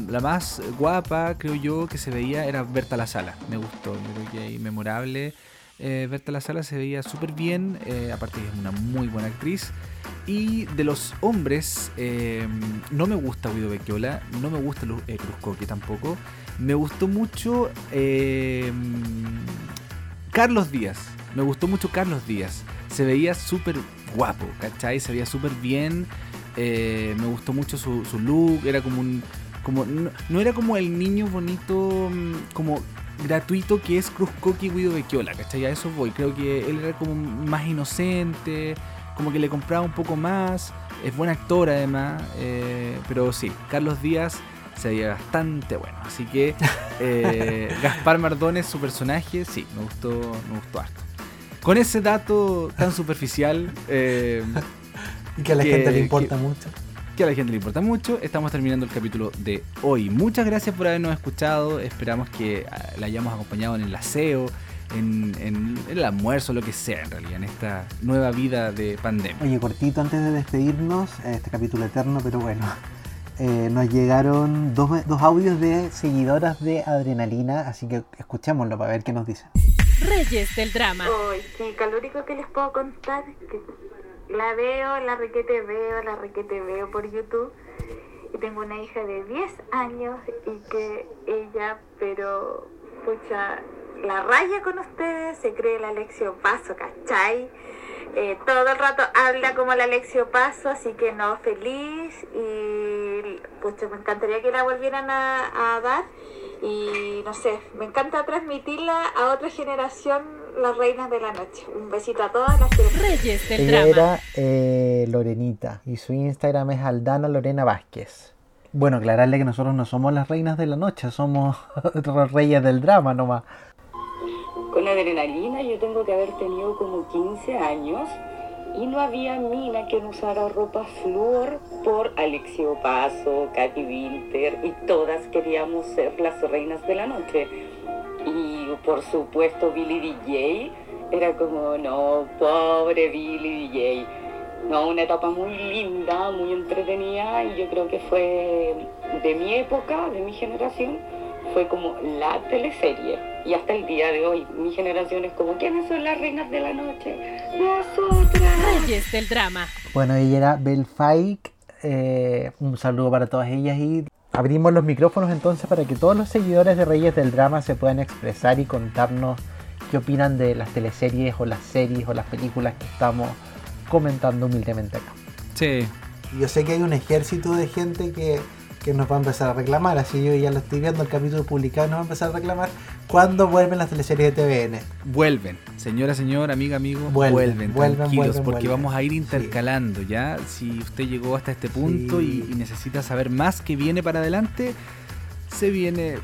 la, más guapa, creo yo, que se veía era Berta La Sala. Me gustó, creo que inmemorable. Eh, Berta La Sala se veía súper bien, eh, aparte es una muy buena actriz. Y de los hombres, eh, no me gusta Guido Becchiola, no me gusta eh, Cruz tampoco. Me gustó mucho Carlos Díaz, me gustó mucho Carlos Díaz. Se veía súper guapo, ¿cachai? Se veía súper bien. Eh, me gustó mucho su, look. Era como un. Como, no, era como el niño bonito, mm, como gratuito que es Cruz Coqui Guido Becchiola, ¿cachai? A eso voy. Creo que él era como más inocente, como que le compraba un poco más. Es buen actor además, eh, pero sí, Carlos Díaz se veía bastante bueno. Así que eh, Gaspar Mardones, su personaje, sí, me gustó, me gustó harto. Con ese dato tan superficial, eh, Y que a la Que- gente le importa que- mucho. que a la gente le importa mucho, estamos terminando el capítulo de hoy. Muchas gracias por habernos escuchado. Esperamos que ah, la hayamos acompañado en el aseo, en, en el almuerzo, lo que sea, en realidad, en esta nueva vida de pandemia. Oye, cortito antes de despedirnos, este capítulo eterno, pero bueno, eh, nos llegaron dos, dos audios de seguidoras de Adrenalina, así que escuchémoslo para ver qué nos dicen. Reyes del drama. Hoy, qué calórico que les puedo contar. Que la veo, la requete veo, la requete veo por YouTube. Y tengo una hija de 10 años y que ella, pero, pucha, la raya con ustedes, se cree la Alexio Paso, ¿cachai? Eh, todo el rato habla como la Alexio Paso, así que no, feliz. Y, pucha, me encantaría que la volvieran a, a dar y no sé, me encanta transmitirla a otra generación, las reinas de la noche. Un besito a todas las. Reyes del Ella drama. era eh, Lorenita y su Instagram es Aldana Lorena Vázquez. Bueno, aclararle que nosotros no somos las reinas de la noche, somos los reyes del drama nomás. Con adrenalina yo tengo que haber tenido como 15 años y no había mina que no usara ropa flúor por Alexio Paso, Katy Winter y todas queríamos ser las reinas de la noche. Y por supuesto Billy DJ era como, no, pobre Billy DJ. No, una etapa muy linda, muy entretenida y yo creo que fue de mi época, de mi generación, fue como la teleserie. Y hasta el día de hoy, mi generación es como, ¿quiénes son las reinas de la noche? Nosotras. Reyes del drama. Bueno, ella era Belfike. eh, un saludo para todas ellas y abrimos los micrófonos entonces para que todos los seguidores de Reyes del Drama se puedan expresar y contarnos qué opinan de las teleseries o las series o las películas que estamos comentando humildemente acá. Sí, Yo sé que hay un ejército de gente que, que nos va a empezar a reclamar, así yo ya lo estoy viendo, el capítulo publicado nos va a empezar a reclamar cuándo vuelven las teleseries de TVN. vuelven. Señora, señor, amiga, amigo, Vuelven, tranquilos, vuelven, porque vuelven. vamos a ir Sí. intercalando ya. Si usted llegó hasta este punto Sí. y, y necesita saber más que viene para adelante, se viene.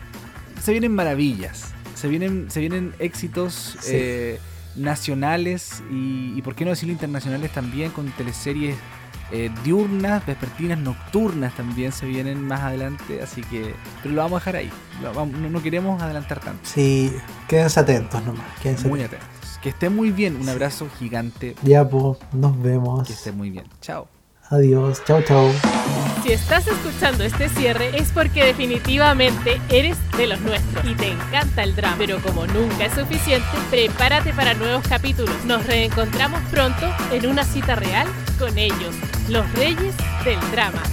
Se vienen maravillas. Se vienen, se vienen éxitos Sí. eh, nacionales y, y por qué no decirlo internacionales también con teleseries eh, diurnas, vespertinas, nocturnas también se vienen más adelante, así que pero lo vamos a dejar ahí. Lo vamos- no, no queremos adelantar tanto. Sí, quédense atentos nomás, quédense Muy atentos. atentos. Que esté muy bien. Un abrazo gigante. Ya pues, nos vemos. Que esté muy bien. Chao. Adiós, chao chao. Si estás escuchando este cierre es porque definitivamente eres de los nuestros y te encanta el drama. Pero como nunca es suficiente, prepárate para nuevos capítulos. Nos reencontramos pronto en una cita real con ellos, los reyes del drama.